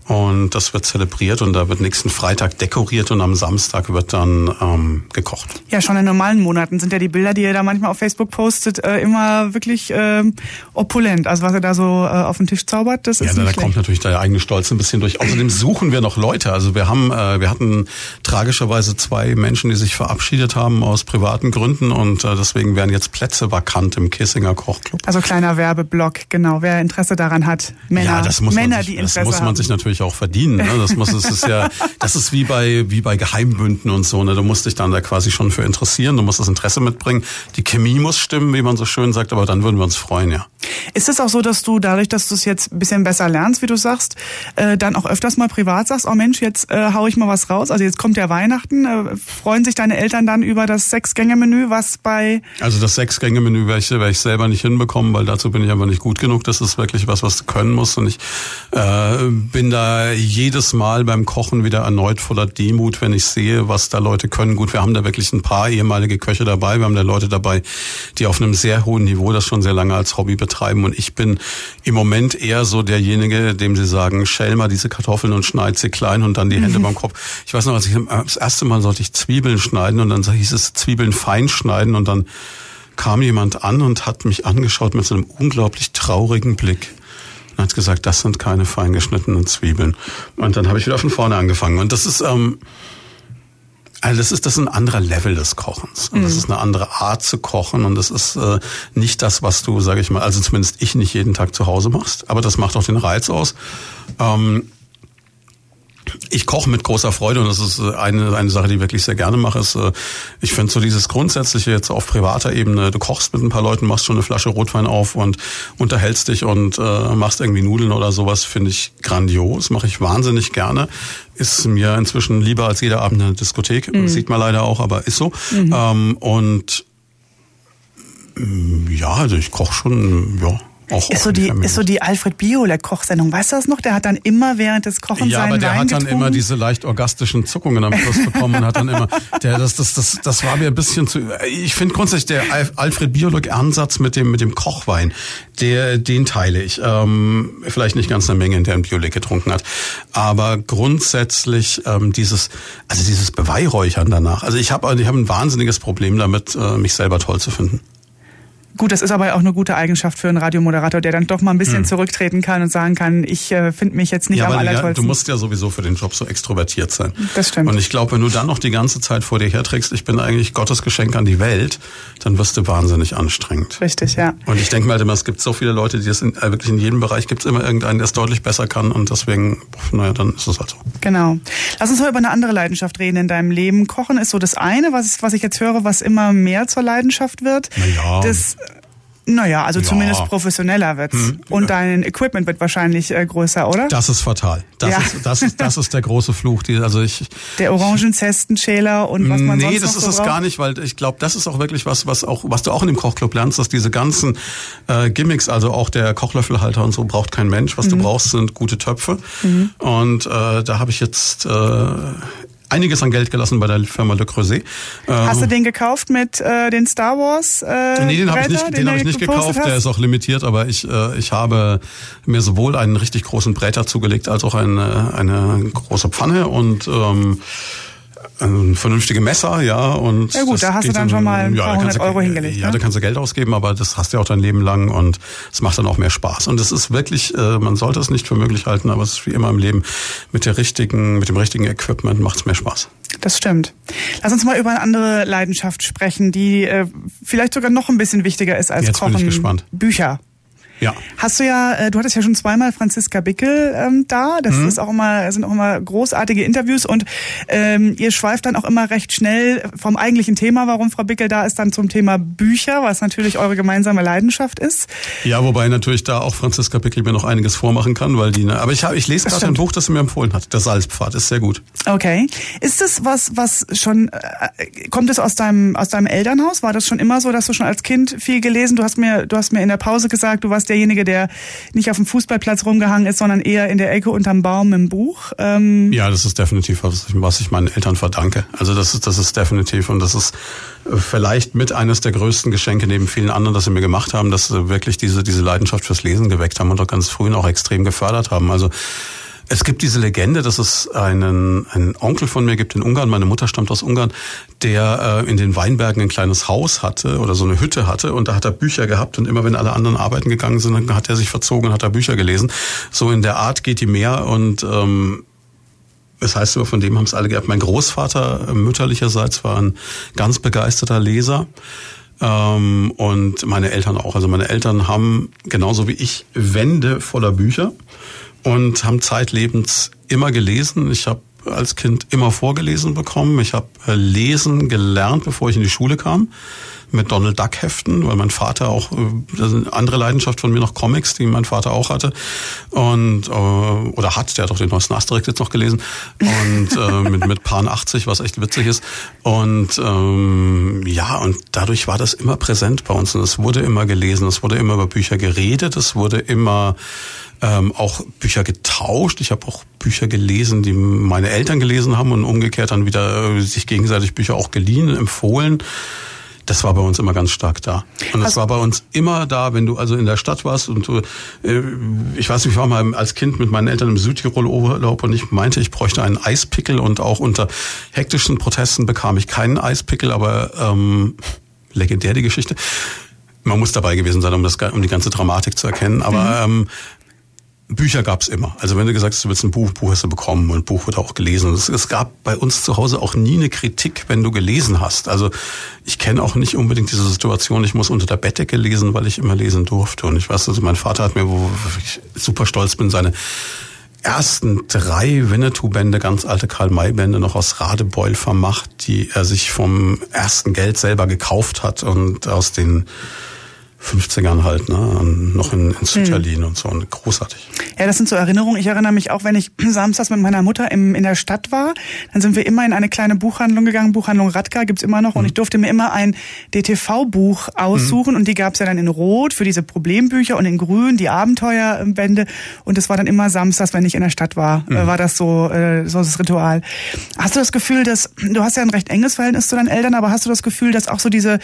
Und das wird zelebriert und da wird nächsten Freitag dekoriert und am Samstag wird dann ähm, gekocht. Ja, schon in normalen Monaten sind ja die Bilder, die ihr da manchmal auf Facebook postet, äh, immer wirklich ähm, opulent. Also was ihr da so äh, auf den Tisch zaubert, das Ja, ist da, da nicht kommt natürlich der eigene Stolz ein bisschen durch. Außerdem suchen wir noch Leute. Also wir haben, äh, wir hatten tragischerweise zwei Menschen, die sich verabschiedet haben aus privaten Gründen und äh, deswegen werden jetzt Plätze vakant im Kissinger Kochclub. Also kleiner Werbeblock, genau. Wer Interesse daran hat, Männer, ja, das muss Männer, man sich, die das Interesse muss man haben. sich natürlich natürlich auch verdienen. Ne? Das muss, das ist ja, das ist wie bei, wie bei Geheimbünden und so. Ne? Du musst dich dann da quasi schon für interessieren. Du musst das Interesse mitbringen. Die Chemie muss stimmen, wie man so schön sagt. Aber dann würden wir uns freuen, ja. Ist es auch so, dass du dadurch, dass du es jetzt ein bisschen besser lernst, wie du sagst, äh, dann auch öfters mal privat sagst, oh Mensch, jetzt äh, hau ich mal was raus. Also jetzt kommt ja Weihnachten. Äh, freuen sich deine Eltern dann über das Sechs-Gänge-Menü, was bei... Also das Sechs-Gänge-Menü werde ich, werde ich selber nicht hinbekommen, weil dazu bin ich aber nicht gut genug. Das ist wirklich was, was du können musst. Und ich äh, bin da jedes Mal beim Kochen wieder erneut voller Demut, wenn ich sehe, was da Leute können. Gut, wir haben da wirklich ein paar ehemalige Köche dabei. Wir haben da Leute dabei, die auf einem sehr hohen Niveau das schon sehr lange als Hobby betreiben. Und ich bin im Moment eher so derjenige, dem sie sagen, schäl mal diese Kartoffeln und schneid sie klein und dann die Hände mhm. beim Kopf. Ich weiß noch, als ich das erste Mal sollte ich Zwiebeln schneiden und dann hieß es Zwiebeln fein schneiden und dann kam jemand an und hat mich angeschaut mit so einem unglaublich traurigen Blick und hat gesagt, das sind keine fein geschnittenen Zwiebeln. Und dann habe ich wieder von vorne angefangen. Und das ist, ähm, also das ist das ist ein anderer Level des Kochens. Und das mhm. ist eine andere Art zu kochen. Und das ist äh, nicht das, was du, sage ich mal, also zumindest ich nicht jeden Tag zu Hause machst. Aber das macht auch den Reiz aus. Ähm, ich koche mit großer Freude und das ist äh, eine, eine Sache, die ich wirklich sehr gerne mache. Ist, äh, ich finde so dieses Grundsätzliche jetzt auf privater Ebene, du kochst mit ein paar Leuten, machst schon eine Flasche Rotwein auf und unterhältst dich und äh, machst irgendwie Nudeln oder sowas, finde ich grandios, mache ich wahnsinnig gerne. Ist mir inzwischen lieber als jeder Abend in der Diskothek, mhm. sieht man leider auch, aber ist so. Mhm. Ähm, und ja, also ich koche schon, ja auch ist so die ist so die Alfred Biolek Kochsendung, weißt du das noch? Der hat dann immer während des Kochens ja, aber der Wein hat dann getrunken. immer diese leicht orgastischen Zuckungen am Schluss bekommen und hat dann immer der das das das das war mir ein bisschen zu ich finde grundsätzlich der Alfred Biolek Ansatz mit dem mit dem Kochwein, der den teile ich. Ähm, vielleicht nicht ganz eine Menge, in der ein Biolek getrunken hat, aber grundsätzlich ähm, dieses also dieses Beweihräuchern danach. Also ich habe ich habe ein wahnsinniges Problem damit äh, mich selber toll zu finden. Gut, das ist aber auch eine gute Eigenschaft für einen Radiomoderator, der dann doch mal ein bisschen hm. zurücktreten kann und sagen kann, ich äh, finde mich jetzt nicht ja, am allertollsten. Ja, du musst ja sowieso für den Job so extrovertiert sein. Das stimmt. Und ich glaube, wenn du dann noch die ganze Zeit vor dir herträgst, ich bin eigentlich Gottes Geschenk an die Welt, dann wirst du wahnsinnig anstrengend. Richtig, ja. Und ich denke mal immer, es gibt so viele Leute, die das in, äh, wirklich in jedem Bereich gibt es immer irgendeinen, der es deutlich besser kann und deswegen, naja, dann ist es halt so. Genau. Lass uns mal über eine andere Leidenschaft reden in deinem Leben. Kochen ist so das eine, was, was ich jetzt höre, was immer mehr zur Leidenschaft wird. Naja. Das naja, also ja. zumindest professioneller wird's. Hm. Und dein Equipment wird wahrscheinlich äh, größer, oder? Das ist fatal. Das, ja. ist, das, ist, das ist der große Fluch. Die, also ich, der Orangenzestenschäler und was man nee, sonst Nee, das ist so es braucht? gar nicht, weil ich glaube, das ist auch wirklich was, was auch, was du auch in dem Kochclub lernst, dass diese ganzen äh, Gimmicks, also auch der Kochlöffelhalter und so, braucht kein Mensch. Was mhm. du brauchst, sind gute Töpfe. Mhm. Und äh, da habe ich jetzt äh, einiges an Geld gelassen bei der Firma Le Creuset. Hast ähm, du den gekauft mit äh, den Star Wars? Äh, nee, den habe ich nicht, den, den hab ich nicht gekauft. Hast? Der ist auch limitiert, aber ich, äh, ich habe mir sowohl einen richtig großen Bräter zugelegt als auch eine, eine große Pfanne und ähm, ein vernünftige Messer, ja. Und ja gut, da hast du dann schon mal ein paar hundert Euro hingelegt. Ja, ne? da kannst du Geld ausgeben, aber das hast du ja auch dein Leben lang und es macht dann auch mehr Spaß. Und es ist wirklich, äh, man sollte es nicht für möglich halten, aber es ist wie immer im Leben, mit der richtigen, mit dem richtigen Equipment macht es mehr Spaß. Das stimmt. Lass uns mal über eine andere Leidenschaft sprechen, die äh, vielleicht sogar noch ein bisschen wichtiger ist als Jetzt Kochen. Bin ich gespannt. Bücher. Ja. Hast du ja, äh, du hattest ja schon zweimal Franziska Bickel ähm, da. Das mhm. ist auch immer, sind auch immer großartige Interviews und ähm, ihr schweift dann auch immer recht schnell vom eigentlichen Thema, warum Frau Bickel da ist, dann zum Thema Bücher, was natürlich eure gemeinsame Leidenschaft ist. Ja, wobei natürlich da auch Franziska Bickel mir noch einiges vormachen kann, weil die. Ne, aber ich habe, ich lese gerade ein Buch, das sie mir empfohlen hat. Der Salzpfad ist sehr gut. Okay. Ist das was, was schon äh, kommt es aus deinem aus deinem Elternhaus? War das schon immer so, dass du schon als Kind viel gelesen? Du hast mir, du hast mir in der Pause gesagt, du warst derjenige, der nicht auf dem Fußballplatz rumgehangen ist, sondern eher in der Ecke unterm Baum im Buch. Ähm ja, das ist definitiv was, was ich meinen Eltern verdanke. Also das ist, das ist definitiv und das ist äh, vielleicht mit eines der größten Geschenke neben vielen anderen, dass sie mir gemacht haben, dass sie wirklich diese, diese Leidenschaft fürs Lesen geweckt haben und auch ganz früh auch extrem gefördert haben. Also es gibt diese Legende, dass es einen, einen Onkel von mir gibt in Ungarn, meine Mutter stammt aus Ungarn, der äh, in den Weinbergen ein kleines Haus hatte oder so eine Hütte hatte und da hat er Bücher gehabt und immer wenn alle anderen arbeiten gegangen sind, dann hat er sich verzogen und hat da Bücher gelesen. So in der Art geht die mehr und ähm, das heißt aber, von dem haben es alle gehabt. Mein Großvater äh, mütterlicherseits war ein ganz begeisterter Leser. Ähm, und meine Eltern auch. Also meine Eltern haben genauso wie ich Wände voller Bücher und haben zeitlebens immer gelesen. Ich habe als Kind immer vorgelesen bekommen. Ich habe äh, lesen gelernt, bevor ich in die Schule kam mit Donald Duck Heften, weil mein Vater auch, äh, das ist eine andere Leidenschaft von mir noch Comics, die mein Vater auch hatte und äh, oder hat, der hat auch den neuesten Asterix jetzt noch gelesen und äh, mit mit Pan 80, was echt witzig ist und ähm, ja und dadurch war das immer präsent bei uns und es wurde immer gelesen, es wurde immer über Bücher geredet, es wurde immer ähm, auch Bücher getauscht. Ich habe auch Bücher gelesen, die meine Eltern gelesen haben und umgekehrt dann wieder äh, sich gegenseitig Bücher auch geliehen, empfohlen. Das war bei uns immer ganz stark da. Und das war bei uns immer da, wenn du also in der Stadt warst und du, äh, ich weiß nicht, ich war mal als Kind mit meinen Eltern im Südtirol Urlaub und ich meinte, ich bräuchte einen Eispickel und auch unter hektischen Protesten bekam ich keinen Eispickel, aber ähm, legendär die Geschichte. Man muss dabei gewesen sein, um das, um die ganze Dramatik zu erkennen. Aber mhm. ähm, Bücher gab's immer. Also wenn du gesagt hast, du willst ein Buch, Buch hast du bekommen und Buch wird auch gelesen. Es, es, gab bei uns zu Hause auch nie eine Kritik, wenn du gelesen hast. Also ich kenne auch nicht unbedingt diese Situation, ich muss unter der Bettdecke lesen, weil ich immer lesen durfte. Und ich weiß, also mein Vater hat mir, wo ich super stolz bin, seine ersten drei Winnetou-Bände, ganz alte Karl-May-Bände, noch aus Radebeul vermacht, die er sich vom ersten Geld selber gekauft hat und aus den 50ern halt, ne? noch in, in Sütterlin mhm. und so. Und großartig. Ja, das sind so Erinnerungen. Ich erinnere mich auch, wenn ich samstags mit meiner Mutter im, in der Stadt war, dann sind wir immer in eine kleine Buchhandlung gegangen. Buchhandlung Radka gibt's immer noch. Mhm. Und ich durfte mir immer ein DTV-Buch aussuchen. Mhm. Und die gab's ja dann in Rot für diese Problembücher und in Grün die Abenteuerbände. Und das war dann immer samstags, wenn ich in der Stadt war, mhm. war das so, äh, so das Ritual. Hast du das Gefühl, dass, du hast ja ein recht enges Verhältnis zu deinen Eltern, aber hast du das Gefühl, dass auch so diese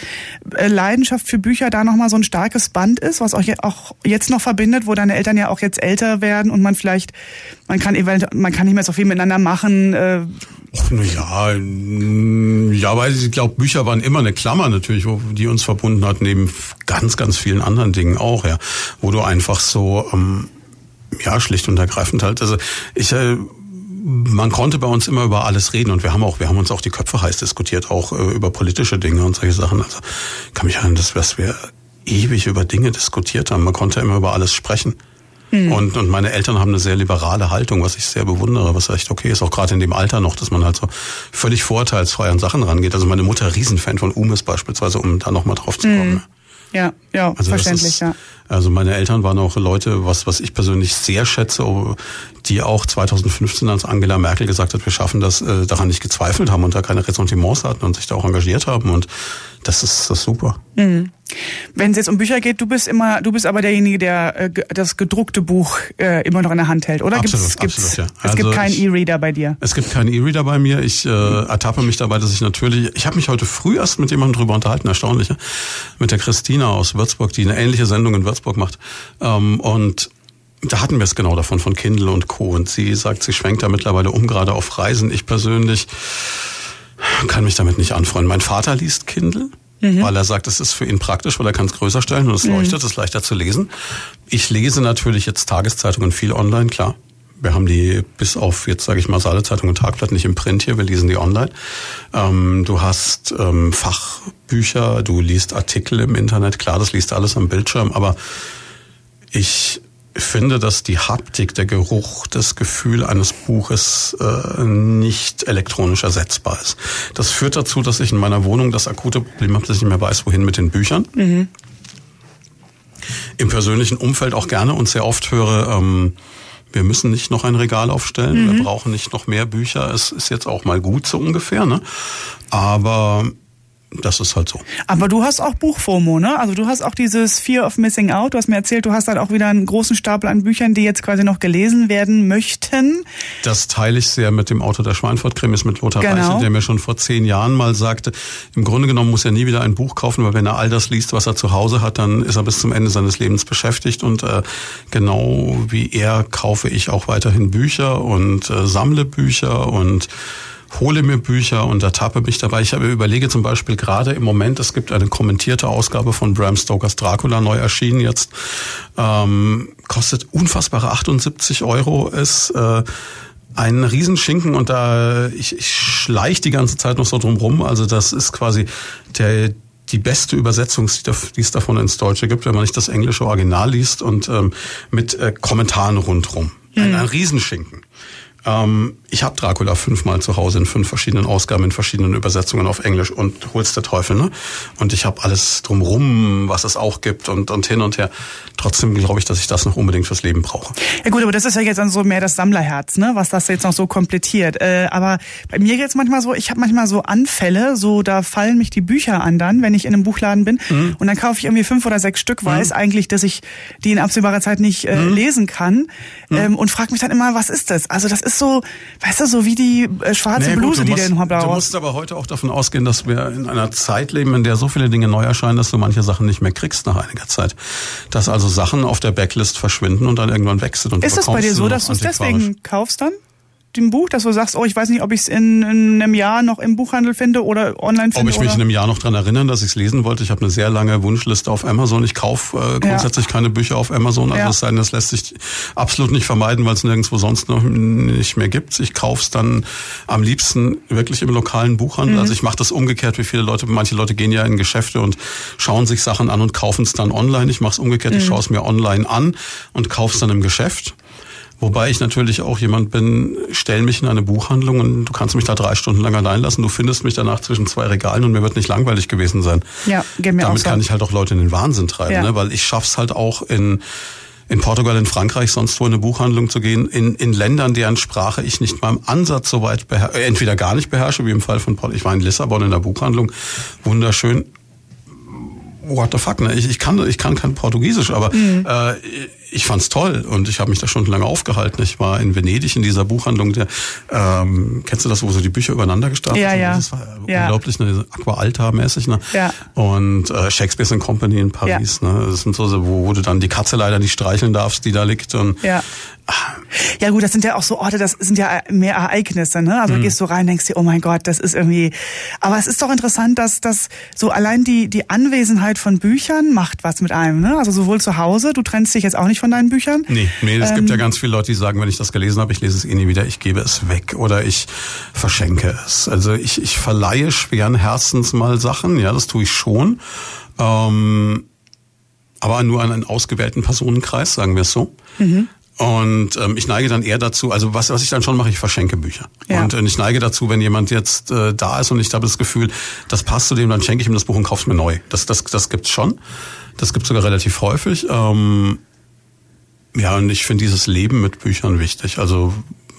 äh, Leidenschaft für Bücher da nochmal so ein starkes Band ist, was euch auch jetzt noch verbindet, wo deine Eltern ja auch jetzt älter werden und man vielleicht, man kann eventuell, man kann nicht mehr so viel miteinander machen. Äh. Och, na ja, ja, weil ich glaube, Bücher waren immer eine Klammer natürlich, die uns verbunden hat, neben ganz, ganz vielen anderen Dingen auch, ja, wo du einfach so, ähm, ja, schlicht und ergreifend halt, also ich, äh, man konnte bei uns immer über alles reden und wir haben auch, wir haben uns auch die Köpfe heiß diskutiert, auch äh, über politische Dinge und solche Sachen. Also kann mich erinnern, dass, dass wir ewig über Dinge diskutiert haben. Man konnte immer über alles sprechen. Mhm. Und, und meine Eltern haben eine sehr liberale Haltung, was ich sehr bewundere, was echt okay ist, auch gerade in dem Alter noch, dass man halt so völlig vorurteilsfrei an Sachen rangeht. Also meine Mutter Riesenfan von Umis beispielsweise, um da nochmal drauf zu kommen. Mhm. Ja, ja, also verständlich, ist, ja. Also meine Eltern waren auch Leute, was, was ich persönlich sehr schätze, die auch 2015, als Angela Merkel gesagt hat, wir schaffen das, äh, daran nicht gezweifelt haben und da keine Ressentiments hatten und sich da auch engagiert haben und das ist, das ist super. Mhm. Wenn es jetzt um Bücher geht, du bist immer, du bist aber derjenige, der äh, das gedruckte Buch äh, immer noch in der Hand hält, oder? Absolut, gibt's, gibt's, absolut, ja. Es also gibt keinen E-Reader bei dir. Es gibt keinen E-Reader bei mir. Ich äh, ertappe mich dabei, dass ich natürlich, ich habe mich heute früh erst mit jemandem drüber unterhalten, erstaunlich, mit der Christina aus Würzburg, die eine ähnliche Sendung in Würzburg macht. Ähm, und da hatten wir es genau davon, von Kindle und Co. Und sie sagt, sie schwenkt da mittlerweile um, gerade auf Reisen. Ich persönlich kann mich damit nicht anfreunden. Mein Vater liest Kindle. Mhm. Weil er sagt, es ist für ihn praktisch, weil er kann es größer stellen und es mhm. leuchtet, es ist leichter zu lesen. Ich lese natürlich jetzt Tageszeitungen viel online, klar. Wir haben die bis auf jetzt sage ich mal Saale-Zeitung und Tagblatt nicht im Print hier, wir lesen die online. Ähm, du hast ähm, Fachbücher, du liest Artikel im Internet, klar, das liest alles am Bildschirm, aber ich finde, dass die Haptik, der Geruch, das Gefühl eines Buches äh, nicht elektronisch ersetzbar ist. Das führt dazu, dass ich in meiner Wohnung das akute Problem habe, dass ich nicht mehr weiß, wohin mit den Büchern. Mhm. Im persönlichen Umfeld auch gerne und sehr oft höre, ähm, wir müssen nicht noch ein Regal aufstellen, mhm. wir brauchen nicht noch mehr Bücher. Es ist jetzt auch mal gut so ungefähr, ne? Aber das ist halt so. Aber du hast auch Buchfomo, ne? Also du hast auch dieses Fear of Missing Out. Du hast mir erzählt, du hast halt auch wieder einen großen Stapel an Büchern, die jetzt quasi noch gelesen werden möchten. Das teile ich sehr mit dem Autor der Schweinfurt-Krimis, mit Lothar genau. Reichel, der mir schon vor zehn Jahren mal sagte, im Grunde genommen muss er nie wieder ein Buch kaufen, weil wenn er all das liest, was er zu Hause hat, dann ist er bis zum Ende seines Lebens beschäftigt. Und äh, genau wie er kaufe ich auch weiterhin Bücher und äh, sammle Bücher und hole mir Bücher und ertappe mich dabei. Ich habe überlege zum Beispiel gerade im Moment, es gibt eine kommentierte Ausgabe von Bram Stokers Dracula, neu erschienen jetzt, ähm, kostet unfassbare 78 Euro, ist äh, ein Riesenschinken und da ich, ich schleich die ganze Zeit noch so drum rum. Also das ist quasi der die beste Übersetzung, die es davon ins Deutsche gibt, wenn man nicht das englische Original liest und ähm, mit äh, Kommentaren rundrum. Ein, ein Riesenschinken. Ähm, ich habe Dracula fünfmal zu Hause in fünf verschiedenen Ausgaben, in verschiedenen Übersetzungen auf Englisch und hol's der Teufel, ne? Und ich habe alles drumrum, was es auch gibt und, und hin und her. Trotzdem glaube ich, dass ich das noch unbedingt fürs Leben brauche. Ja gut, aber das ist ja jetzt dann so mehr das Sammlerherz, ne? was das jetzt noch so komplettiert. Äh, aber bei mir jetzt manchmal so, ich habe manchmal so Anfälle, so da fallen mich die Bücher an dann, wenn ich in einem Buchladen bin mhm. und dann kaufe ich irgendwie fünf oder sechs Stück, weiß mhm. eigentlich, dass ich die in absehbarer Zeit nicht äh, mhm. lesen kann mhm. ähm, und frage mich dann immer, was ist das? Also das ist so, weißt du, so wie die äh, schwarze nee, Bluse, gut, die musst, der in Du musst aber heute auch davon ausgehen, dass wir in einer Zeit leben, in der so viele Dinge neu erscheinen, dass du manche Sachen nicht mehr kriegst nach einiger Zeit. Dass also Sachen auf der Backlist verschwinden und dann irgendwann wechseln. Und ist es bei dir so, dass du es deswegen kaufst dann? Dem Buch, dass du sagst, oh, ich weiß nicht, ob ich es in, in, einem Jahr noch im Buchhandel finde oder online finde? Ob ich mich in einem Jahr noch dran erinnern, dass ich es lesen wollte. Ich habe eine sehr lange Wunschliste auf Amazon. Ich kaufe äh, grundsätzlich ja. keine Bücher auf Amazon. Also ja. es sei denn, das lässt sich absolut nicht vermeiden, weil es nirgendwo sonst noch nicht mehr gibt. Ich kaufe es dann am liebsten wirklich im lokalen Buchhandel. Mhm. Also ich mache das umgekehrt, wie viele Leute, manche Leute gehen ja in Geschäfte und schauen sich Sachen an und kaufen es dann online. Ich mache es umgekehrt, mhm. ich schaue es mir online an und kaufe es dann im Geschäft. Wobei ich natürlich auch jemand bin, stell mich in eine Buchhandlung und du kannst mich da drei Stunden lang allein lassen. Du findest mich danach zwischen zwei Regalen und mir wird nicht langweilig gewesen sein. Ja, geht mir Damit auch so. kann ich halt auch Leute in den Wahnsinn treiben, ja. ne? weil ich schaff's halt auch in in Portugal, in Frankreich, sonst wo in eine Buchhandlung zu gehen, in, in Ländern, deren Sprache ich nicht mal im Ansatz so weit beherrsche, äh, entweder gar nicht beherrsche, wie im Fall von Portugal. Ich war in Lissabon in der Buchhandlung, wunderschön what the fuck, ne? Ich, ich kann ich kann kein Portugiesisch, aber mhm. äh, ich fand's toll und ich habe mich da schon lange aufgehalten. Ich war in Venedig in dieser Buchhandlung, der ähm, kennst du das, wo so die Bücher übereinander gestapelt ja, sind? Ja. Das war ja. unglaublich, ne, Aqua Alta mäßig, ne? Ja. Und äh, Shakespeare's and Company in Paris, ja. ne? Das sind so, wo, wo du dann die Katze leider nicht streicheln darfst, die da liegt und ja. Ja gut, das sind ja auch so Orte, das sind ja mehr Ereignisse, ne? Also mhm. du gehst so rein, denkst dir, oh mein Gott, das ist irgendwie. Aber es ist doch interessant, dass das so allein die die Anwesenheit von Büchern macht was mit einem, ne? Also sowohl zu Hause, du trennst dich jetzt auch nicht von deinen Büchern. Nee, nee, es ähm, gibt ja ganz viele Leute, die sagen, wenn ich das gelesen habe, ich lese es eh nie wieder, ich gebe es weg oder ich verschenke es. Also ich ich verleihe schweren Herzens mal Sachen, ja, das tue ich schon. Ähm, aber nur an einen ausgewählten Personenkreis, sagen wir es so. Mhm. Und ähm, ich neige dann eher dazu, also was, was ich dann schon mache, ich verschenke Bücher. Ja. Und äh, ich neige dazu, wenn jemand jetzt äh, da ist und ich habe das Gefühl, das passt zu dem, dann schenke ich ihm das Buch und kauf's mir neu. Das, das, das gibt's schon. Das gibt's sogar relativ häufig. Ähm, ja, und ich finde dieses Leben mit Büchern wichtig. Also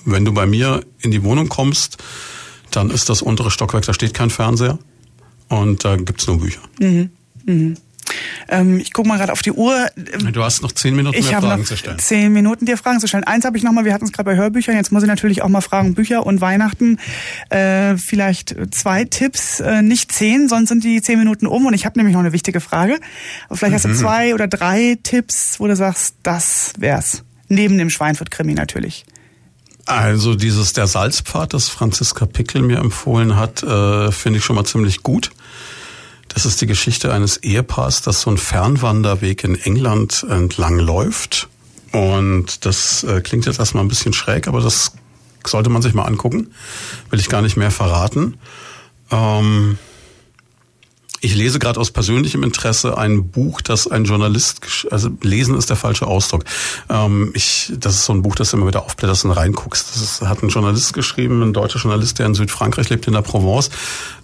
wenn du bei mir in die Wohnung kommst, dann ist das untere Stockwerk, da steht kein Fernseher und da gibt's nur Bücher. Mhm. Mhm. Ähm, ich gucke mal gerade auf die Uhr. Du hast noch zehn Minuten, ich mehr Fragen zu stellen. Zehn Minuten, dir Fragen zu stellen. Eins habe ich noch mal. Wir hatten es gerade bei Hörbüchern. Jetzt muss ich natürlich auch mal fragen, Bücher und Weihnachten. Äh, vielleicht zwei Tipps, äh, nicht zehn, sonst sind die zehn Minuten um. Und ich habe nämlich noch eine wichtige Frage. Aber vielleicht hast du mhm. zwei oder drei Tipps, wo du sagst, das wär's. Neben dem Schweinfurt-Krimi natürlich. Also dieses Der Salzpfad, das Franziska Pickel mir empfohlen hat, äh, finde ich schon mal ziemlich gut. Das ist die Geschichte eines Ehepaars, das so einen Fernwanderweg in England entlang läuft. Und das äh, klingt jetzt erstmal ein bisschen schräg, aber das sollte man sich mal angucken. Will ich gar nicht mehr verraten. Ähm, ich lese gerade aus persönlichem Interesse ein Buch, das ein Journalist, also lesen ist der falsche Ausdruck. Ähm, ich, das ist so ein Buch, das du immer wieder aufblätterst und reinguckst. Das ist, hat ein Journalist geschrieben, ein deutscher Journalist, der in Südfrankreich lebt, in der Provence.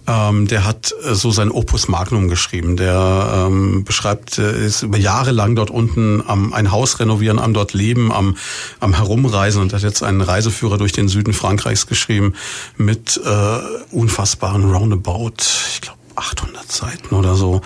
Ähm, der hat äh, so sein Opus Magnum geschrieben. Der ähm, beschreibt, äh, ist über Jahre lang dort unten am ein Haus renovieren, am dort leben, am, am herumreisen und hat jetzt einen Reiseführer durch den Süden Frankreichs geschrieben mit äh, unfassbaren Roundabout, ich glaube 800 Seiten oder so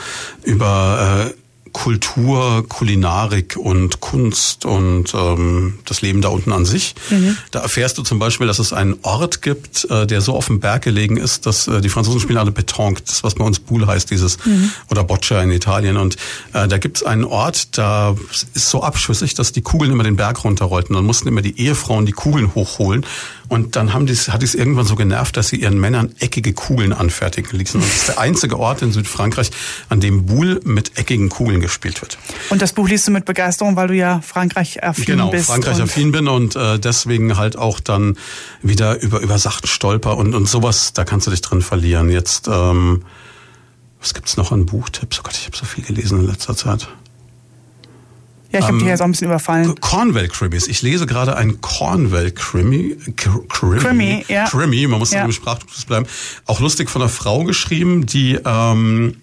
über äh, Kultur, Kulinarik und Kunst und ähm, das Leben da unten an sich. Mhm. Da erfährst du zum Beispiel, dass es einen Ort gibt, äh, der so auf dem Berg gelegen ist, dass äh, die Franzosen spielen alle Petanque, das was bei uns Boule heißt, dieses mhm. oder Boccia in Italien. Und äh, da gibt es einen Ort, da ist so abschüssig, dass die Kugeln immer den Berg runterrollten. Dann mussten immer die Ehefrauen die Kugeln hochholen. Und dann haben die's, hat es irgendwann so genervt, dass sie ihren Männern eckige Kugeln anfertigen ließen. Und das ist der einzige Ort in Südfrankreich, an dem Boule mit eckigen Kugeln gespielt wird. Und das Buch liest du mit Begeisterung, weil du ja Frankreich affin genau, bist. Genau, Frankreich affin bin und äh, deswegen halt auch dann wieder über, über Sachen stolper und, und sowas, da kannst du dich drin verlieren. Jetzt, ähm, was gibt's noch an Buchtipps? Oh Gott, ich habe so viel gelesen in letzter Zeit. Ja, ich habe ähm, dich jetzt auch ein bisschen überfallen. Cornwall-Krimis. Ich lese gerade ein Cornwall-Krimi. Krimi, Krimi, ja. Krimi, man muss ja. im Sprachtypus bleiben. Auch lustig von einer Frau geschrieben, die ähm,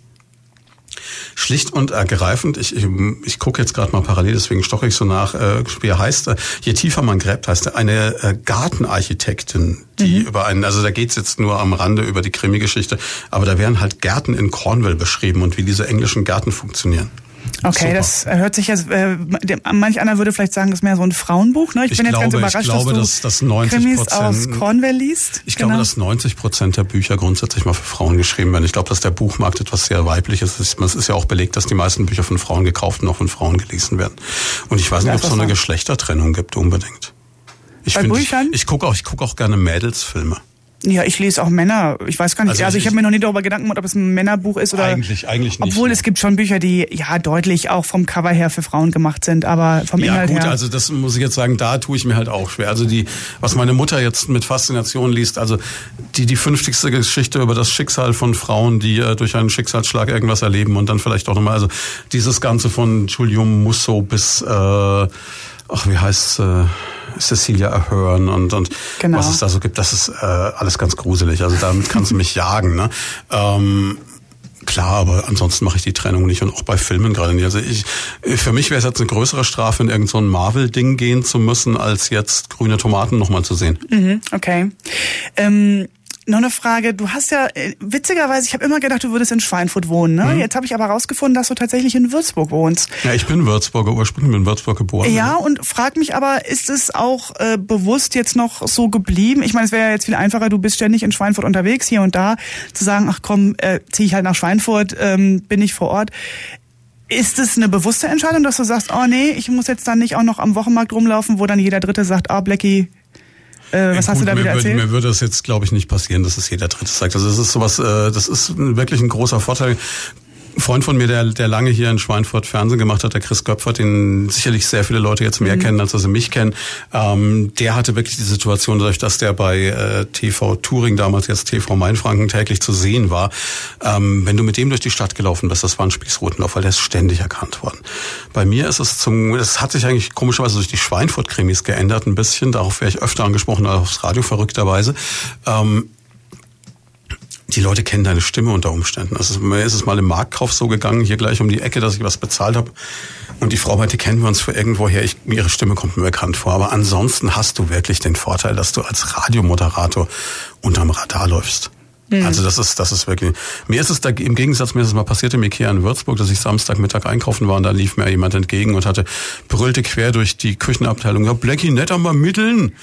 schlicht und ergreifend, ich, ich, ich gucke jetzt gerade mal parallel, deswegen stoche ich so nach, äh, wie er heißt, äh, je tiefer man gräbt, heißt er, eine äh, Gartenarchitektin, die mhm. über einen, also da geht's jetzt nur am Rande über die Krimi-Geschichte, aber da werden halt Gärten in Cornwall beschrieben und wie diese englischen Gärten funktionieren. Okay, Super. das hört sich jetzt, äh, manch einer würde vielleicht sagen, das ist mehr so ein Frauenbuch. Ne? Ich, ich bin glaube, jetzt ganz überrascht, glaube, dass du dass, dass 90 Krimis aus Cornwall liest. Ich genau. glaube, dass 90 Prozent der Bücher grundsätzlich mal für Frauen geschrieben werden. Ich glaube, dass der Buchmarkt etwas sehr weibliches ist. Es ist ja auch belegt, dass die meisten Bücher von Frauen gekauft und auch von Frauen gelesen werden. Und ich weiß nicht, ob es so eine Geschlechtertrennung gibt unbedingt. Ich, Bei Büchern? ich gucke auch, ich gucke auch gerne Mädelsfilme. Ja, ich lese auch Männer. Ich weiß gar nicht. Also, also ich, ich habe mir noch nie darüber Gedanken gemacht, ob es ein Männerbuch ist oder. Eigentlich, eigentlich nicht. Obwohl es gibt schon Bücher, die ja deutlich auch vom Cover her für Frauen gemacht sind, aber vom ja, Inhalt gut, her. Ja gut, also das muss ich jetzt sagen, da tue ich mir halt auch schwer. Also die, was meine Mutter jetzt mit Faszination liest, also die die fünftigste Geschichte über das Schicksal von Frauen, die äh, durch einen Schicksalsschlag irgendwas erleben und dann vielleicht auch nochmal, also dieses Ganze von Julium Musso bis, äh, ach wie heißt äh, Cecilia Ahern und, und genau. was es da so gibt, das ist äh, alles ganz gruselig. Also damit kannst du mich jagen. Ne? Ähm, Klar, aber ansonsten mache ich die Trennung nicht und auch bei Filmen gerade nicht. Also ich, für mich wäre es jetzt eine größere Strafe, in irgendein so Marvel-Ding gehen zu müssen, als jetzt grüne Tomaten nochmal zu sehen. Mhm, okay. Ähm noch eine Frage. Du hast ja, äh, witzigerweise, ich habe immer gedacht, du würdest in Schweinfurt wohnen. Ne? Mhm. Jetzt habe ich aber rausgefunden, dass du tatsächlich in Würzburg wohnst. Ja, ich bin Würzburger, ursprünglich bin in Würzburg geboren. Ja, und frag mich aber, ist es auch äh, bewusst jetzt noch so geblieben? Ich meine, es wäre ja jetzt viel einfacher, du bist ständig in Schweinfurt unterwegs, hier und da, zu sagen, ach komm, äh, ziehe ich halt nach Schweinfurt, ähm, bin ich vor Ort. Ist es eine bewusste Entscheidung, dass du sagst, oh nee, ich muss jetzt dann nicht auch noch am Wochenmarkt rumlaufen, wo dann jeder Dritte sagt, ah, oh, Blackie, äh, was Gut, hast du da wieder erzählt? Mir würde das jetzt, glaube ich, nicht passieren, dass es jeder Dritte sagt. Also das ist sowas, äh, das ist wirklich ein großer Vorteil. Ein Freund von mir, der, der lange hier in Schweinfurt Fernsehen gemacht hat, der Chris Göpfert, den sicherlich sehr viele Leute jetzt mehr mhm. kennen, als sie mich kennen, ähm, der hatte wirklich die Situation, dadurch, dass der bei äh, TV Touring, damals jetzt TV Mainfranken, täglich zu sehen war. Ähm, wenn du mit dem durch die Stadt gelaufen bist, das war ein Spießrutenlauf, weil der ist ständig erkannt worden. Bei mir ist es zum, es hat sich eigentlich komischerweise durch die Schweinfurt-Krimis geändert ein bisschen, darauf wäre ich öfter angesprochen, aufs Radio verrückterweise. Ähm, die Leute kennen deine Stimme unter Umständen. Also mir ist es mal im Marktkauf so gegangen, hier gleich um die Ecke, dass ich was bezahlt habe. Und die Frau meinte, kennen wir uns für irgendwoher. Ich, ihre Stimme kommt mir bekannt vor. Aber ansonsten hast du wirklich den Vorteil, dass du als Radiomoderator unterm Radar läufst. Mhm. Also das ist, das ist wirklich. Mir ist es da im Gegensatz, mir ist es mal passiert im Ikea in Würzburg, dass ich Samstagmittag einkaufen war und da lief mir jemand entgegen und hatte brüllte quer durch die Küchenabteilung. Ja, Blackie, nicht einmal mitteln.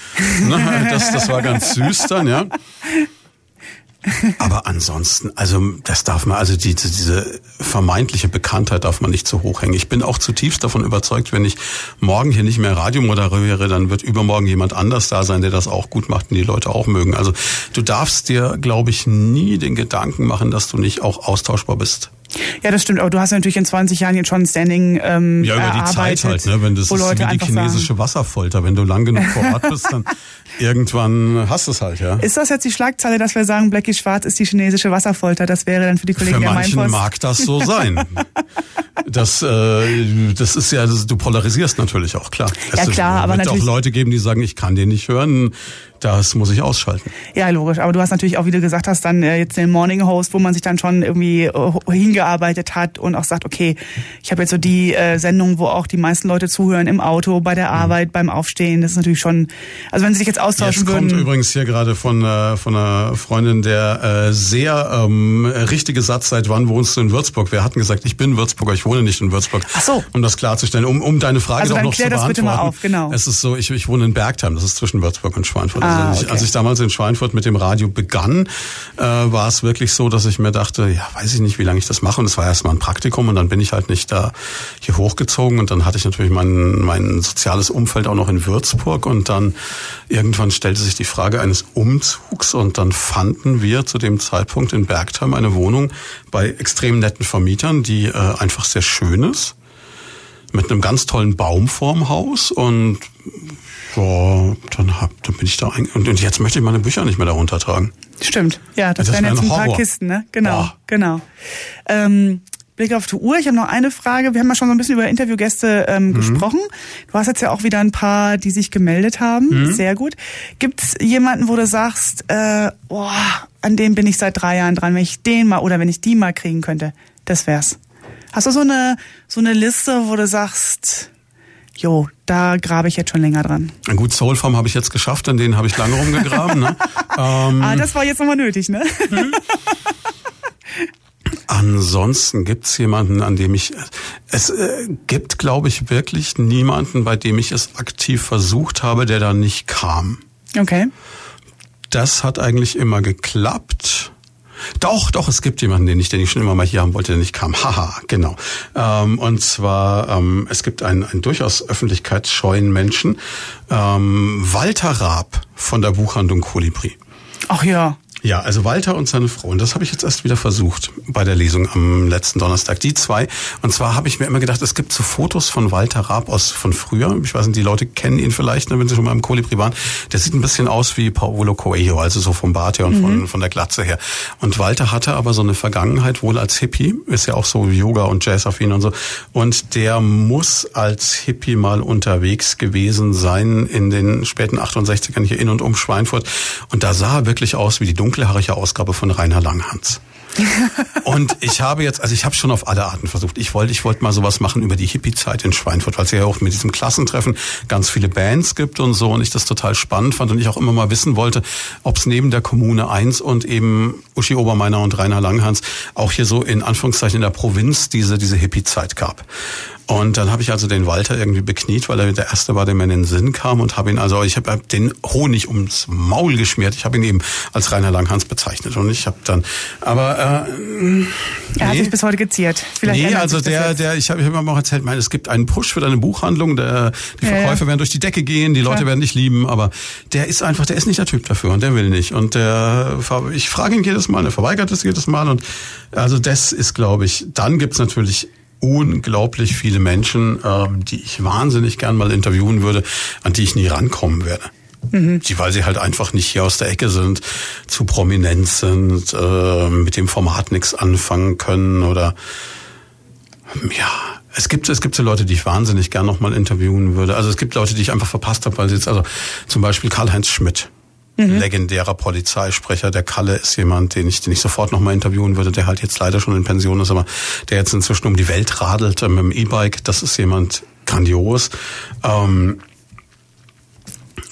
das, das war ganz süß dann, ja. Aber ansonsten, also das darf man, also die, diese vermeintliche Bekanntheit darf man nicht zu hoch hängen. Ich bin auch zutiefst davon überzeugt, wenn ich morgen hier nicht mehr Radio moderiere, dann wird übermorgen jemand anders da sein, der das auch gut macht und die Leute auch mögen. Also du darfst dir, glaube ich, nie den Gedanken machen, dass du nicht auch austauschbar bist. Ja, das stimmt. Aber du hast natürlich in 20 Jahren jetzt schon ein Standing ähm, Ja, über die Zeit halt, ne? Wenn das ist wie die chinesische sagen, Wasserfolter. Wenn du lang genug vor Ort bist, dann irgendwann hast du es halt, ja. Ist das jetzt die Schlagzeile, dass wir sagen, Blackie Schwarz ist die chinesische Wasserfolter? Das wäre dann für die Kollegen für der manchen mag das so sein. das, äh, das ist ja, das, du polarisierst natürlich auch, klar. Ja, klar, aber natürlich. Es auch Leute geben, die sagen, ich kann den nicht hören das muss ich ausschalten. Ja, logisch. Aber du hast natürlich auch, wie du gesagt hast, dann äh, jetzt den Morning Host, wo man sich dann schon irgendwie äh, hingearbeitet hat und auch sagt, okay, ich habe jetzt so die äh, Sendung, wo auch die meisten Leute zuhören im Auto, bei der mhm. Arbeit, beim Aufstehen. Das ist natürlich schon, also wenn sie sich jetzt austauschen jetzt würden. kommt übrigens hier gerade von, äh, von einer Freundin, der äh, sehr ähm, richtige Satz, seit wann wohnst du in Würzburg? Wir hatten gesagt, ich bin Würzburger, ich wohne nicht in Würzburg. Ach so. Um das klarzustellen, um, um deine Frage also doch noch zu beantworten. Das bitte mal auf, genau. Es ist so, ich, ich wohne in Bergheim, das ist zwischen Würzburg und Schweinfurt. Ah. Ah, okay. Als ich damals in Schweinfurt mit dem Radio begann, äh, war es wirklich so, dass ich mir dachte, ja, weiß ich nicht, wie lange ich das mache. Und es war erstmal ein Praktikum und dann bin ich halt nicht da hier hochgezogen. Und dann hatte ich natürlich mein, mein soziales Umfeld auch noch in Würzburg. Und dann irgendwann stellte sich die Frage eines Umzugs und dann fanden wir zu dem Zeitpunkt in Bergheim eine Wohnung bei extrem netten Vermietern, die äh, einfach sehr schön ist mit einem ganz tollen Baum vorm Haus und ja, dann, hab, dann bin ich da ein und, und jetzt möchte ich meine Bücher nicht mehr darunter tragen. Stimmt, ja, das, das wären jetzt ein, ein paar Kisten, ne? Genau, Boah. genau. Ähm, Blick auf die Uhr. Ich habe noch eine Frage. Wir haben ja schon so ein bisschen über Interviewgäste ähm, mhm. gesprochen. Du hast jetzt ja auch wieder ein paar, die sich gemeldet haben. Mhm. Sehr gut. Gibt es jemanden, wo du sagst, äh, oh, an dem bin ich seit drei Jahren dran, wenn ich den mal oder wenn ich die mal kriegen könnte, das wär's. Hast du so eine so eine Liste, wo du sagst, jo, da grabe ich jetzt schon länger dran. Ein gut, Soulform habe ich jetzt geschafft, an denen habe ich lange rumgegraben. ne? ähm, ah, das war jetzt nochmal nötig, ne? Mhm. Ansonsten gibt's jemanden, an dem ich es äh, gibt, glaube ich, wirklich niemanden, bei dem ich es aktiv versucht habe, der da nicht kam. Okay. Das hat eigentlich immer geklappt. Doch, doch, es gibt jemanden, den ich, den ich schon immer mal hier haben wollte, der nicht kam. Haha, genau. Ähm, und zwar, ähm, es gibt einen, einen durchaus öffentlichkeitsscheuen Menschen, ähm, Walter Raab von der Buchhandlung Kolibri. Ach ja. Ja, also Walter und seine Frau. Und das habe ich jetzt erst wieder versucht bei der Lesung am letzten Donnerstag. Die zwei. Und zwar habe ich mir immer gedacht, es gibt so Fotos von Walter Raab aus von früher. Ich weiß nicht, die Leute kennen ihn vielleicht, ne, wenn sie schon mal im Kolibri waren. Der sieht ein bisschen aus wie Paolo Coelho, also so vom Bart her und mhm. von, von der Glatze her. Und Walter hatte aber so eine Vergangenheit wohl als Hippie. Ist ja auch so Yoga und Jazz auf ihn und so. Und der muss als Hippie mal unterwegs gewesen sein in den späten 68ern hier in und um Schweinfurt. Und da sah er wirklich aus wie die dunkle dunkelhaarige Ausgabe von Rainer Langhans. und ich habe jetzt, also ich habe schon auf alle Arten versucht. Ich wollte, ich wollte mal sowas machen über die Hippie-Zeit in Schweinfurt, weil es ja auch mit diesem Klassentreffen ganz viele Bands gibt und so und ich das total spannend fand und ich auch immer mal wissen wollte, ob es neben der Kommune 1 und eben Uschi Obermeiner und Rainer Langhans auch hier so in Anführungszeichen in der Provinz diese, diese Hippie-Zeit gab. Und dann habe ich also den Walter irgendwie bekniet, weil er der Erste war, der mir in den Sinn kam und habe ihn also, ich habe den Honig ums Maul geschmiert. Ich habe ihn eben als Rainer Langhans bezeichnet und ich habe dann, aber äh, nee. er hat sich bis heute geziert. Vielleicht nee, also der, der, ich habe hab immer auch erzählt, mein, es gibt einen Push für deine Buchhandlung, der, die Verkäufe ja, ja. werden durch die Decke gehen, die Leute Klar. werden dich lieben, aber der ist einfach, der ist nicht der Typ dafür und der will nicht und der, ich frage ihn jedes Mal, er verweigert es jedes Mal und also das ist, glaube ich, dann gibt's natürlich unglaublich viele Menschen, äh, die ich wahnsinnig gern mal interviewen würde, an die ich nie rankommen werde. Mhm. Die, weil sie halt einfach nicht hier aus der Ecke sind, zu prominent sind, äh, mit dem Format nichts anfangen können oder ja, es gibt es gibt so Leute, die ich wahnsinnig gern noch mal interviewen würde. Also es gibt Leute, die ich einfach verpasst habe, weil sie jetzt also zum Beispiel Karl-Heinz Schmidt mhm. legendärer Polizeisprecher. Der Kalle ist jemand, den ich, den ich sofort nochmal interviewen würde, der halt jetzt leider schon in Pension ist, aber der jetzt inzwischen um die Welt radelt mit dem E-Bike. Das ist jemand grandios. Ähm,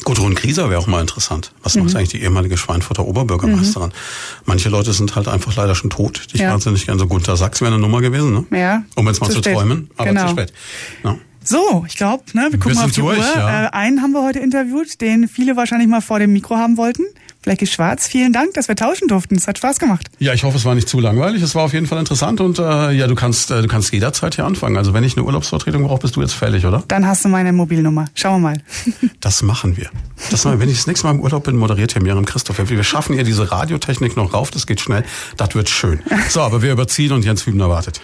Gudrun Grieser wäre auch mal interessant. Was mhm. macht eigentlich die ehemalige Schweinfurter Oberbürgermeisterin? Mhm. Manche Leute sind halt einfach leider schon tot, die ich ja. wahnsinnig gerne so Gunther Sachs wäre eine Nummer gewesen, ne? Ja. Um jetzt mal zu, zu träumen, aber genau. zu spät. Ja. So, ich glaube, ne, wir gucken mal auf die durch, Uhr. Ja. Äh, einen haben wir heute interviewt, den viele wahrscheinlich mal vor dem Mikro haben wollten. Blackie Schwarz, vielen Dank, dass wir tauschen durften. Es hat Spaß gemacht. Ja, ich hoffe, es war nicht zu langweilig. Es war auf jeden Fall interessant und äh, ja, du kannst, äh, du kannst jederzeit hier anfangen. Also wenn ich eine Urlaubsvertretung brauche, bist du jetzt fällig, oder? Dann hast du meine Mobilnummer. Schauen wir mal. das machen wir. Das machen wir. Wenn ich das nächste Mal im Urlaub bin, moderiert hier Miriam Christoph. Wir schaffen ihr diese Radiotechnik noch rauf. Das geht schnell. Das wird schön. So, aber wir überziehen und Jens Hübner wartet.